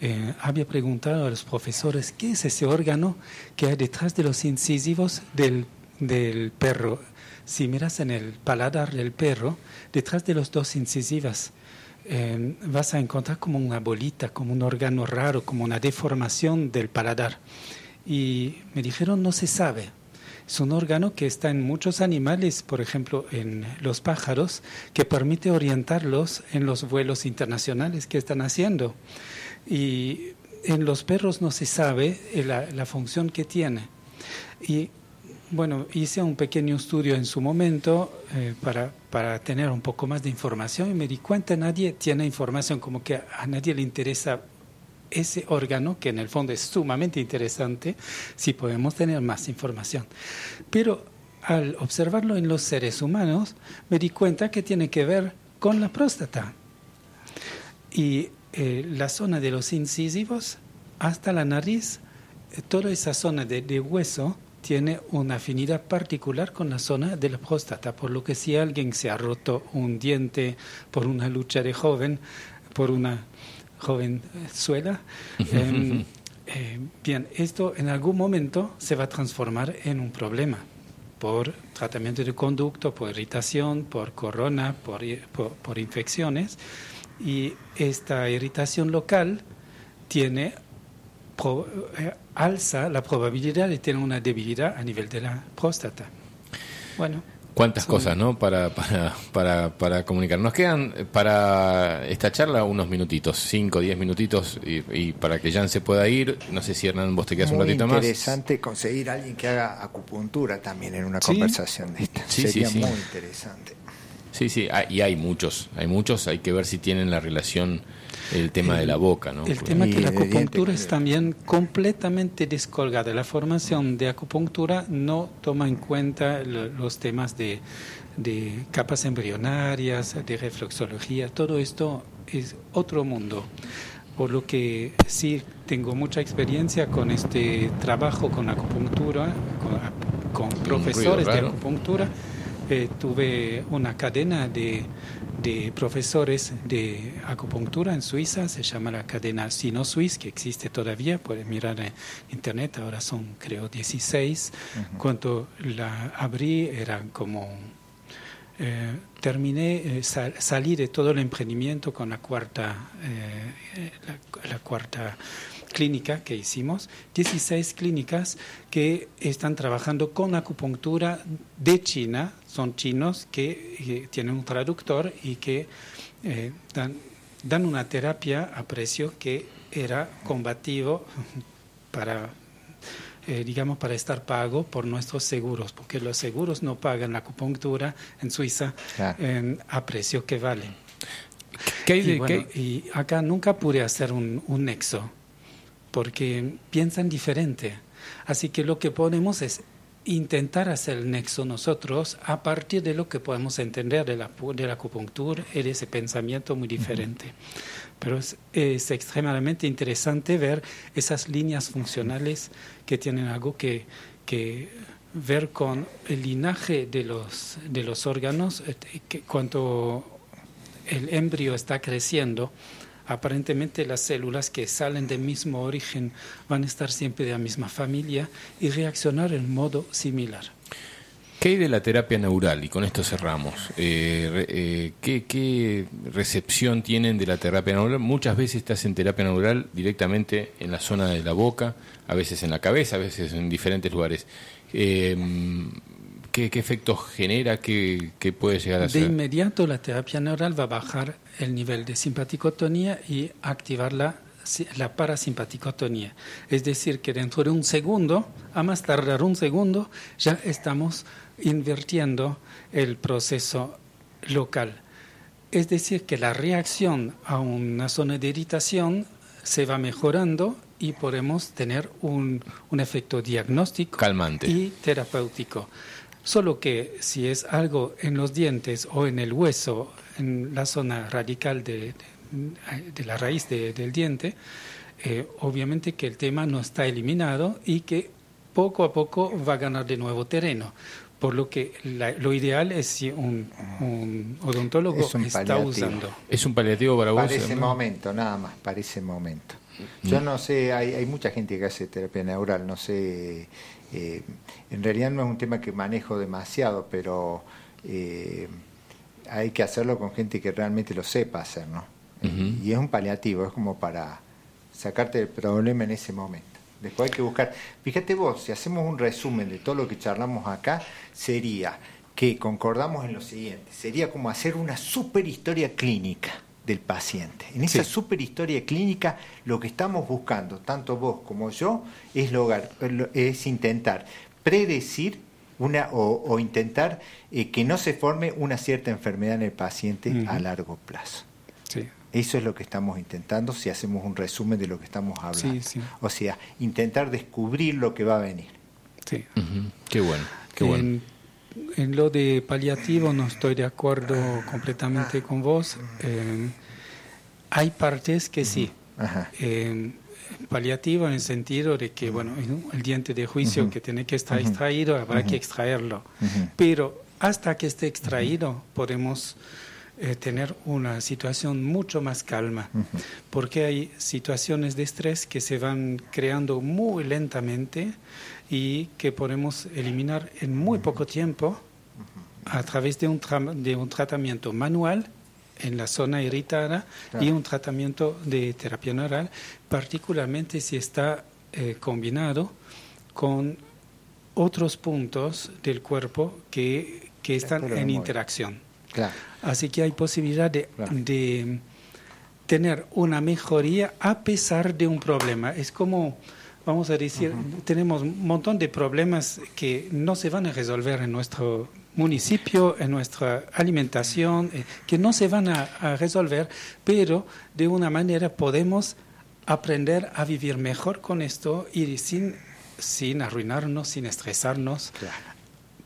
Speaker 3: eh, había preguntado a los profesores qué es ese órgano que hay detrás de los incisivos del, del perro. Si miras en el paladar del perro, detrás de los dos incisivas, eh, vas a encontrar como una bolita, como un órgano raro, como una deformación del paladar. Y me dijeron, no se sabe. Es un órgano que está en muchos animales, por ejemplo en los pájaros, que permite orientarlos en los vuelos internacionales que están haciendo. Y en los perros no se sabe eh, la, la función que tiene. Y bueno, hice un pequeño estudio en su momento eh, para, para tener un poco más de información y me di cuenta nadie tiene información, como que a nadie le interesa ese órgano, que en el fondo es sumamente interesante, si podemos tener más información. Pero al observarlo en los seres humanos, me di cuenta que tiene que ver con la próstata. Y eh, la zona de los incisivos hasta la nariz, eh, toda esa zona de, de hueso tiene una afinidad particular con la zona de la próstata, por lo que si alguien se ha roto un diente por una lucha de joven, por una jovenzuela, em, eh, bien, esto en algún momento se va a transformar en un problema por tratamiento de conducto, por irritación, por corona, por- por infecciones. Y esta irritación local tiene pro- eh, alza la probabilidad de tener una debilidad a nivel de la próstata. Bueno,
Speaker 1: Cuántas cosas, ¿no? Para, para, para, para comunicar. Nos quedan eh, para esta charla unos minutitos, 5, 10 minutitos, y, y para que Jan se pueda ir. No sé si Hernán, vos te quedas un ratito más.
Speaker 4: interesante conseguir a alguien que haga acupuntura también en una
Speaker 3: Sí.
Speaker 4: conversación de esta.
Speaker 1: Sí,
Speaker 4: Sería
Speaker 1: sí, sí.
Speaker 4: muy interesante.
Speaker 1: Sí, sí, hay- y hay muchos, hay muchos. Hay que ver si tienen la relación el tema de la boca, ¿no?
Speaker 3: El tema que la acupuntura es también completamente descolgada. La formación de acupuntura no toma en cuenta lo- los temas de, de capas embrionarias, de reflexología. Todo esto es otro mundo. Por lo que sí tengo mucha experiencia con este trabajo con acupuntura, con, con profesores de acupuntura. Eh, tuve una cadena de, de profesores de acupuntura en Suiza, se llama la cadena Sino Suisse, que existe todavía, pueden mirar en internet, ahora son creo 16. Cuando la abrí eran como... eh, terminé, eh, sal- salí de todo el emprendimiento con la cuarta, eh, la, la cuarta clínica que hicimos, 16 clínicas que están trabajando con acupuntura de China, son chinos que eh, tienen un traductor y que eh, dan, dan una terapia a precio que era combativo para eh, digamos, para estar pago por nuestros seguros, porque los seguros no pagan la acupuntura en Suiza
Speaker 4: Claro.
Speaker 3: eh, a precio que vale.
Speaker 1: ¿Qué
Speaker 3: Y, bueno,
Speaker 1: qué-
Speaker 3: y acá nunca pude hacer un, un nexo, porque piensan diferente. Así que lo que podemos es intentar hacer el nexo nosotros a partir de lo que podemos entender de la, de la acupuntura y de ese pensamiento muy diferente. Pero es, es extremadamente interesante ver esas líneas funcionales que tienen algo que, que ver con el linaje de los, de los órganos, eh, que cuanto el embrio está creciendo, aparentemente las células que salen del mismo origen van a estar siempre de la misma familia y reaccionar en modo similar.
Speaker 1: ¿Qué hay de la terapia neural? Y con esto cerramos. Eh, eh, ¿qué, recepción tienen de la terapia neural? Muchas veces te hacen terapia neural directamente en la zona de la boca, a veces en la cabeza, a veces en diferentes lugares. Eh, ¿qué, qué efecto genera? ¿Qué, qué puede llegar a
Speaker 3: De
Speaker 1: ser?
Speaker 3: inmediato la terapia neural va a bajar el nivel de simpaticotonía y activar la, la parasimpaticotonía. Es decir, que dentro de un segundo, a más tardar un segundo, ya estamos invirtiendo el proceso local. Es decir, que la reacción a una zona de irritación se va mejorando y podemos tener un, un efecto diagnóstico
Speaker 1: Calmante.
Speaker 3: y terapéutico. Solo que si es algo en los dientes o en el hueso, en la zona radical de, de- de la raíz de- del diente, eh, obviamente que el tema no está eliminado y que poco a poco va a ganar de nuevo terreno. Por lo que la- lo ideal es si un, un odontólogo
Speaker 4: Es un
Speaker 3: está
Speaker 4: paliativo.
Speaker 3: usando.
Speaker 1: ¿Es un paliativo para vos?
Speaker 4: Para ese momento, nada más, para ese momento. Yo no sé, hay, hay mucha gente que hace terapia neural, no sé, eh, en realidad no es un tema que manejo demasiado, pero eh, hay que hacerlo con gente que realmente lo sepa hacer, ¿no? Y es un paliativo, es como para sacarte el problema en ese momento. Después hay que buscar, fíjate vos, si hacemos un resumen de todo lo que charlamos acá, sería que concordamos en lo siguiente, sería como hacer una super historia clínica del paciente. En esa
Speaker 3: Sí.
Speaker 4: super historia clínica lo que estamos buscando, tanto vos como yo, es, lograr, es intentar predecir una, o, o intentar eh, que no se forme una cierta enfermedad en el paciente a largo plazo.
Speaker 3: Sí.
Speaker 4: Eso es lo que estamos intentando si hacemos un resumen de lo que estamos hablando.
Speaker 3: Sí, sí.
Speaker 4: O sea, intentar descubrir lo que va a venir.
Speaker 3: Sí.
Speaker 1: Qué bueno, qué bueno.
Speaker 3: En, en lo de paliativo no estoy de acuerdo completamente con vos. Eh, Hay partes que sí.
Speaker 4: Ajá.
Speaker 3: Eh, paliativo en el sentido de que, bueno, el diente de juicio que tiene que estar extraído, habrá que extraerlo. Pero hasta que esté extraído, podemos eh, tener una situación mucho más calma, porque hay situaciones de estrés que se van creando muy lentamente y que podemos eliminar en muy poco tiempo a través de un, tra- de un tratamiento manual en la zona irritada
Speaker 4: Claro.
Speaker 3: y un tratamiento de terapia neural, particularmente si está eh, combinado con otros puntos del cuerpo que, que están en interacción.
Speaker 4: Claro.
Speaker 3: Así que hay posibilidad de,
Speaker 4: Claro.
Speaker 3: de tener una mejoría a pesar de un problema. Es como, vamos a decir, tenemos un montón de problemas que no se van a resolver en nuestro municipio, en nuestra alimentación, eh, que no se van a, a resolver, pero de una manera podemos aprender a vivir mejor con esto y sin, sin arruinarnos, sin estresarnos,
Speaker 4: Claro.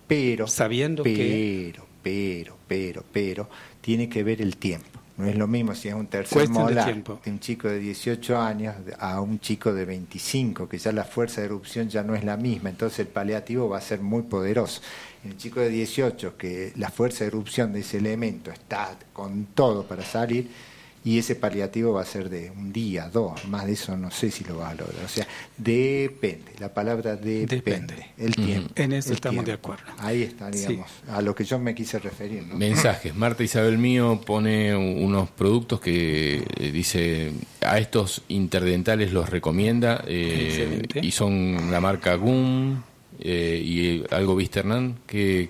Speaker 4: Pero,
Speaker 3: sabiendo que
Speaker 4: pero, pero, pero, pero, tiene que ver el tiempo. No es lo mismo si es un tercer
Speaker 3: de
Speaker 4: molar de un chico de 18 años a un chico de 25, que ya la fuerza de erupción ya no es la misma, entonces el paliativo va a ser muy poderoso. En el chico de 18, que la fuerza de erupción de ese elemento está con todo para salir, y ese paliativo va a ser de un día, dos, más de eso no sé si lo va a lograr. O sea, depende, la palabra depende,
Speaker 3: Depende.
Speaker 4: el tiempo.
Speaker 3: En eso estamos de acuerdo.
Speaker 4: Ahí está,
Speaker 3: Sí.
Speaker 4: digamos, a lo que yo me quise referir. ¿no?
Speaker 1: Mensajes. Marta Isabel Mío pone unos productos que eh, dice a estos interdentales los recomienda eh,
Speaker 3: Excelente.
Speaker 1: y son la marca Gum eh, y algo viste Hernán que,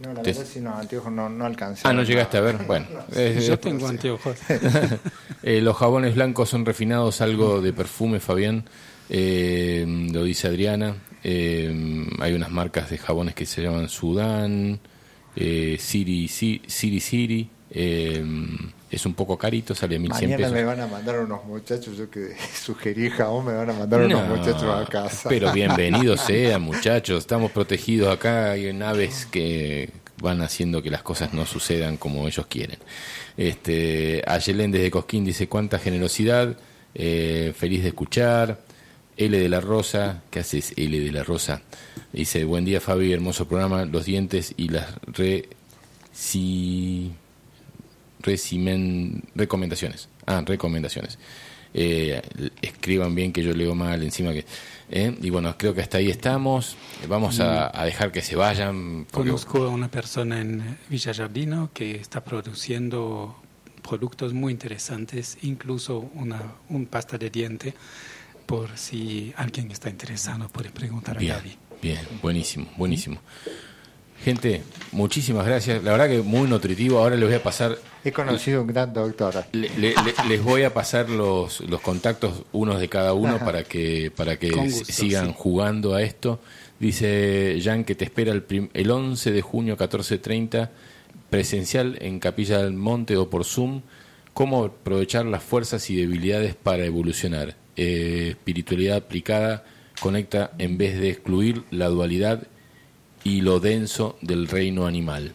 Speaker 4: No, la
Speaker 1: te-
Speaker 4: verdad, si no, anteojos no, no alcancé.
Speaker 1: ah no llegaste a ver bueno eh,
Speaker 3: yo
Speaker 1: eh,
Speaker 3: tengo anteojos.
Speaker 1: Eh, los jabones blancos son refinados, algo de perfume, Fabián. Eh, lo dice Adriana. Eh, hay unas marcas de jabones que se llaman Sudán, eh, Siri, Si- Siri Siri. Eh, es un poco carito, sale a 1100
Speaker 4: Mañana
Speaker 1: pesos.
Speaker 4: me van a mandar unos muchachos, yo que sugerí jabón, me van a mandar unos
Speaker 1: No,
Speaker 4: muchachos a casa.
Speaker 1: Pero bienvenidos sean, muchachos. Estamos protegidos acá. Hay naves que van haciendo que las cosas no sucedan como ellos quieren. Este, Ayelén desde Cosquín dice: Cuánta generosidad. eh, feliz de escuchar. L de la Rosa, ¿qué haces L de la Rosa? Dice, buen día Fabi, hermoso programa, los dientes y las re... si- recimen- recomendaciones. Ah, recomendaciones. Eh, escriban bien que yo leo mal encima que... ¿eh? Y bueno, creo que hasta ahí estamos. Vamos a, a dejar que se vayan. porque-
Speaker 3: Conozco a una persona en Villa Jardino que está produciendo productos muy interesantes, incluso una un pasta de diente, por si alguien está interesado puede preguntar a
Speaker 1: Bien,
Speaker 3: Gaby.
Speaker 1: bien, buenísimo, buenísimo. Gente, muchísimas gracias. La verdad que muy nutritivo. Ahora les voy a pasar
Speaker 4: He conocido un gran doctor.
Speaker 1: Le- le- le- les voy a pasar los, los contactos unos de cada uno
Speaker 4: Ajá.
Speaker 1: para que para que
Speaker 3: gusto,
Speaker 1: sigan
Speaker 3: sí.
Speaker 1: jugando a esto. Dice Jan que te espera el, prim- el 11 de junio 14.30 presencial en Capilla del Monte o por Zoom. Cómo aprovechar las fuerzas y debilidades para evolucionar. Eh, espiritualidad aplicada conecta en vez de excluir la dualidad y lo denso del reino animal.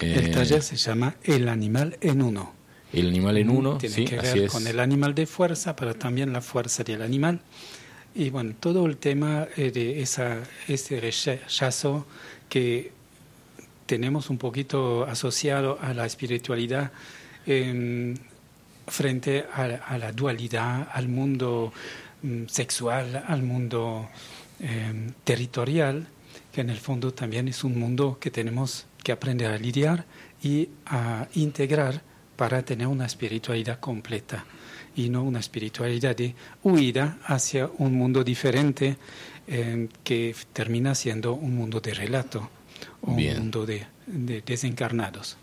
Speaker 3: El
Speaker 1: Eh,
Speaker 3: taller se llama El animal en uno.
Speaker 1: el animal en uno,
Speaker 3: Tiene
Speaker 1: sí,
Speaker 3: que
Speaker 1: así
Speaker 3: ver
Speaker 1: es.
Speaker 3: con el animal de fuerza, pero también la fuerza del animal. Y bueno, todo el tema eh, de esa, ese rechazo que tenemos un poquito asociado a la espiritualidad em, frente a, a la dualidad, al mundo mm, sexual, al mundo em, territorial, que en el fondo también es un mundo que tenemos que aprender a lidiar y a integrar para tener una espiritualidad completa y no una espiritualidad de huida hacia un mundo diferente eh, que termina siendo un mundo de relato o
Speaker 1: Bien.
Speaker 3: un mundo de, de desencarnados.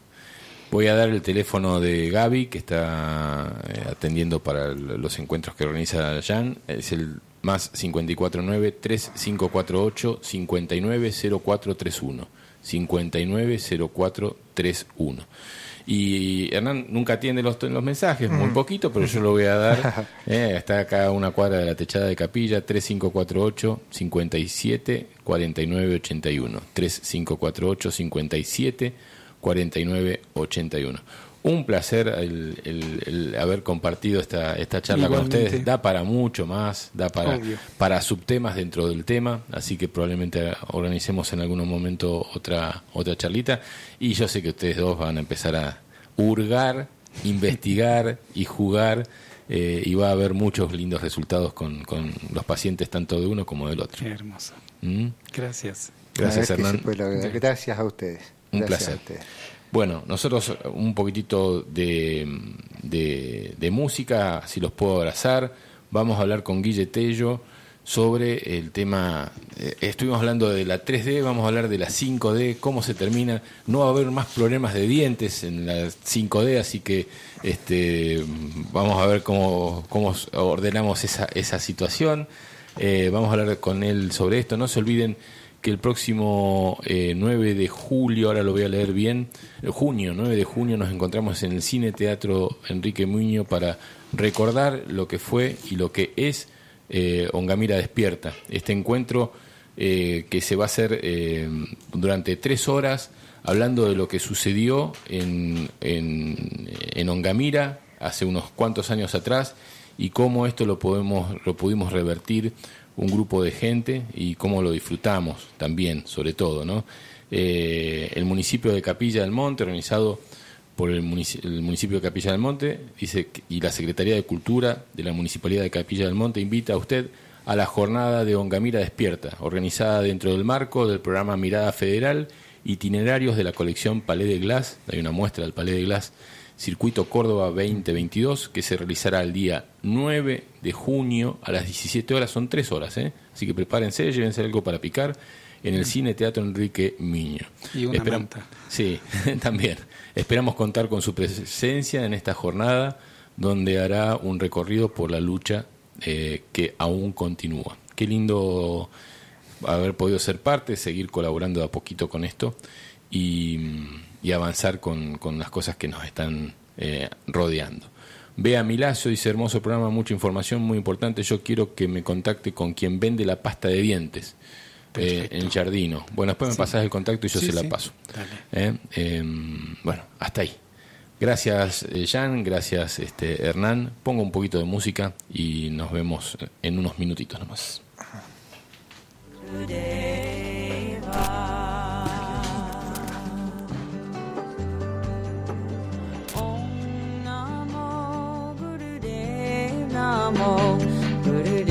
Speaker 1: Voy a dar el teléfono de Gaby, que está eh, atendiendo para los encuentros que organiza Jan. Es el más 549-3548-590431. 590431. Y Hernán nunca atiende los, los mensajes, muy poquito, pero yo lo voy a dar. Eh, está acá a una cuadra de la techada de capilla, 3548 57 49 81. 3548 57 49 81. Un placer el, el- el haber compartido esta, esta charla con ustedes. Da para mucho más, da para,
Speaker 3: Obvio.
Speaker 1: para subtemas dentro del tema, así que probablemente organicemos en algún momento otra, otra charlita. Y yo sé que ustedes dos van a empezar a hurgar, investigar y jugar. eh, y va a haber muchos lindos resultados con, con los pacientes tanto de uno como del otro.
Speaker 3: Qué hermoso.
Speaker 1: ¿Mm?
Speaker 3: Gracias.
Speaker 1: Gracias, Hernán.
Speaker 4: Gracias a ustedes.
Speaker 1: Un
Speaker 4: Gracias
Speaker 1: placer.
Speaker 4: a ustedes.
Speaker 1: Bueno, nosotros un poquitito de, de, de música, si los puedo abrazar, vamos a hablar con Guille Tello sobre el tema, eh, estuvimos hablando de la 3D, vamos a hablar de la 5D, cómo se termina, no va a haber más problemas de dientes en la 5D, así que este, vamos a ver cómo, cómo ordenamos esa, esa situación, Eh, vamos a hablar con él sobre esto, no se olviden que el próximo eh, 9 de julio, ahora lo voy a leer bien, eh, junio, 9 de junio nos encontramos en el Cine Teatro Enrique Muño para recordar lo que fue y lo que es eh, Ongamira Despierta. Este encuentro eh, que se va a hacer eh, durante tres horas hablando de lo que sucedió en, en, en Ongamira hace unos cuantos años atrás y cómo esto lo podemos lo pudimos revertir un grupo de gente y cómo lo disfrutamos también, sobre todo, ¿no? Eh, el municipio de Capilla del Monte, organizado por el, munici- el municipio de Capilla del Monte, dice y la Secretaría de Cultura de la Municipalidad de Capilla del Monte invita a usted a la jornada de Ongamira Despierta, organizada dentro del marco del programa Mirada Federal, itinerarios de la colección Palais de Glass, hay una muestra del Palais de Glass, Circuito Córdoba 2022, que se realizará el día 9 de junio a las 17 horas, son tres horas, ¿eh? así que prepárense, llévense algo para picar en el Cine Teatro Enrique Miño.
Speaker 3: Y una
Speaker 1: Esperam-
Speaker 3: manta.
Speaker 1: Sí, también. Esperamos contar con su presencia en esta jornada donde hará un recorrido por la lucha eh, que aún continúa. Qué lindo haber podido ser parte, seguir colaborando de a poquito con esto y, y avanzar con, con las cosas que nos están eh, rodeando. Vea mi lazo, dice hermoso programa, mucha información muy importante. Yo quiero que me contacte con quien vende la pasta de dientes eh, en Jardino. Bueno, después me pasas el contacto y yo
Speaker 3: Sí,
Speaker 1: se la
Speaker 3: sí.
Speaker 1: paso.
Speaker 3: Dale.
Speaker 1: Eh, eh, bueno, hasta ahí. Gracias, eh, Jan, gracias, este, Hernán. Pongo un poquito de música y nos vemos en unos minutitos nomás.
Speaker 5: Namo Guru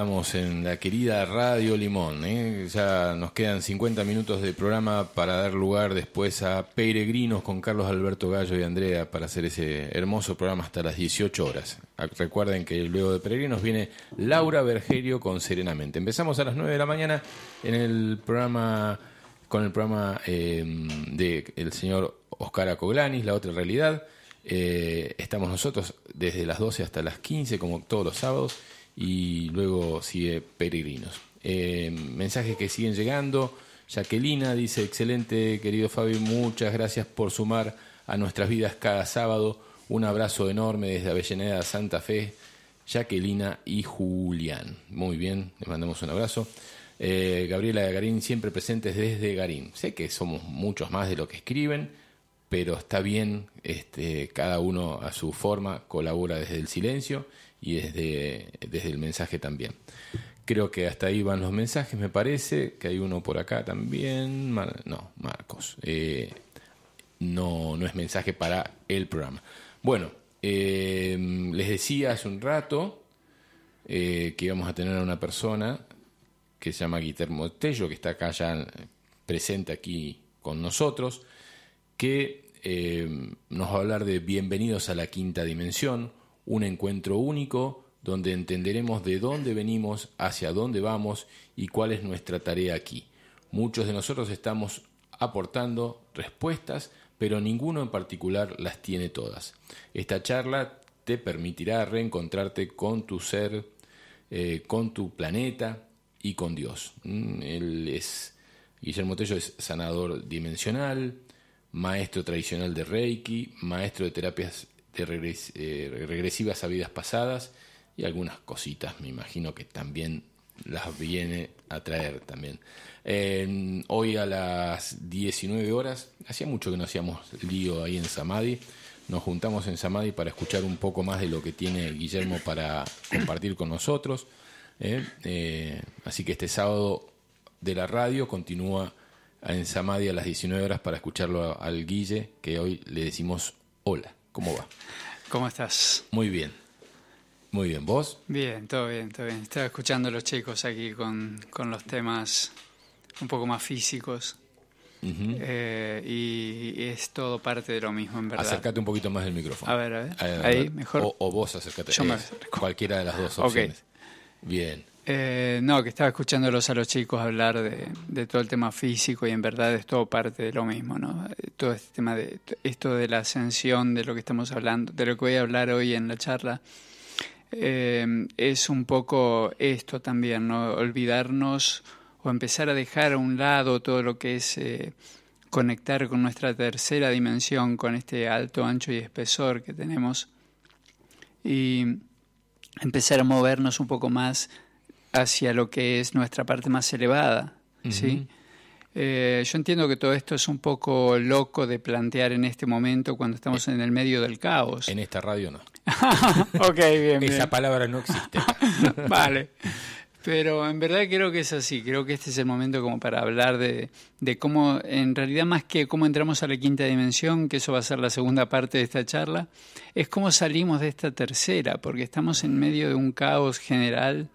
Speaker 1: estamos en la querida Radio Limón. ¿eh? Ya nos quedan 50 minutos de programa para dar lugar después a Peregrinos con Carlos Alberto Gallo y Andrea para hacer ese hermoso programa hasta las 18 horas. Ah, Recuerden que luego de Peregrinos viene Laura Bergerio con Serenamente. Empezamos a las 9 de la mañana en el programa con el programa eh, de el señor Oscar Acoglanis, La Otra Realidad. Eh, estamos nosotros desde las 12 hasta las 15, como todos los sábados, y luego sigue Peregrinos. Eh, mensajes que siguen llegando. Jacquelina dice, excelente, querido Fabio, muchas gracias por sumar a nuestras vidas cada sábado. Un abrazo enorme desde Avellaneda, Santa Fe, Jacquelina y Julián. Muy bien, les mandamos un abrazo. Eh, Gabriela Garín, siempre presentes desde Garín. Sé que somos muchos más de lo que escriben, pero está bien, este, cada uno a su forma colabora desde el silencio y desde, desde el mensaje también. Creo que hasta ahí van los mensajes, me parece, que hay uno por acá también. No, Marcos. Eh, no, no es mensaje para el programa. Bueno, eh, les decía hace un rato eh, que íbamos a tener a una persona que se llama Guillermo Tello, que está acá ya presente aquí con nosotros, que nos va a hablar de Bienvenidos a la Quinta Dimensión, un encuentro único donde entenderemos de dónde venimos, hacia dónde vamos y cuál es nuestra tarea aquí. Muchos de nosotros estamos aportando respuestas, pero ninguno en particular las tiene todas. Esta charla te permitirá reencontrarte con tu ser, eh, con tu planeta y con Dios. Mm, Él es, Guillermo Tello es sanador dimensional, maestro tradicional de Reiki, maestro de terapias de eh, regresivas a vidas pasadas y algunas cositas, me imagino que también las viene a traer también. Hoy a las 19 horas, hacía mucho que no hacíamos lío ahí en Samadhi, nos juntamos en Samadhi para escuchar un poco más de lo que tiene Guillermo para compartir con nosotros. ¿eh? Eh, así que este sábado de la radio continúa en Samadhi a las 19 horas para escucharlo al Guille, que hoy le decimos hola. ¿Cómo va?
Speaker 6: ¿Cómo estás?
Speaker 1: Muy bien. Muy bien. ¿Vos?
Speaker 6: Bien, todo bien, todo bien. Estaba escuchando a los chicos aquí con, con los temas un poco más físicos eh, y es todo parte de lo mismo, en verdad.
Speaker 1: Acércate un poquito más del micrófono.
Speaker 6: A ver, a ver. Ahí,
Speaker 1: ver.
Speaker 6: mejor.
Speaker 1: O, o vos acércate.
Speaker 6: Yo me acerco.
Speaker 1: cualquiera de las dos opciones. Bien.
Speaker 6: Eh, no, que estaba escuchándolos a los chicos hablar de, todo el tema físico y en verdad es todo parte de lo mismo, ¿no? Eh, Todo este tema de esto de la ascensión, de lo que estamos hablando, de lo que voy a hablar hoy en la charla, eh, es un poco esto también, ¿no? Olvidarnos o empezar a dejar a un lado todo lo que es eh, conectar con nuestra tercera dimensión, con este alto, ancho y espesor que tenemos y empezar a movernos un poco más hacia lo que es nuestra parte más elevada, ¿sí? Eh, yo entiendo que todo esto es un poco loco de plantear en este momento cuando estamos en el medio del caos.
Speaker 1: En esta radio no.
Speaker 6: ok, bien, bien.
Speaker 1: Esa palabra no existe.
Speaker 6: vale. Pero en verdad creo que es así, creo que este es el momento como para hablar de, de cómo, en realidad más que cómo entramos a la quinta dimensión, que eso va a ser la segunda parte de esta charla, es cómo salimos de esta tercera, porque estamos en medio de un caos general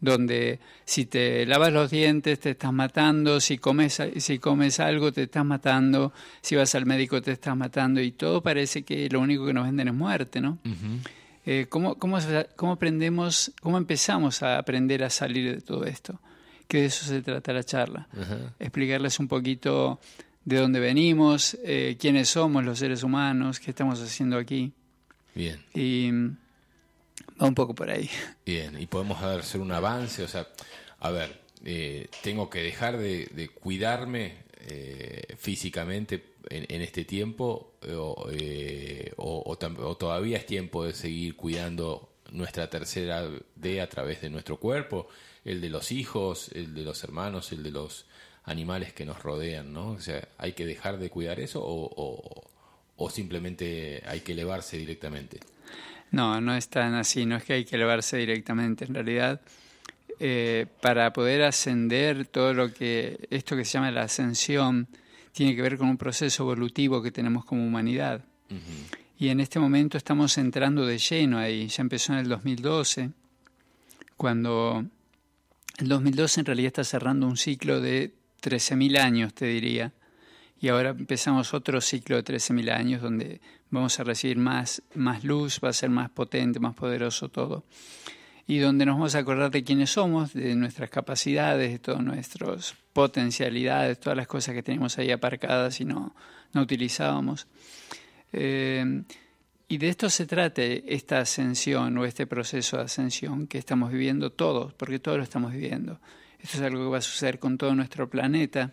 Speaker 6: donde si te lavas los dientes te estás matando, si comes, si comes algo te estás matando, si vas al médico te estás matando y todo parece que lo único que nos venden es muerte, ¿no? Eh, ¿cómo, cómo, cómo aprendemos, cómo empezamos a aprender a salir de todo esto? Que de eso se trata la charla. Explicarles un poquito de dónde venimos, eh, quiénes somos los seres humanos, qué estamos haciendo aquí.
Speaker 1: Bien.
Speaker 6: Y un poco por ahí.
Speaker 1: Bien, y podemos hacer un avance, o sea, a ver, eh, tengo que dejar de, cuidarme eh, físicamente en, este tiempo eh, o, eh, o- todavía es tiempo de seguir cuidando nuestra tercera D a través de nuestro cuerpo, el de los hijos, el de los hermanos, el de los animales que nos rodean, ¿no? O sea, ¿hay que dejar de cuidar eso o simplemente hay que elevarse directamente?
Speaker 6: No, no es tan así, no es que hay que elevarse directamente. En realidad, eh, para poder ascender todo lo que, esto que se llama la ascensión, tiene que ver con un proceso evolutivo que tenemos como humanidad. Y en este momento estamos entrando de lleno ahí, ya empezó en el 2012, cuando El 2012 en realidad está cerrando un ciclo de 13.000 años, te diría. Y ahora empezamos otro ciclo de 13.000 años donde vamos a recibir más, más luz, va a ser más potente, más poderoso todo. Y donde nos vamos a acordar de quiénes somos, de nuestras capacidades, de todas nuestras potencialidades, todas las cosas que tenemos ahí aparcadas y no, no utilizábamos. Eh, y de esto se trata esta ascensión o este proceso de ascensión que estamos viviendo todos, porque todos lo estamos viviendo. Esto es algo que va a suceder con todo nuestro planeta.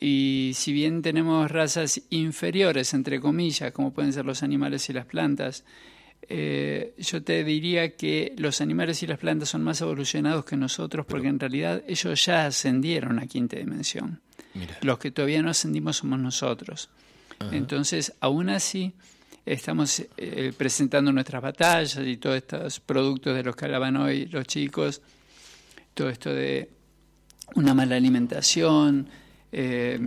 Speaker 6: Y si bien tenemos razas inferiores, entre comillas, como pueden ser los animales y las plantas, eh, yo te diría que los animales y las plantas son más evolucionados que nosotros porque en realidad ellos ya ascendieron a quinta dimensión.
Speaker 1: Mira.
Speaker 6: Los que todavía no ascendimos somos nosotros. Entonces, aún así, estamos eh, presentando nuestras batallas y todos estos productos de los que hablaban hoy los chicos, todo esto de una mala alimentación, eh,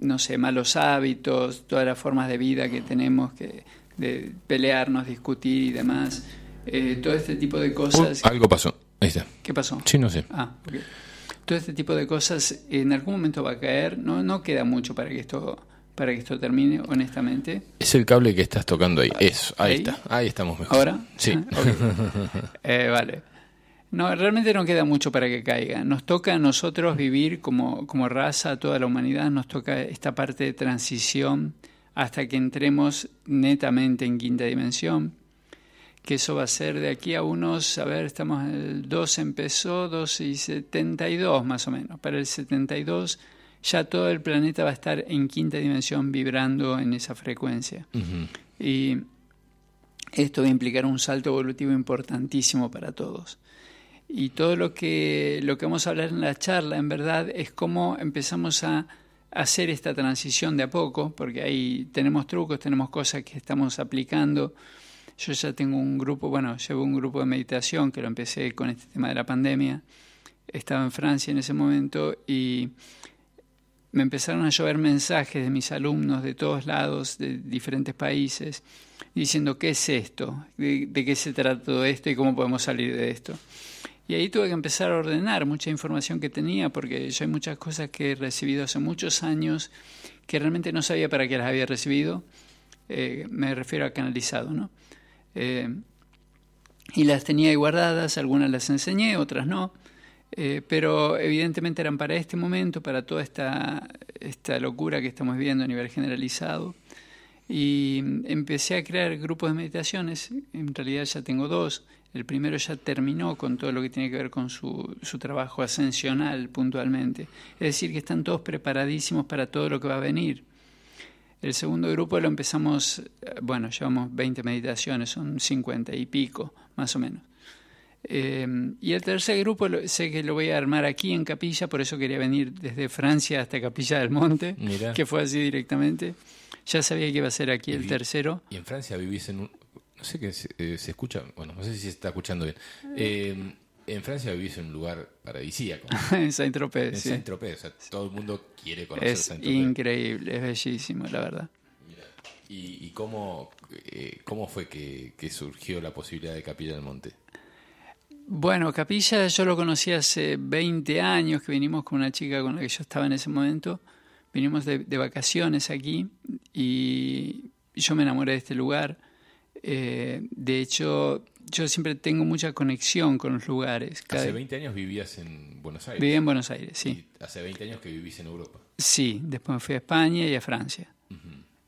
Speaker 6: no sé, malos hábitos, todas las formas de vida que tenemos que de pelearnos, discutir y demás, eh, todo este tipo de cosas.
Speaker 1: algo pasó. Ahí está.
Speaker 6: ¿Qué pasó?
Speaker 1: Sí, no sé.
Speaker 6: Ah. Todo este tipo de cosas en algún momento va a caer. No, no queda mucho para que esto para que esto termine, honestamente.
Speaker 1: Es el cable que estás tocando ahí. Eso, ahí,
Speaker 6: Ahí.
Speaker 1: está. Ahí estamos mejor.
Speaker 6: ¿Ahora?
Speaker 1: Sí.
Speaker 6: Ah. Eh, vale. No, realmente no queda mucho para que caiga. Nos toca a nosotros vivir como, como raza, a toda la humanidad, nos toca esta parte de transición hasta que entremos netamente en quinta dimensión, que eso va a ser de aquí a unos, a ver, estamos, el 2 empezó, 2 y 72 más o menos. Para el 72 ya todo el planeta va a estar en quinta dimensión vibrando en esa frecuencia. Y esto va a implicar un salto evolutivo importantísimo para todos. Y todo lo que, lo que vamos a hablar en la charla, en verdad, es cómo empezamos a hacer esta transición de a poco, porque ahí tenemos trucos, tenemos cosas que estamos aplicando. Yo ya tengo un grupo, bueno, llevo un grupo de meditación que lo empecé con este tema de la pandemia. Estaba en Francia en ese momento y me empezaron a llover mensajes de mis alumnos de todos lados, de diferentes países, diciendo qué es esto, de, de qué se trata todo esto y cómo podemos salir de esto. Y ahí tuve que empezar a ordenar mucha información que tenía, porque yo hay muchas cosas que he recibido hace muchos años que realmente no sabía para qué las había recibido. Eh, me refiero a canalizado, ¿no? Eh, y las tenía ahí guardadas, algunas las enseñé, otras no. Eh, pero evidentemente eran para este momento, para toda esta, esta locura que estamos viviendo a nivel generalizado. Y empecé a crear grupos de meditaciones, en realidad ya tengo dos. El primero ya terminó con todo lo que tiene que ver con su, su trabajo ascensional puntualmente. Es decir, que están todos preparadísimos para todo lo que va a venir. El segundo grupo lo empezamos, eh, bueno, llevamos 20 meditaciones, son 50 y pico, más o menos. Eh, y el tercer grupo lo- sé que lo voy a armar aquí en Capilla, por eso quería venir desde Francia hasta Capilla del Monte,
Speaker 1: Mirá.
Speaker 6: que fue así directamente. Ya sabía que iba a ser aquí el tercero.
Speaker 1: Y en Francia vivís en un... No sé qué se, eh, se escucha, bueno, no sé si se está escuchando bien. Eh, en Francia vivís en un lugar paradisíaco.
Speaker 6: en Saint-Tropez,
Speaker 1: En
Speaker 6: sí.
Speaker 1: Saint-Tropez, o sea, todo el mundo quiere conocer
Speaker 6: Es
Speaker 1: Saint-Tropez.
Speaker 6: increíble, es bellísimo, la verdad.
Speaker 1: ¿Y, y cómo, eh, cómo fue que, que surgió la posibilidad de Capilla del Monte?
Speaker 6: Bueno, Capilla yo lo conocí hace 20 años, que vinimos con una chica con la que yo estaba en ese momento. Vinimos de, de vacaciones aquí y yo me enamoré de este lugar. Eh, de hecho, yo siempre tengo mucha conexión con los lugares. Cada-
Speaker 1: Hace 20 años vivías en Buenos Aires.
Speaker 6: Viví en Buenos Aires, sí.
Speaker 1: Y hace 20 años que vivís en Europa.
Speaker 6: Sí, después me fui a España y a Francia.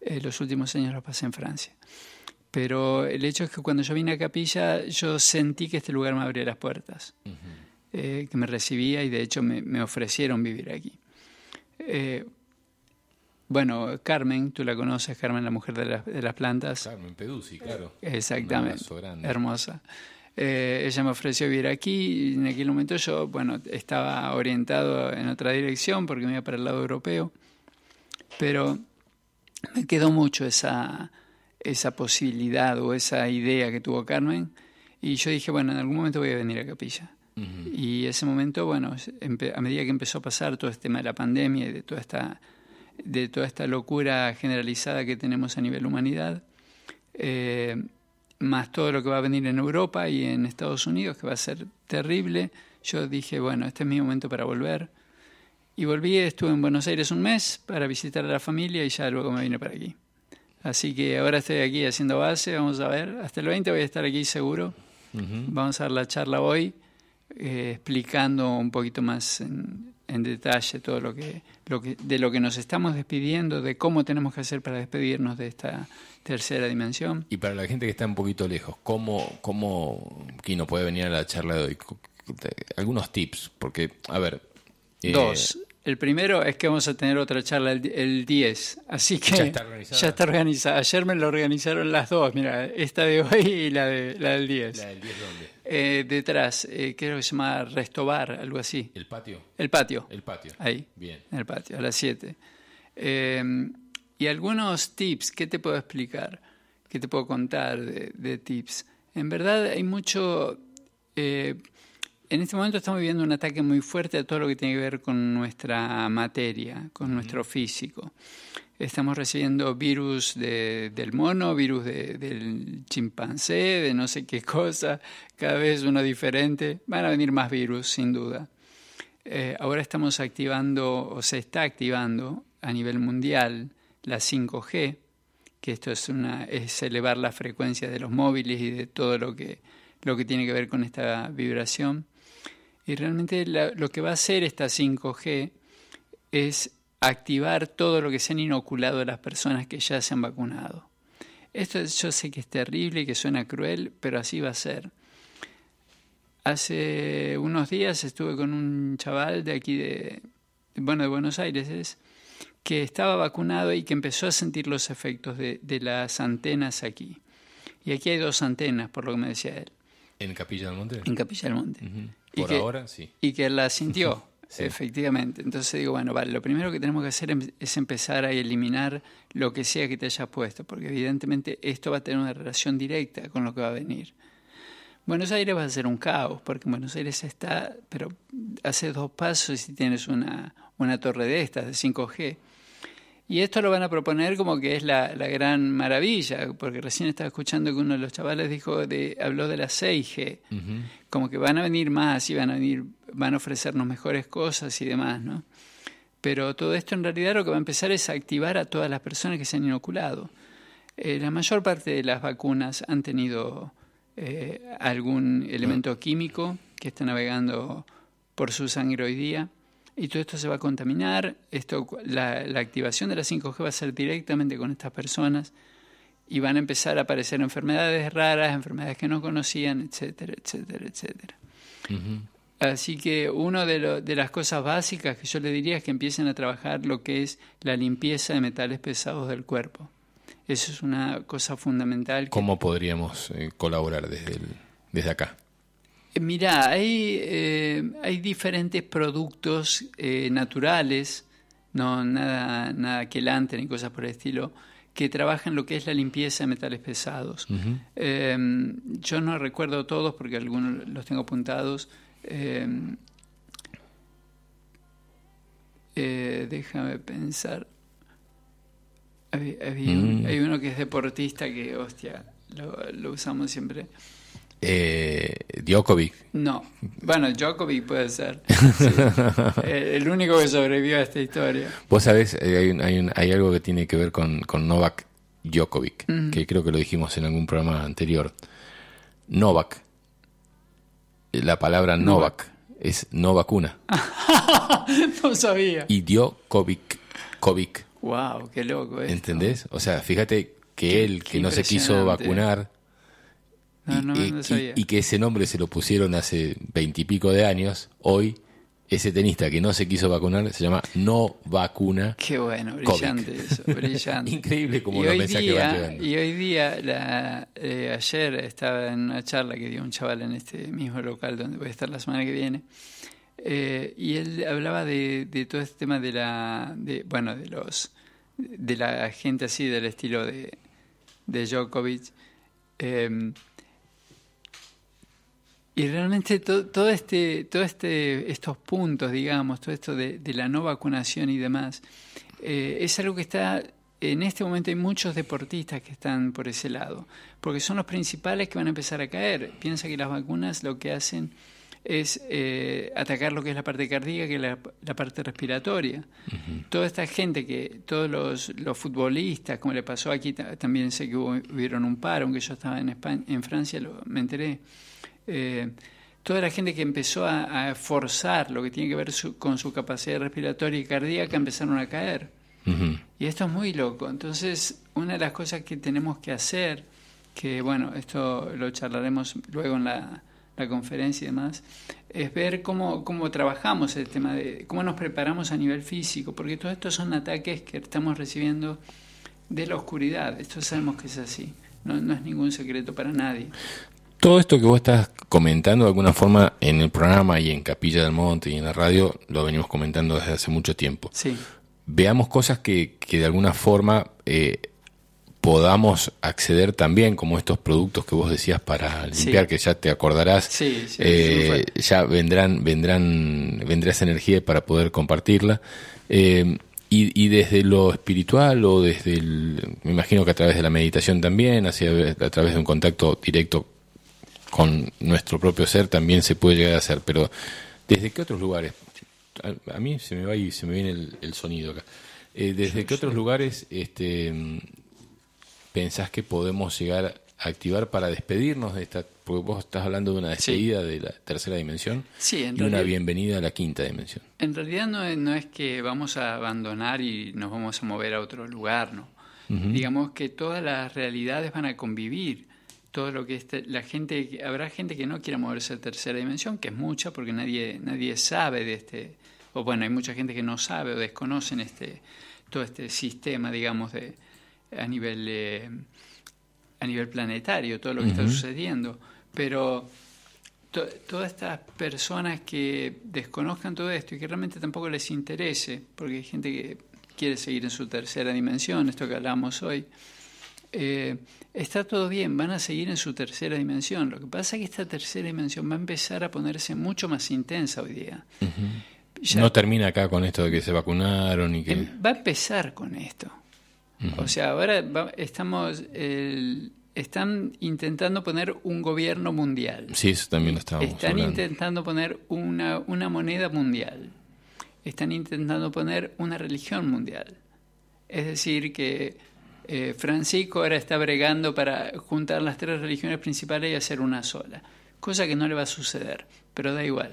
Speaker 6: Eh, los últimos años los pasé en Francia. Pero el hecho es que cuando yo vine a Capilla, yo sentí que este lugar me abría las puertas, eh, que me recibía y de hecho me, me ofrecieron vivir aquí. Eh, bueno, Carmen, tú la conoces, Carmen, la mujer de, las- de las plantas.
Speaker 1: Carmen Peduzzi, claro.
Speaker 6: Exactamente. Hermosa. Eh, ella me ofreció vivir aquí y en aquel momento yo, bueno, estaba orientado en otra dirección porque me iba para el lado europeo, pero me quedó mucho esa, esa posibilidad o esa idea que tuvo Carmen y yo dije, bueno, en algún momento voy a venir a Capilla. Y ese momento, bueno, a medida que empezó a pasar todo este tema de la pandemia y de toda esta, de toda esta locura generalizada que tenemos a nivel humanidad, eh, más todo lo que va a venir en Europa y en Estados Unidos, que va a ser terrible, yo dije, bueno, este es mi momento para volver. Y volví, estuve en Buenos Aires un mes para visitar a la familia y ya luego me vine para aquí. Así que ahora estoy aquí haciendo base, vamos a ver. Hasta el 20 voy a estar aquí seguro. Vamos a dar la charla hoy eh, explicando un poquito más en, en detalle todo lo que, lo que, de lo que nos estamos despidiendo, de cómo tenemos que hacer para despedirnos de esta tercera dimensión.
Speaker 1: Y para la gente que está un poquito lejos, ¿cómo, cómo Kino puede venir a la charla de hoy? Algunos tips, porque, a ver... eh,
Speaker 6: Dos. El primero es que vamos a tener otra charla el, el 10, así que
Speaker 1: Ya está organizada.
Speaker 6: ya está organizada. Ayer me lo organizaron las dos, mira, esta de hoy y la, de, la del 10.
Speaker 1: ¿La del 10 dónde?
Speaker 6: Eh, detrás, eh, creo que se llama Restobar, algo así.
Speaker 1: ¿El patio?
Speaker 6: El patio.
Speaker 1: El patio.
Speaker 6: Ahí.
Speaker 1: Bien.
Speaker 6: En el patio, a las 7. y algunos tips, ¿qué te puedo explicar? ¿Qué te puedo contar de, de tips? En verdad hay mucho... eh, en este momento estamos viviendo un ataque muy fuerte a todo lo que tiene que ver con nuestra materia, con nuestro físico. Estamos recibiendo virus de- del mono, virus de- del chimpancé, de no sé qué cosa, cada vez uno diferente. Van a venir más virus, sin duda. Eh, ahora estamos activando, o se está activando a nivel mundial, la 5G, que esto es, una, es elevar la frecuencia de los móviles y de todo lo que, lo que tiene que ver con esta vibración. Y realmente la- lo que va a hacer esta 5G es activar todo lo que se han inoculado las personas que ya se han vacunado. Esto es- yo sé que es terrible y que suena cruel, pero así va a ser. Hace unos días estuve con un chaval de aquí de, bueno, de Buenos Aires, es, que estaba vacunado y que empezó a sentir los efectos de, de las antenas aquí. Y aquí hay dos antenas, por lo que me decía él,
Speaker 1: ¿En Capilla del Monte?
Speaker 6: en Capilla del Monte.
Speaker 1: Por
Speaker 6: que-
Speaker 1: ahora, sí.
Speaker 6: Y que la sintió,
Speaker 1: Sí.
Speaker 6: efectivamente. Entonces digo, bueno, vale, lo primero que tenemos que hacer em- es empezar a eliminar lo que sea que te hayas puesto, porque evidentemente esto va a tener una relación directa con lo que va a venir. Buenos Aires va a ser un caos, porque en Buenos Aires está, pero haces dos pasos y tienes una, una torre de estas, de 5G. Y esto lo van a proponer como que es la, la gran maravilla, porque recién estaba escuchando que uno de los chavales dijo de, habló de la 6G, como que van a venir más y van a venir, van a ofrecernos mejores cosas y demás, ¿no? Pero todo esto en realidad lo que va a empezar es a activar a todas las personas que se han inoculado. Eh, la mayor parte de las vacunas han tenido eh, algún elemento químico que está navegando por su sangre hoy día y todo esto se va a contaminar. Esto, la, la activación de la 5G va a ser directamente con estas personas y van a empezar a aparecer enfermedades raras, enfermedades que no conocían, etcétera, etcétera, etcétera. Así que una de, lo- de las cosas básicas que yo le diría es que empiecen a trabajar lo que es la limpieza de metales pesados del cuerpo. Eso es una cosa fundamental. que-
Speaker 1: ¿Cómo podríamos eh, colaborar desde, el- desde acá?
Speaker 6: Mira, hay, eh, hay diferentes productos eh, naturales, no nada, nada quelante ni cosas por el estilo, que trabajan lo que es la limpieza de metales pesados. Eh, yo no recuerdo todos porque algunos los tengo apuntados. Eh, eh, déjame pensar.
Speaker 1: Mm.
Speaker 6: hay uno que es deportista que, hostia, lo, lo usamos siempre.
Speaker 1: Eh, Djokovic.
Speaker 6: No, bueno, Djokovic puede ser. Sí. Eh, El único que sobrevivió a esta historia.
Speaker 1: Vos sabés, eh, hay, un- hay, un- hay algo que tiene que ver con, con Novak Djokovic, que creo que lo dijimos en algún programa anterior. Novak, eh, la palabra Novak, es no vacuna.
Speaker 6: No sabía.
Speaker 1: Y Djokovic, Kovic,
Speaker 6: Wow, qué loco esto.
Speaker 1: ¿entendés? O sea, fíjate que
Speaker 6: Qué-
Speaker 1: él, que no se quiso vacunar,
Speaker 6: No,
Speaker 1: y,
Speaker 6: no,
Speaker 1: y-
Speaker 6: no
Speaker 1: y-
Speaker 6: sabía.
Speaker 1: y que ese nombre se lo pusieron hace veintipico de años, hoy ese tenista que no se quiso vacunar se llama no vacuna.
Speaker 6: Qué bueno, brillante eso, brillante.
Speaker 1: Increíble como
Speaker 6: y hoy
Speaker 1: mensajes van llegando.
Speaker 6: Y hoy día, la- eh, ayer estaba en una charla que dio un chaval en este mismo local donde voy a estar la semana que viene, eh, y él hablaba de, de todo este tema de la, de, bueno, de los, de la gente así del estilo de, de Djokovic. eh, y realmente to- todo este, todo este, estos puntos, digamos, todo esto de, de la no vacunación y demás, eh, es algo que está, en este momento hay muchos deportistas que están por ese lado, porque son los principales que van a empezar a caer. Piensa que las vacunas lo que hacen es eh, atacar lo que es la parte cardíaca y la, la parte respiratoria. Toda esta gente que, todos los, los futbolistas, como le pasó aquí, ta- también sé que hubo, hubieron un paro, aunque yo estaba en, España, en Francia, lo, me enteré. Eh, toda la gente que empezó a, a forzar lo que tiene que ver su- con su capacidad respiratoria y cardíaca empezaron a caer. Y esto es muy loco. Entonces, una de las cosas que tenemos que hacer, que bueno, esto lo charlaremos luego en la, la conferencia y demás, es ver cómo, cómo trabajamos el tema de cómo nos preparamos a nivel físico, porque todos estos son ataques que estamos recibiendo de la oscuridad. Esto sabemos que es así. No, no es ningún secreto para nadie.
Speaker 1: Todo esto que vos estás comentando de alguna forma en el programa y en Capilla del Monte y en la radio lo venimos comentando desde hace mucho tiempo.
Speaker 6: Sí,
Speaker 1: Veamos cosas que, que de alguna forma eh, podamos acceder también, como estos productos que vos decías para
Speaker 6: Sí.
Speaker 1: limpiar, que ya te acordarás.
Speaker 6: sí, sí.
Speaker 1: Eh,
Speaker 6: sí,
Speaker 1: ya vendrán, vendrán, vendrá esa energía para poder compartirla. Eh, y, y desde lo espiritual o desde el, me imagino que a través de la meditación también, hacia, a través de un contacto directo con nuestro propio ser también se puede llegar a hacer, pero ¿desde qué otros lugares? A, a mí se me va y se me viene el, el sonido acá. Eh, ¿Desde qué otros lugares este, pensás que podemos llegar a activar para despedirnos de esta? Porque vos estás hablando de una despedida de la tercera dimensión
Speaker 6: Sí, en
Speaker 1: y una bienvenida a la quinta dimensión.
Speaker 6: En realidad no es, no es que vamos a abandonar y nos vamos a mover a otro lugar, ¿no? Digamos que todas las realidades van a convivir. Todo lo que este- la gente, habrá gente que no quiera moverse a tercera dimensión, que es mucha porque nadie, nadie sabe de este, o bueno, hay mucha gente que no sabe o desconocen este, todo este sistema, digamos, de, a nivel eh, a nivel planetario, todo lo que está sucediendo. Pero to- todas estas personas que desconozcan todo esto y que realmente tampoco les interese, porque hay gente que quiere seguir en su tercera dimensión, esto que hablamos hoy, eh, está todo bien, van a seguir en su tercera dimensión. Lo que pasa es que esta tercera dimensión va a empezar a ponerse mucho más intensa hoy día. Ya-
Speaker 1: No termina acá con esto de que se vacunaron y que...
Speaker 6: Em, Va a empezar con esto. O sea, ahora va- estamos, el- están intentando poner un gobierno mundial.
Speaker 1: Sí, eso también lo estábamos
Speaker 6: Están
Speaker 1: hablando.
Speaker 6: intentando poner una, una moneda mundial. Están intentando poner una religión mundial. Es decir, que eh, Francisco ahora está bregando para juntar las tres religiones principales y hacer una sola. Cosa que no le va a suceder, pero da igual.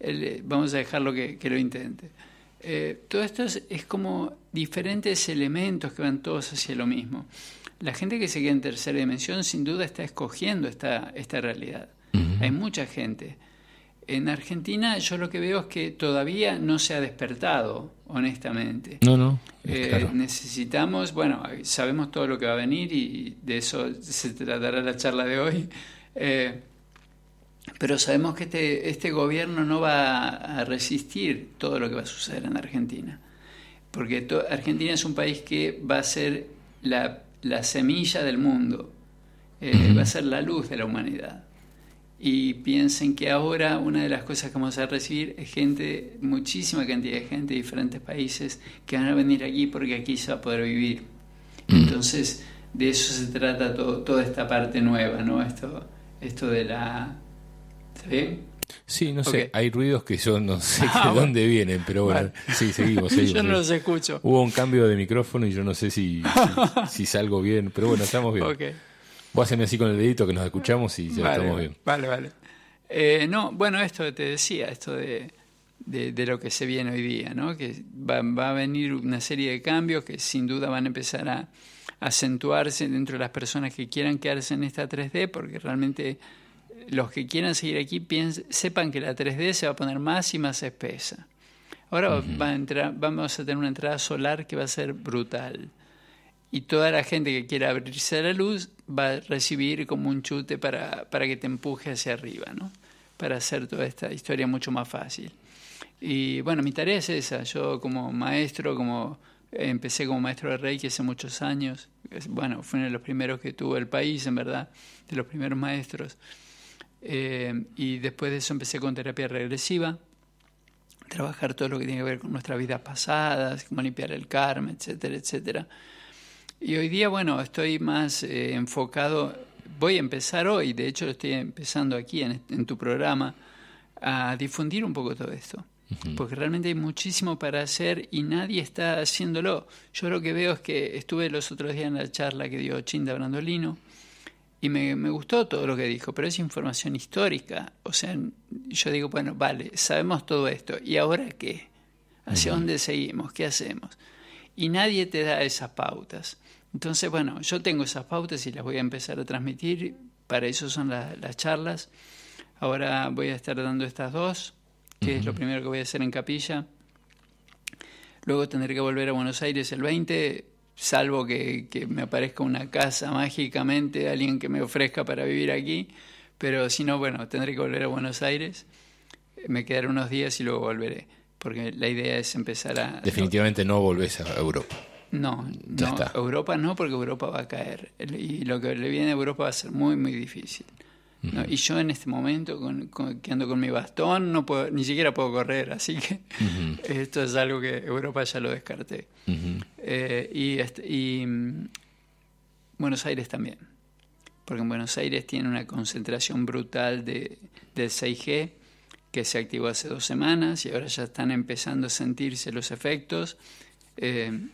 Speaker 6: Él, eh, vamos a dejarlo que, que lo intente. Eh, todo esto es, es como diferentes elementos que van todos hacia lo mismo. La gente que se queda en tercera dimensión sin duda está escogiendo esta, esta realidad. Hay mucha gente. En Argentina yo lo que veo es que todavía no se ha despertado, honestamente.
Speaker 1: No, no,
Speaker 6: Eh,
Speaker 1: claro.
Speaker 6: Necesitamos, bueno, sabemos todo lo que va a venir y de eso se tratará la charla de hoy. Eh, pero sabemos que este, este gobierno no va a resistir todo lo que va a suceder en Argentina. Porque Argentina es un país que va a ser la, la semilla del mundo, eh, va a ser la luz de la humanidad. Y piensen que ahora una de las cosas que vamos a recibir es gente, muchísima cantidad de gente de diferentes países que van a venir aquí porque aquí se va a poder vivir. Entonces, de eso se trata todo, toda esta parte nueva, ¿no? Esto, esto de la... ¿Está bien?
Speaker 1: Sí, no sé, hay ruidos que yo no sé
Speaker 6: Ah,
Speaker 1: de
Speaker 6: bueno.
Speaker 1: dónde vienen, pero bueno,
Speaker 6: Vale.
Speaker 1: sí, seguimos, seguimos.
Speaker 6: Yo no los escucho.
Speaker 1: Hubo un cambio de micrófono y yo no sé si, si, si salgo bien, pero bueno, estamos bien.
Speaker 6: Ok.
Speaker 1: Vos haceme así con el dedito que nos escuchamos y ya
Speaker 6: vale,
Speaker 1: estamos bien.
Speaker 6: Vale, vale. Eh, no, bueno, esto que te decía, esto de, de, de lo que se viene hoy día, ¿no? Que va, va a venir una serie de cambios que sin duda van a empezar a acentuarse dentro de las personas que quieran quedarse en esta 3D, porque realmente los que quieran seguir aquí piens- sepan que la 3D se va a poner más y más espesa. Ahora va a entrar, vamos a tener una entrada solar que va a ser brutal. Y toda la gente que quiera abrirse a la luz va a recibir como un chute para, para que te empuje hacia arriba, ¿no? Para hacer toda esta historia mucho más fácil. Y bueno, mi tarea es esa. Yo como maestro, como empecé como maestro de Reiki hace muchos años. Bueno, fue uno de los primeros que tuvo el país, en verdad, de los primeros maestros. Eh, y después de eso empecé con terapia regresiva, trabajar todo lo que tiene que ver con nuestras vidas pasadas, cómo limpiar el karma, etcétera, etcétera. Y hoy día, bueno, estoy más eh, enfocado, voy a empezar hoy, de hecho lo estoy empezando aquí en, en tu programa, a difundir un poco todo esto. Porque realmente hay muchísimo para hacer y nadie está haciéndolo. Yo lo que veo es que estuve los otros días en la charla que dio Chinda Brandolino y me, me gustó todo lo que dijo, pero es información histórica. O sea, yo digo, bueno, vale, sabemos todo esto. ¿Y ahora qué? ¿Hacia dónde seguimos? ¿Qué hacemos? Y nadie te da esas pautas. Entonces, bueno, yo tengo esas pautas y las voy a empezar a transmitir. Para eso son la- las charlas. Ahora voy a estar dando estas dos, que es lo primero que voy a hacer en capilla. Luego tendré que volver a Buenos Aires el 20, salvo que, que me aparezca una casa mágicamente, alguien que me ofrezca para vivir aquí. Pero si no, bueno, tendré que volver a Buenos Aires. Me quedaré unos días y luego volveré. Porque la idea es empezar a...
Speaker 1: Definitivamente no volvés a Europa.
Speaker 6: No,
Speaker 1: Ya
Speaker 6: no,
Speaker 1: está.
Speaker 6: Europa no, porque Europa va a caer. Y lo que le viene a Europa va a ser muy, muy difícil. ¿no? Y yo en este momento, con, con- que ando con mi bastón, no puedo, ni siquiera puedo correr, así que esto es algo que Europa ya lo descarté. Eh, y este- y mm, Buenos Aires también, porque en Buenos Aires tiene una concentración brutal de, del 6G que se activó hace dos semanas y ahora ya están empezando a sentirse los efectos. Eh,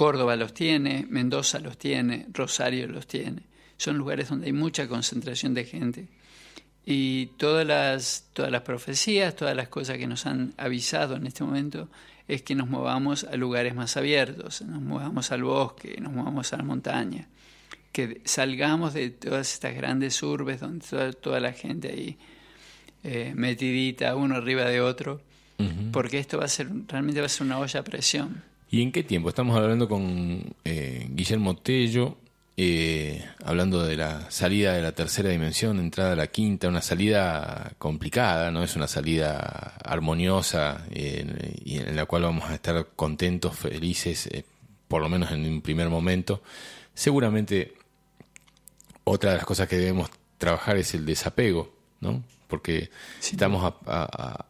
Speaker 6: Córdoba los tiene, Mendoza los tiene, Rosario los tiene. Son lugares donde hay mucha concentración de gente. Y todas las, todas las profecías, todas las cosas que nos han avisado en este momento es que nos movamos a lugares más abiertos, nos movamos al bosque, nos movamos a la montaña, que salgamos de todas estas grandes urbes donde toda, toda la gente ahí eh, metidita uno arriba de otro, porque esto va a ser, realmente va a ser una olla a presión.
Speaker 1: ¿Y en qué tiempo? Estamos hablando con eh, Guillermo Tello, eh, hablando de la salida de la tercera dimensión, entrada a la quinta, una salida complicada, no es una salida armoniosa eh, y en la cual vamos a estar contentos, felices, eh, por lo menos en un primer momento. Seguramente otra de las cosas que debemos trabajar es el desapego, ¿no? Porque estamos a- a- a-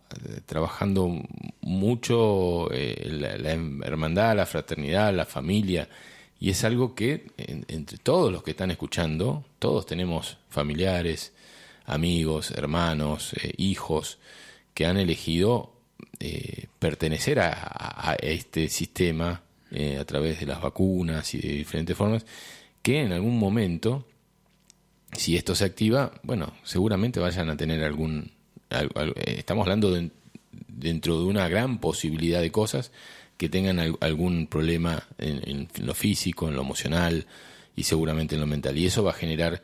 Speaker 1: trabajando mucho eh, la, la hermandad, la fraternidad, la familia, y es algo que en- entre todos los que están escuchando, todos tenemos familiares, amigos, hermanos, eh, hijos, que han elegido eh, pertenecer a, este sistema eh, a través de las vacunas y de diferentes formas, que en algún momento si esto se activa, bueno, seguramente vayan a tener algún... al- al- eh, estamos hablando de- dentro de una gran posibilidad de cosas que tengan al- algún problema en, en lo físico, en lo emocional y seguramente en lo mental. Y eso va a generar,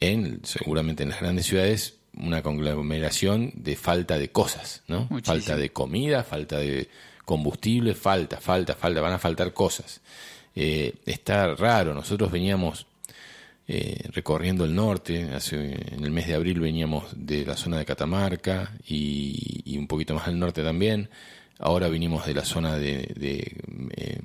Speaker 1: en seguramente en las grandes ciudades, una conglomeración de falta de cosas, ¿no?
Speaker 6: Muchísimo.
Speaker 1: Falta de comida, falta de combustible, falta, falta, falta, van a faltar cosas. Eh, está raro, nosotros veníamos eh, recorriendo el norte. Hace, en el mes de abril veníamos de la zona de Catamarca y, un poquito más al norte también. Ahora vinimos de la zona de, de, eh,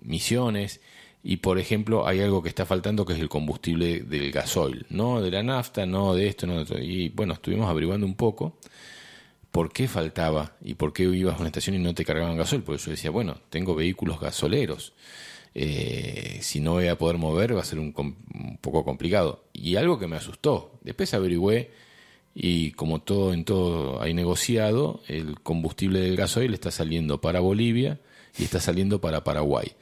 Speaker 1: Misiones. Y por ejemplo, hay algo que está faltando que es el combustible del gasoil, no de la nafta, no de esto, no de otro. Y bueno, estuvimos averiguando un poco por qué faltaba y por qué ibas a una estación y no te cargaban gasoil. Porque yo decía, bueno, tengo vehículos gasoleros. Eh, si no voy a poder mover va a ser un, un poco complicado. Y algo que me asustó, después averigüé y como todo en todo hay negociado, el combustible del gasoil está saliendo para Bolivia y está saliendo para Paraguay.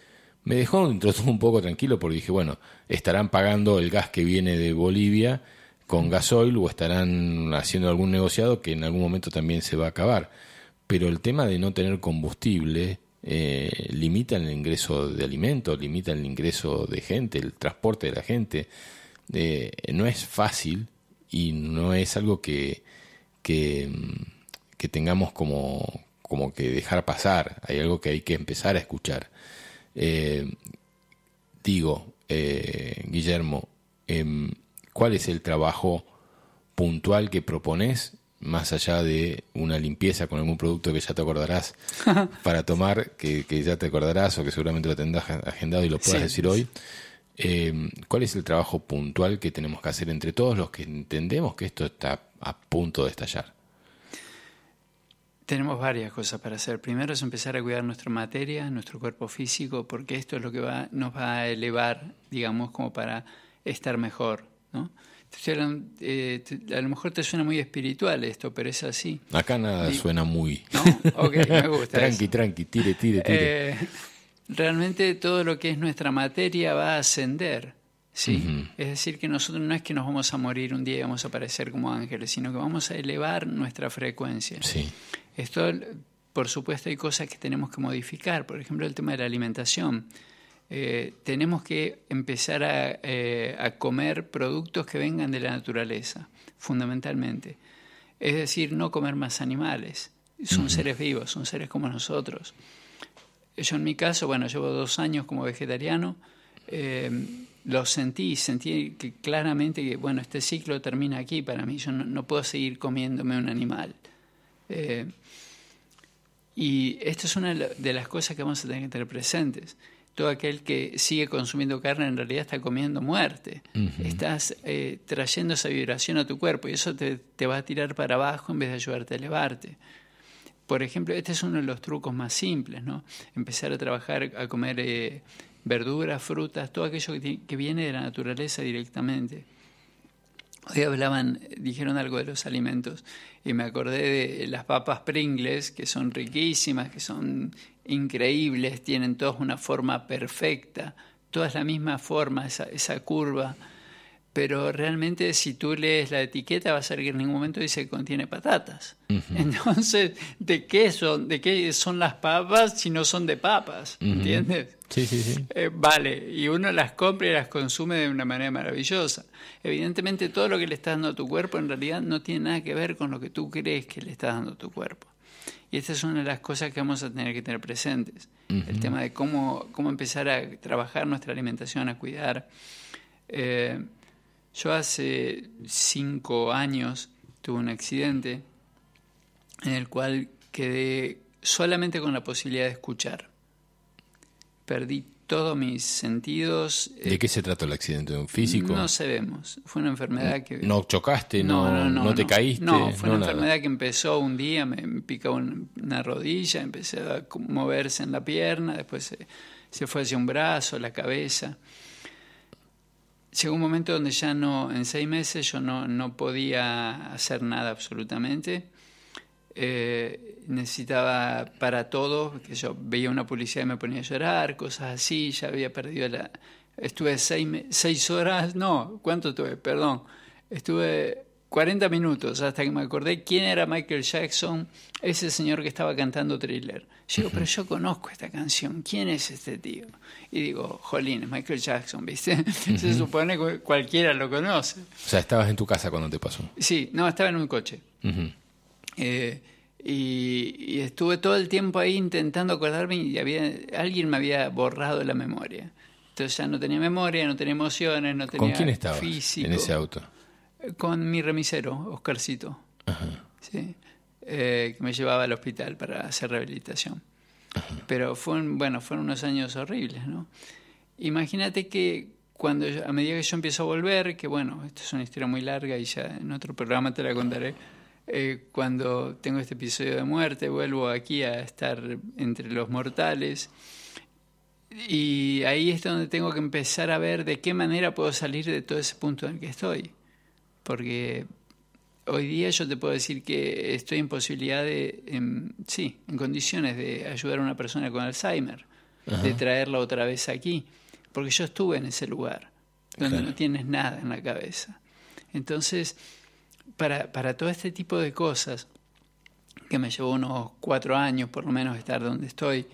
Speaker 1: Me dejó un poco tranquilo porque dije, bueno, estarán pagando el gas que viene de Bolivia con gasoil o estarán haciendo algún negociado que en algún momento también se va a acabar. Pero el tema de no tener combustible eh, limita el ingreso de alimentos, limita el ingreso de gente, el transporte de la gente. Eh, no es fácil y no es algo que, que, mm, que tengamos como, como que dejar pasar. Hay algo que hay que empezar a escuchar. Eh, digo, eh, Guillermo, em, ¿cuál es el trabajo puntual que propones más allá de una limpieza con algún producto que ya te acordarás para tomar, que, que ya te acordarás o que seguramente lo tendrás agendado y lo puedas
Speaker 6: Sí.
Speaker 1: decir hoy? Eh, ¿Cuál es el trabajo puntual que tenemos que hacer entre todos los que entendemos que esto está a punto de estallar?
Speaker 6: Tenemos varias cosas para hacer. Primero es empezar a cuidar nuestra materia, nuestro cuerpo físico, porque esto es lo que va, nos va a elevar, digamos, como para estar mejor. ¿no? Eh, a lo mejor te suena muy espiritual esto, pero es así.
Speaker 1: Acá nada suena muy.
Speaker 6: ¿No? Ok, me gusta.
Speaker 1: tranqui,
Speaker 6: eso.
Speaker 1: tranqui, tire, tire, tire.
Speaker 6: Eh, realmente todo lo que es nuestra materia va a ascender. ¿sí? Es decir, que nosotros no es que nos vamos a morir un día y vamos a aparecer como ángeles, sino que vamos a elevar nuestra frecuencia.
Speaker 1: sí.
Speaker 6: Esto, por supuesto, hay cosas que tenemos que modificar. Por ejemplo, el tema de la alimentación. Eh, tenemos que empezar a, eh, a comer productos que vengan de la naturaleza, fundamentalmente. Es decir, no comer más animales. Son seres vivos, son seres como nosotros. Yo en mi caso, bueno, llevo dos años como vegetariano, eh, lo sentí, sentí que claramente que, bueno, este ciclo termina aquí para mí, yo no, no puedo seguir comiéndome un animal. Eh, y esto es una de las cosas que vamos a tener que tener presentes. Todo aquel que sigue consumiendo carne en realidad está comiendo muerte. Estás eh, trayendo esa vibración a tu cuerpo y eso te, te va a tirar para abajo en vez de ayudarte a elevarte. Por ejemplo, este es uno de los trucos más simples, ¿no? Empezar a trabajar, a comer eh, verduras, frutas, todo aquello que, que viene de la naturaleza directamente. Hoy hablaban, dijeron algo de los alimentos y me acordé de las papas Pringles, que son riquísimas, que son increíbles, tienen todas una forma perfecta, todas la misma forma, esa, esa curva. Pero realmente si tú lees la etiqueta vas a ver que en ningún momento dice que contiene patatas. Entonces, ¿de qué son? ¿De qué son las papas si no son de papas? ¿Entiendes?
Speaker 1: Sí, sí, sí.
Speaker 6: Eh, vale, y uno las compra y las consume de una manera maravillosa. Evidentemente todo lo que le estás dando a tu cuerpo en realidad no tiene nada que ver con lo que tú crees que le estás dando a tu cuerpo. Y esta es una de las cosas que vamos a tener que tener presentes. El tema de cómo, cómo empezar a trabajar nuestra alimentación, a cuidar. Eh, yo hace cinco años tuve un accidente en el cual quedé solamente con la posibilidad de escuchar. Perdí todos mis sentidos.
Speaker 1: ¿De
Speaker 6: eh,
Speaker 1: qué se trató el accidente? ¿Un físico?
Speaker 6: No sabemos. Fue una enfermedad que...
Speaker 1: ¿No chocaste? ¿No, no, te caíste?
Speaker 6: No, fue una
Speaker 1: nada.
Speaker 6: enfermedad que empezó un día, me, picaba un- una rodilla, empecé a moverse en la pierna, después se, se fue hacia un brazo, la cabeza. Llegó un momento donde ya no, en seis meses yo no, no podía hacer nada absolutamente. Eh, necesitaba para todo, que yo veía una publicidad y me ponía a llorar, cosas así, ya había perdido la... Estuve seis, seis horas, no, ¿cuánto estuve? Perdón, estuve 40 minutos hasta que me acordé quién era Michael Jackson, ese señor que estaba cantando thriller. Yo digo, pero yo conozco esta canción, ¿quién es este tío? Y digo, jolín, es Michael Jackson, ¿viste? Se supone que cualquiera lo conoce.
Speaker 1: O sea, estabas en tu casa cuando te pasó.
Speaker 6: Sí, no, estaba en un coche. Eh, y, y estuve todo el tiempo ahí intentando acordarme y había, alguien me había borrado la memoria. Entonces ya no tenía memoria, no tenía emociones, no tenía
Speaker 1: ¿Con quién estabas
Speaker 6: físico.
Speaker 1: en ese auto?
Speaker 6: Con mi remisero, Oscarcito. Sí. Eh, que me llevaba al hospital para hacer rehabilitación. Pero fue un- bueno, fueron unos años horribles, ¿no? Imagínate que cuando a medida que yo empiezo a volver, que bueno, esto es una historia muy larga y ya en otro programa te la contaré. eh, cuando tengo este episodio de muerte, vuelvo aquí a estar entre los mortales. Y ahí es donde tengo que empezar a ver de qué manera puedo salir de todo ese punto en el que estoy. Porque hoy día yo te puedo decir que estoy en posibilidad de, en- sí, en condiciones de ayudar a una persona con Alzheimer, de traerla otra vez aquí, porque yo estuve en ese lugar, donde
Speaker 1: Claro.
Speaker 6: no tienes nada en la cabeza. Entonces, para, para todo este tipo de cosas, que me llevó unos cuatro años por lo menos estar donde estoy,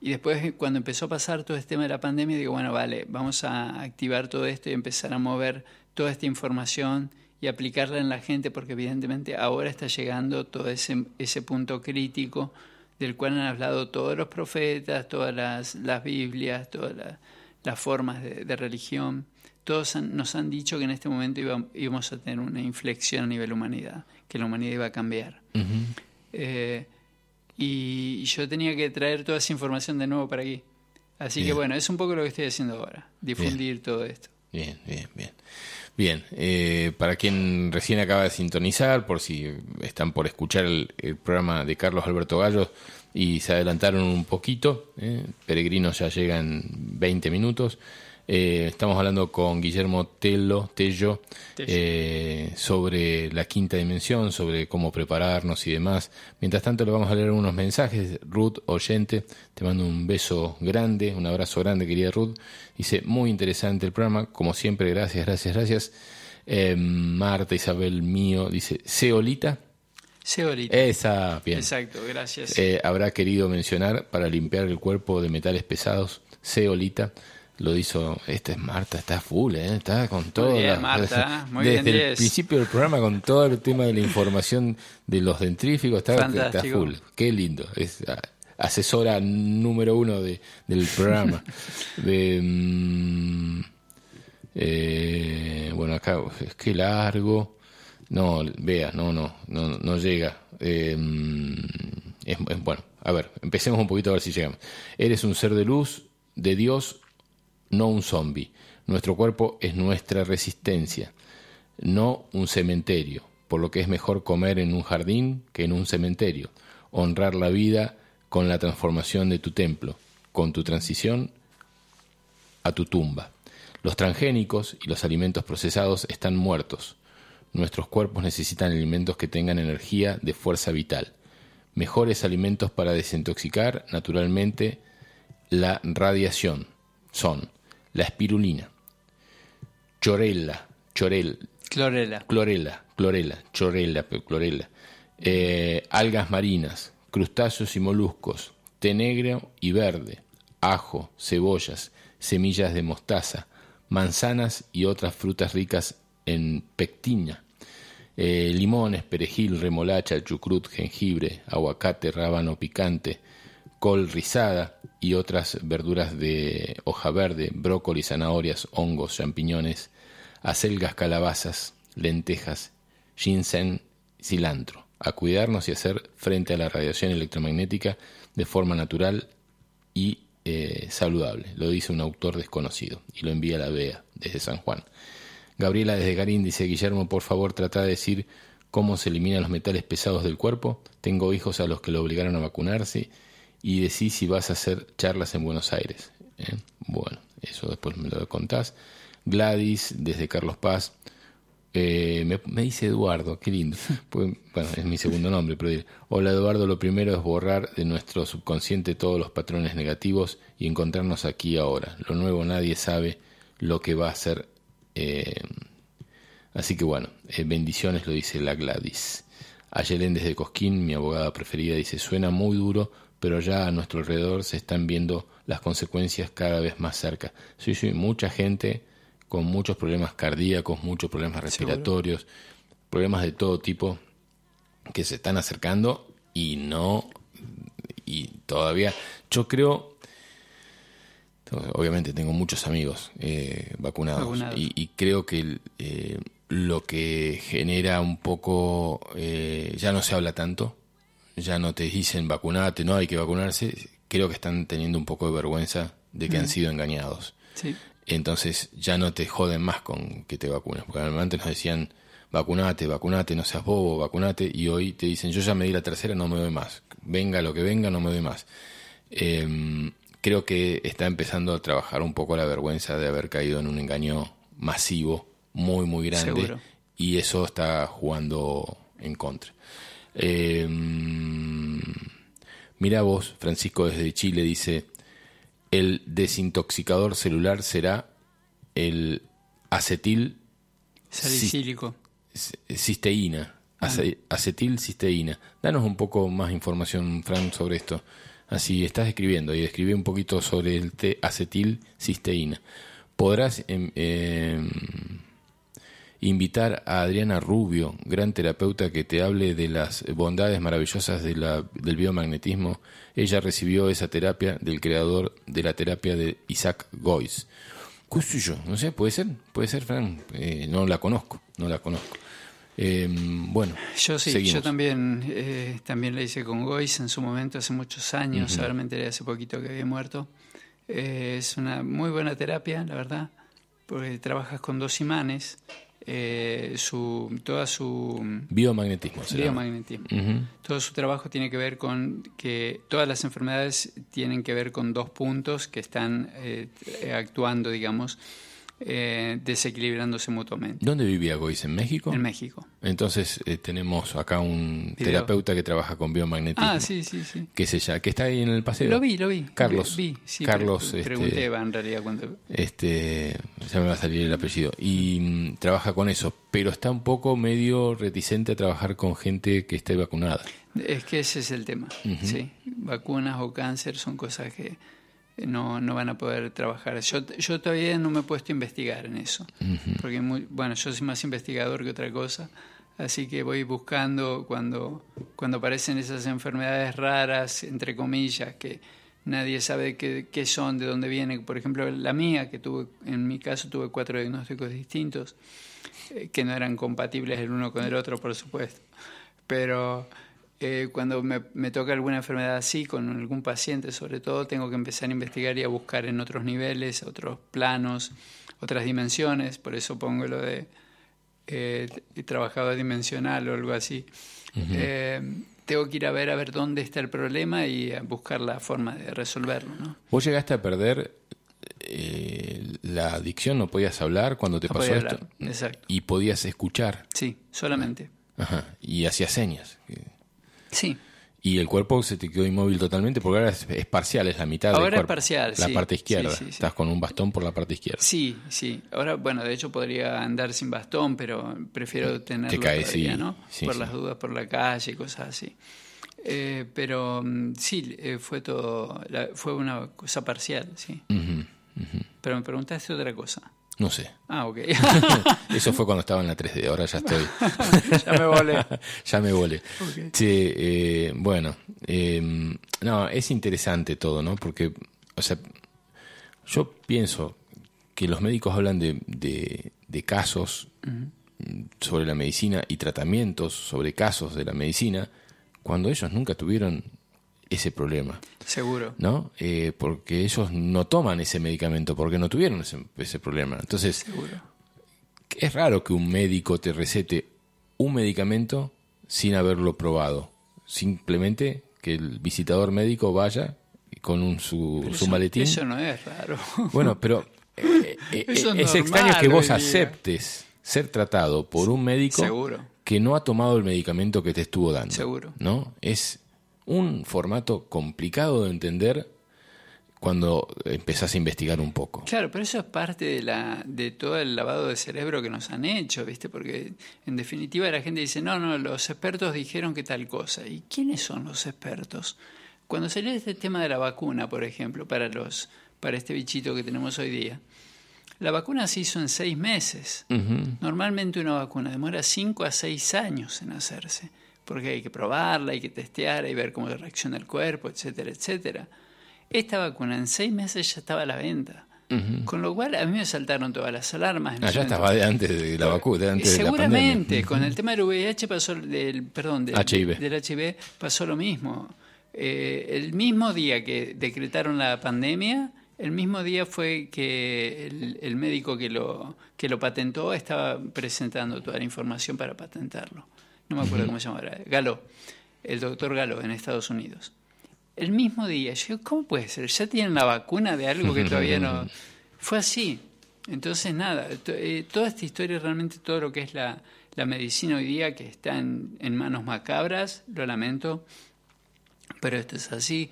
Speaker 6: y después cuando empezó a pasar todo este tema de la pandemia, digo, bueno, vale, vamos a activar todo esto y empezar a mover toda esta información y aplicarla en la gente, porque evidentemente ahora está llegando todo ese, ese punto crítico del cual han hablado todos los profetas, todas las, las Biblias, todas las, las formas de, de religión. Todos han- nos han dicho que en este momento iba- íbamos a tener una inflexión a nivel humanidad, que la humanidad iba a cambiar. Eh, y yo tenía que traer toda esa información de nuevo para aquí. Así que bueno, es un poco lo que estoy haciendo ahora, difundir todo esto.
Speaker 1: Bien, bien, bien. Bien, eh, para quien recién acaba de sintonizar, por si están por escuchar el, programa de Carlos Alberto Gallos y se adelantaron un poquito, eh, Peregrinos ya llega en 20 minutos, Eh, estamos hablando con Guillermo Tello, Tello,
Speaker 6: Tello.
Speaker 1: eh, sobre la quinta dimensión, sobre cómo prepararnos y demás. Mientras tanto, le vamos a leer unos mensajes. Ruth, oyente, te mando un beso grande, un abrazo grande, querida Ruth. Dice, muy interesante el programa, como siempre, gracias, gracias, gracias. Eh, Marta Isabel mío dice, Ceolita.
Speaker 6: Seolita.
Speaker 1: Esa, bien.
Speaker 6: Exacto, gracias.
Speaker 1: Habrá querido mencionar para limpiar el cuerpo de metales pesados, ceolita. Lo hizo, esta es Marta, está full, ¿eh? está con todo.
Speaker 6: bien,
Speaker 1: la-
Speaker 6: Marta, muy
Speaker 1: desde
Speaker 6: bien,
Speaker 1: el
Speaker 6: 10.
Speaker 1: principio del programa con todo el tema de la información de los dentríficos, está, está full. Qué lindo. Es asesora número uno de, del programa. de, mm, eh, bueno, acá, es que largo. No, vea, no, no, no, no llega. Eh, es- es- bueno, a ver, empecemos un poquito a ver si llegamos. Eres un ser de luz, de Dios, no un zombie. Nuestro cuerpo es nuestra resistencia, no un cementerio, por lo que es mejor comer en un jardín que en un cementerio. Honrar la vida con la transformación de tu templo, con tu transición a tu tumba. Los transgénicos y los alimentos procesados están muertos. Nuestros cuerpos necesitan alimentos que tengan energía de fuerza vital. Mejores alimentos para desintoxicar naturalmente la radiación son la espirulina, chorella, chorel,
Speaker 6: Clorela.
Speaker 1: clorela, clorela, clorela, eh, algas marinas, crustáceos y moluscos, té negro y verde, ajo, cebollas, semillas de mostaza, manzanas y otras frutas ricas en pectina, eh, limones, perejil, remolacha, chucrut, jengibre, aguacate, rábano picante, col rizada y otras verduras de hoja verde, brócoli, zanahorias, hongos, champiñones, acelgas, calabazas, lentejas, ginseng, cilantro. A cuidarnos y hacer frente a la radiación electromagnética de forma natural y eh, saludable. Lo dice un autor desconocido y lo envía a la BEA desde San Juan. Gabriela desde Garín dice, Guillermo, por favor, trata de decir cómo se eliminan los metales pesados del cuerpo. Tengo hijos a los que lo obligaron a vacunarse y decí si vas a hacer charlas en Buenos Aires. ¿eh? Bueno, eso después me lo contás. Gladys desde Carlos Paz. Eh, me, me dice Eduardo, qué lindo. Pues, bueno, es mi segundo nombre, pero dice, hola Eduardo, lo primero es borrar de nuestro subconsciente todos los patrones negativos y encontrarnos aquí ahora. Lo nuevo nadie sabe lo que va a ser. eh, así que bueno, eh, bendiciones, lo dice la Gladys. Ayelen desde Cosquín, mi abogada preferida, dice, suena muy duro, pero ya a nuestro alrededor se están viendo las consecuencias cada vez más cerca. Sí, sí, mucha gente con muchos problemas cardíacos, muchos problemas respiratorios, problemas de todo tipo que se están acercando y no, y todavía, yo creo, obviamente tengo muchos amigos eh, vacunados,
Speaker 6: Vacunados.
Speaker 1: Y, y creo que eh, lo que genera un poco, eh, ya no se habla tanto, ya no te dicen vacunate, no hay que vacunarse, creo que están teniendo un poco de vergüenza de que han sido engañados.
Speaker 6: Sí.
Speaker 1: Entonces ya no te joden más con que te vacunes. Porque antes nos decían, vacunate, vacunate, no seas bobo, vacunate. Y hoy te dicen, yo ya me di la tercera, no me doy más. Venga lo que venga, no me doy más. Eh, creo que está empezando a trabajar un poco la vergüenza de haber caído en un engaño masivo, muy, muy grande.
Speaker 6: Seguro.
Speaker 1: Y eso está jugando en contra. Eh, mira vos, Francisco desde Chile dice, el desintoxicador celular será el acetil
Speaker 6: Salicílico.
Speaker 1: cisteína. ace- acetil cisteína. Danos un poco más información, Fran, sobre esto. Así estás escribiendo y escribí un poquito sobre el té acetil cisteína. ¿Podrás em, invitar a Adriana Rubio, gran terapeuta, que te hable de las bondades maravillosas de la- del biomagnetismo? Ella recibió esa terapia del creador de la terapia de Isaac Goyce. ¿Qué sé yo? No sé, puede ser, puede ser, Fran. Eh, no la conozco, no la conozco. Eh, bueno,
Speaker 6: Yo sí,
Speaker 1: seguimos.
Speaker 6: yo también, eh, también le hice con Gois en su momento, hace muchos años, ahora me enteré hace poquito que había muerto. Eh, es una muy buena terapia, la verdad, porque trabajas con dos imanes eh, su, toda su
Speaker 1: Biomagnetismo.
Speaker 6: Todo su trabajo tiene que ver con que todas las enfermedades tienen que ver con dos puntos que están eh, actuando, digamos, eh, desequilibrándose mutuamente.
Speaker 1: ¿Dónde vivía Goiz? ¿En México?
Speaker 6: En México.
Speaker 1: Entonces eh, tenemos acá un
Speaker 6: Video.
Speaker 1: terapeuta que trabaja con biomagnetismo.
Speaker 6: Ah, sí, sí, sí.
Speaker 1: Que se llama, que está ahí en el paseo.
Speaker 6: Lo vi, lo vi.
Speaker 1: Carlos.
Speaker 6: Vi, sí,
Speaker 1: Carlos,
Speaker 6: pre-
Speaker 1: este-
Speaker 6: pregunté Eva, en realidad cuando...
Speaker 1: Este, ya me va a salir el apellido. Y mm, trabaja con eso, pero está un poco medio reticente a trabajar con gente que esté vacunada.
Speaker 6: Es que ese es el tema, sí. Vacunas o cáncer son cosas que no, no van a poder trabajar. Yo, yo todavía no me he puesto a investigar en eso, porque muy, bueno, yo soy más investigador que otra cosa, así que voy buscando cuando, cuando aparecen esas enfermedades raras, entre comillas, que nadie sabe qué, qué son, de dónde vienen. Por ejemplo, la mía, que tuve, en mi caso tuve cuatro diagnósticos distintos, eh, que no eran compatibles el uno con el otro, por supuesto. Pero eh, cuando me, me toca alguna enfermedad así, con algún paciente sobre todo, tengo que empezar a investigar y a buscar en otros niveles, otros planos, otras dimensiones. Por eso pongo lo de eh, trabajador dimensional o algo así. Eh, tengo que ir a ver a ver dónde está el problema y a buscar la forma de resolverlo. ¿no?
Speaker 1: ¿Vos llegaste a perder eh, la adicción? ¿No podías hablar cuando te
Speaker 6: No
Speaker 1: pasó
Speaker 6: podía
Speaker 1: esto?
Speaker 6: hablar, exacto.
Speaker 1: Y podías escuchar.
Speaker 6: Sí, solamente.
Speaker 1: Ajá. Y hacías señas.
Speaker 6: Sí.
Speaker 1: Y el cuerpo se te quedó inmóvil totalmente porque ahora es, es parcial, es la mitad del
Speaker 6: Ahora es
Speaker 1: cuerpo.
Speaker 6: parcial,
Speaker 1: La
Speaker 6: sí.
Speaker 1: parte izquierda.
Speaker 6: Sí, sí, sí.
Speaker 1: Estás con un bastón por la parte izquierda.
Speaker 6: Sí, sí. Ahora, bueno, de hecho podría andar sin bastón, pero prefiero tenerlo
Speaker 1: caes,
Speaker 6: todavía, ¿no? por las dudas por la calle y cosas así. Eh, pero mm, sí, eh, fue todo, fue una cosa parcial, sí. Pero me preguntaste otra cosa.
Speaker 1: No sé.
Speaker 6: Ah, ok.
Speaker 1: Eso fue cuando estaba en la 3D, ahora ya estoy.
Speaker 6: ya me volé.
Speaker 1: ya me volé. Che, eh, bueno, eh, no, es interesante todo, ¿no? Porque, o sea, yo pienso que los médicos hablan de, de- de casos sobre la medicina y tratamientos sobre casos de la medicina cuando ellos nunca tuvieron ese problema,
Speaker 6: Seguro.
Speaker 1: ¿no? Eh, porque ellos no toman ese medicamento porque no tuvieron ese, ese problema. Entonces,
Speaker 6: Seguro.
Speaker 1: es raro que un médico te recete un medicamento sin haberlo probado. Simplemente que el visitador médico vaya con un, su, su
Speaker 6: eso-
Speaker 1: maletín.
Speaker 6: Eso no es raro.
Speaker 1: Bueno, pero eh, eh, es
Speaker 6: es
Speaker 1: extraño que vos aceptes ser tratado por un médico
Speaker 6: Seguro.
Speaker 1: que no ha tomado el medicamento que te estuvo dando.
Speaker 6: Seguro.
Speaker 1: ¿No? Es un formato complicado de entender cuando empezás a investigar un poco.
Speaker 6: Claro, pero eso es parte de, la, de todo el lavado de cerebro que nos han hecho, ¿viste? Porque en definitiva la gente dice, no, no, los expertos dijeron que tal cosa. ¿Y quiénes son los expertos? Cuando salió este tema de la vacuna, por ejemplo, para, los, para este bichito que tenemos hoy día, la vacuna se hizo en seis meses. Normalmente una vacuna demora cinco a seis años en hacerse, porque hay que probarla, hay que testear, hay que ver cómo reacciona el cuerpo, etcétera, etcétera. Esta vacuna en seis meses ya estaba a la venta. Con lo cual a mí me saltaron todas las alarmas. en
Speaker 1: Ah, ya estaba de antes de la vacuna, de antes de la.
Speaker 6: Seguramente, con el tema del VIH pasó, del, perdón, del
Speaker 1: HIV.
Speaker 6: del HIV pasó lo mismo. Eh, el mismo día que decretaron la pandemia, el mismo día fue que el, el médico que lo, que lo patentó estaba presentando toda la información para patentarlo. No me acuerdo cómo se llama ahora. Galo, el doctor Galo en Estados Unidos. El mismo día, yo digo, ¿cómo puede ser? Ya tienen la vacuna de algo que todavía no... Fue así. Entonces, nada, eh, toda esta historia, realmente todo lo que es la, la medicina hoy día, que está en, en manos macabras, lo lamento, pero esto es así.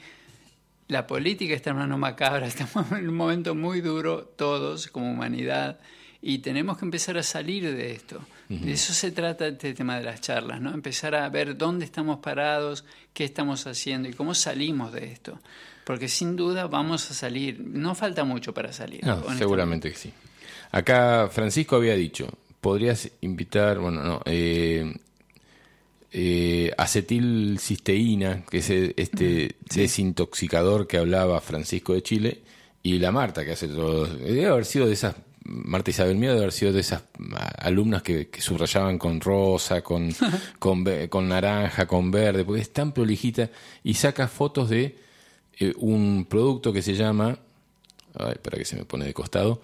Speaker 6: La política está en manos macabras, estamos en un momento muy duro todos como humanidad y tenemos que empezar a salir de esto. De eso se trata este tema de las charlas, ¿no? Empezar a ver dónde estamos parados, qué estamos haciendo y cómo salimos de esto. Porque sin duda vamos a salir. No falta mucho para salir.
Speaker 1: No, seguramente que sí. Acá Francisco había dicho, podrías invitar, bueno, no, eh, eh, acetilcisteína, que es este desintoxicador que hablaba Francisco de Chile, y la Marta, que hace todo. Debe haber sido de esas, Marta Isabel Miedo, debe haber sido de esas ah, alumnas que, que subrayaban con rosa, con, con, naranja, con verde, porque es tan prolijita, y saca fotos de eh, un producto que se llama Ay, para que se me pone de costado.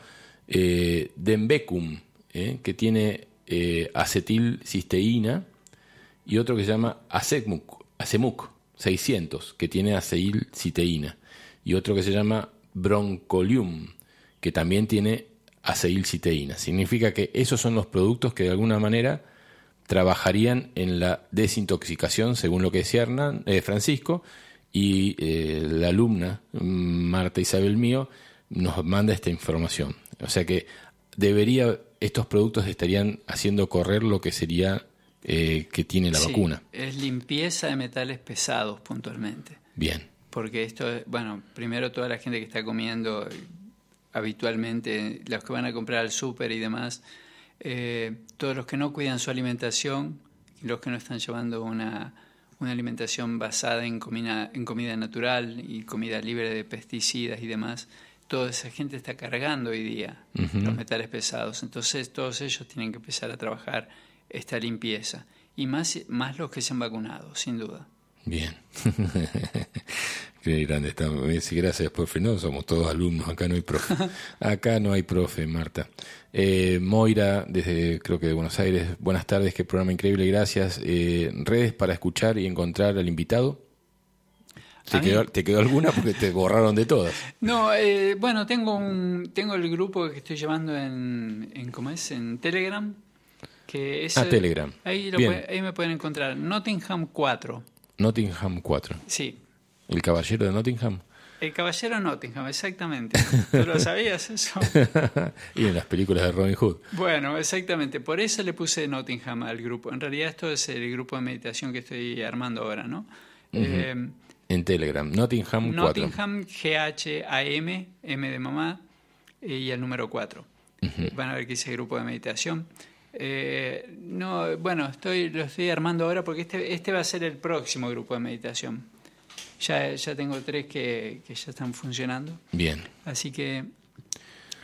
Speaker 1: Eh, Dembecum, eh, que tiene acetilcisteína y otro que se llama Acemuc, Acemuc 600, que tiene aceilciteína, y otro que se llama Broncolium, que también tiene aceilciteína. Significa que esos son los productos que de alguna manera trabajarían en la desintoxicación, según lo que decía Hernán- eh, Francisco, y eh, la alumna mm, Marta Isabel Mío nos manda esta información. O sea que debería, estos productos estarían haciendo correr lo que sería eh, que tiene la
Speaker 6: Sí,
Speaker 1: vacuna.
Speaker 6: Es limpieza de metales pesados puntualmente.
Speaker 1: Bien,
Speaker 6: Porque esto, es- bueno, primero toda la gente que está comiendo habitualmente, los que van a comprar al súper y demás, eh, todos los que no cuidan su alimentación, y los que no están llevando una, una alimentación basada en comida, en comida natural y comida libre de pesticidas y demás, toda esa gente está cargando hoy día los metales pesados. Entonces todos ellos tienen que empezar a trabajar esta limpieza. Y más, más los que se han vacunado, sin duda.
Speaker 1: bien. Qué grande está. Me dice, gracias, profe. No, somos todos alumnos. Acá no hay profe. Acá no hay profe, Marta. Eh, Moira, desde creo que de Buenos Aires. Buenas tardes, qué programa increíble, gracias. Eh, redes para escuchar y encontrar al invitado. ¿Te quedó, ¿Te quedó alguna? Porque te borraron de todas.
Speaker 6: No, eh, bueno, tengo un tengo el grupo que estoy llevando en, en ¿cómo es? En Telegram. Que es,
Speaker 1: Ah, Telegram.
Speaker 6: Ahí, lo puede- ahí me pueden encontrar. Nottingham 4.
Speaker 1: Nottingham 4.
Speaker 6: Sí.
Speaker 1: El caballero de Nottingham.
Speaker 6: El caballero Nottingham, exactamente. ¿Tú lo sabías eso?
Speaker 1: y en las películas de Robin Hood.
Speaker 6: Bueno, exactamente. Por eso le puse Nottingham al grupo. En realidad esto es el grupo de meditación que estoy armando ahora, ¿no? Eh,
Speaker 1: En Telegram. Nottingham 4.
Speaker 6: Nottingham, G-H-A-M, M de mamá, eh, y el número 4. Van a ver que hice grupo de meditación. Eh, no, bueno, estoy, lo estoy armando ahora porque este, este va a ser el próximo grupo de meditación. Ya, ya tengo tres que, que ya están funcionando,
Speaker 1: Bien.
Speaker 6: así que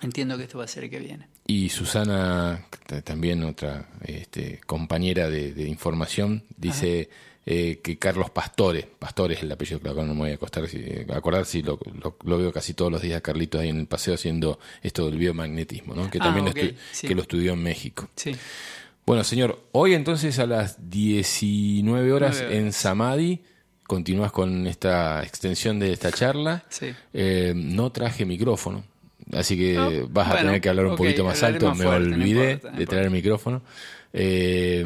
Speaker 6: entiendo que esto va a ser el que viene.
Speaker 1: Y Susana, también otra este, compañera de, de información, dice eh, que Carlos Pastore, Pastore es el apellido, claro, no me voy a acostar, si- acordar si lo, lo- lo veo casi todos los días a Carlitos ahí en el paseo haciendo esto del biomagnetismo, ¿no? que
Speaker 6: Ah,
Speaker 1: también lo estu-
Speaker 6: sí.
Speaker 1: que lo estudió en México.
Speaker 6: Sí,
Speaker 1: Bueno, señor, hoy entonces a las 19 horas en. Samadhi, continúas con esta extensión de esta charla.
Speaker 6: Sí.
Speaker 1: Eh, no traje micrófono, así que vas a
Speaker 6: bueno,
Speaker 1: tener que hablar un poquito más alto.
Speaker 6: más
Speaker 1: Me
Speaker 6: no
Speaker 1: olvidé
Speaker 6: importa, no
Speaker 1: de traer el micrófono. Eh,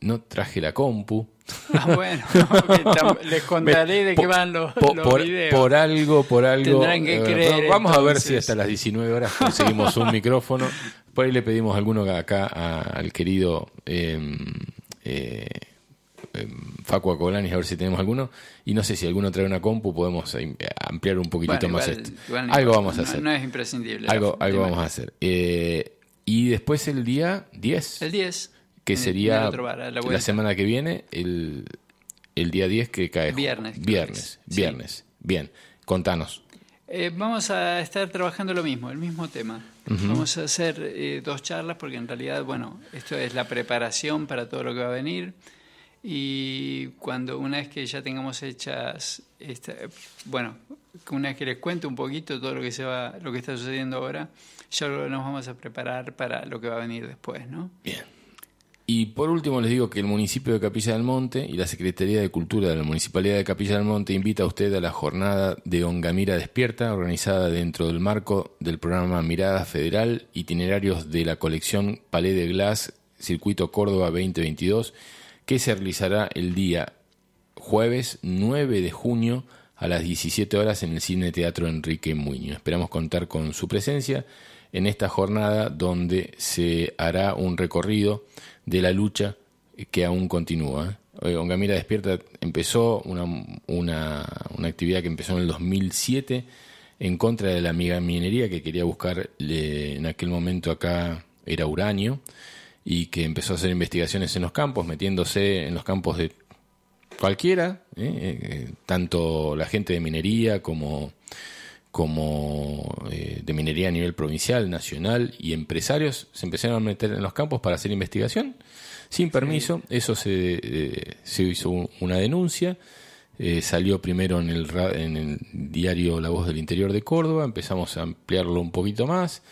Speaker 1: no traje la compu.
Speaker 6: Ah, bueno, les contaré de qué van los,
Speaker 1: po-
Speaker 6: los
Speaker 1: por,
Speaker 6: videos.
Speaker 1: por algo, por algo.
Speaker 6: Tendrán que
Speaker 1: eh,
Speaker 6: creer,
Speaker 1: vamos a ver si hasta las 19 horas conseguimos un micrófono. Por ahí le pedimos alguno acá a- al querido eh, eh, Facu Acolanis a ver si tenemos alguno. Y no sé si alguno trae una compu, podemos eh, ampliar un poquitito
Speaker 6: Bueno,
Speaker 1: más
Speaker 6: igual-
Speaker 1: esto.
Speaker 6: igual
Speaker 1: algo vamos a hacer.
Speaker 6: No, es imprescindible.
Speaker 1: algo algo vamos a hacer. Eh, y después el día 10
Speaker 6: El 10.
Speaker 1: que
Speaker 6: en-
Speaker 1: sería
Speaker 6: bar, la
Speaker 1: semana que viene, el, el día 10 que cae.
Speaker 6: Viernes,
Speaker 1: Viernes.
Speaker 6: Sí.
Speaker 1: viernes. Bien, contanos.
Speaker 6: Eh, vamos a estar trabajando lo mismo, el mismo tema. Vamos a hacer eh, dos charlas porque en realidad, bueno, esto es la preparación para todo lo que va a venir. Y cuando una vez que ya tengamos hechas, esta, bueno, una vez que les cuento un poquito todo lo que se va, lo que está sucediendo ahora, ya nos vamos a preparar para lo que va a venir después, ¿no?
Speaker 1: Bien. Y por último les digo que el municipio de Capilla del Monte y la Secretaría de Cultura de la Municipalidad de Capilla del Monte invita a usted a la jornada de Ongamira Despierta, organizada dentro del marco del programa Mirada Federal, itinerarios de la colección Palais de Glass, Circuito Córdoba 2022, que se realizará el día jueves 9 de junio a las 17 horas en el Cine Teatro Enrique Muñoz. Esperamos contar con su presencia en esta jornada donde se hará un recorrido de la lucha que aún continúa. Eh, Ongamira Despierta empezó una, una, una actividad que empezó en el 2007 en contra de la minería que quería buscar eh, en aquel momento acá era uranio y que empezó a hacer investigaciones en los campos, metiéndose en los campos de cualquiera, ¿eh? Eh, tanto la gente de minería como, como eh, de minería a nivel provincial, nacional y empresarios se empezaron a meter en los campos para hacer investigación sin permiso. Eso se, eh, se hizo un- una denuncia. eh, salió primero en el, en el diario La Voz del Interior de Córdoba, empezamos a ampliarlo un poquito más.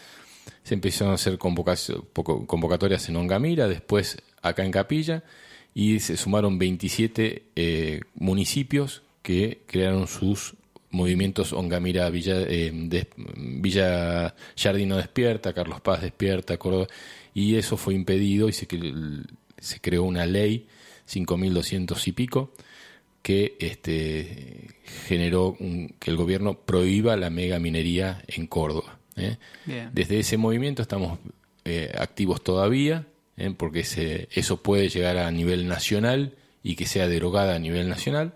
Speaker 1: Se empezaron a hacer convocatorias en Ongamira, después acá en Capilla, y se sumaron 27 eh, municipios que crearon sus movimientos Ongamira Villa, eh, Villa Jardino Despierta, Carlos Paz Despierta, Córdoba, y eso fue impedido y se, se creó una ley, 5.200 y pico, que este, generó un- que el gobierno prohíba la mega minería en Córdoba. ¿Eh? Desde ese movimiento estamos eh, activos todavía, ¿eh? porque ese- eso puede llegar a nivel nacional y que sea derogada a nivel nacional,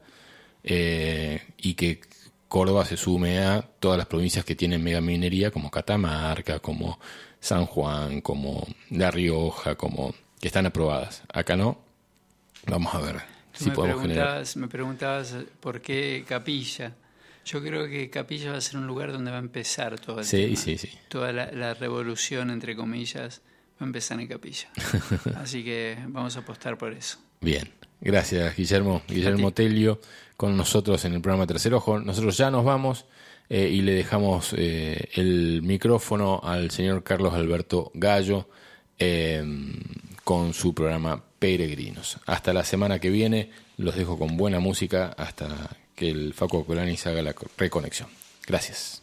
Speaker 1: y que Córdoba se sume a todas las provincias que tienen mega minería, como Catamarca, como San Juan, como La Rioja, como que están aprobadas. Acá no. Vamos a ver
Speaker 6: Tú
Speaker 1: si
Speaker 6: me,
Speaker 1: podemos generar.
Speaker 6: me preguntabas por qué Capilla. Yo creo que Capilla va a ser un lugar donde va a empezar todo el
Speaker 1: Sí,
Speaker 6: tema.
Speaker 1: sí, sí.
Speaker 6: Toda la, la revolución, entre comillas, va a empezar en Capilla. Así que vamos a apostar por eso.
Speaker 1: Bien, gracias Guillermo. Guillermo Telio con nosotros en el programa Tercer Ojo. Nosotros ya nos vamos eh, y le dejamos eh, el micrófono al señor Carlos Alberto Gallo eh, con su programa Peregrinos. Hasta la semana que viene los dejo con buena música hasta que el Facu Colani haga la reconexión. Gracias.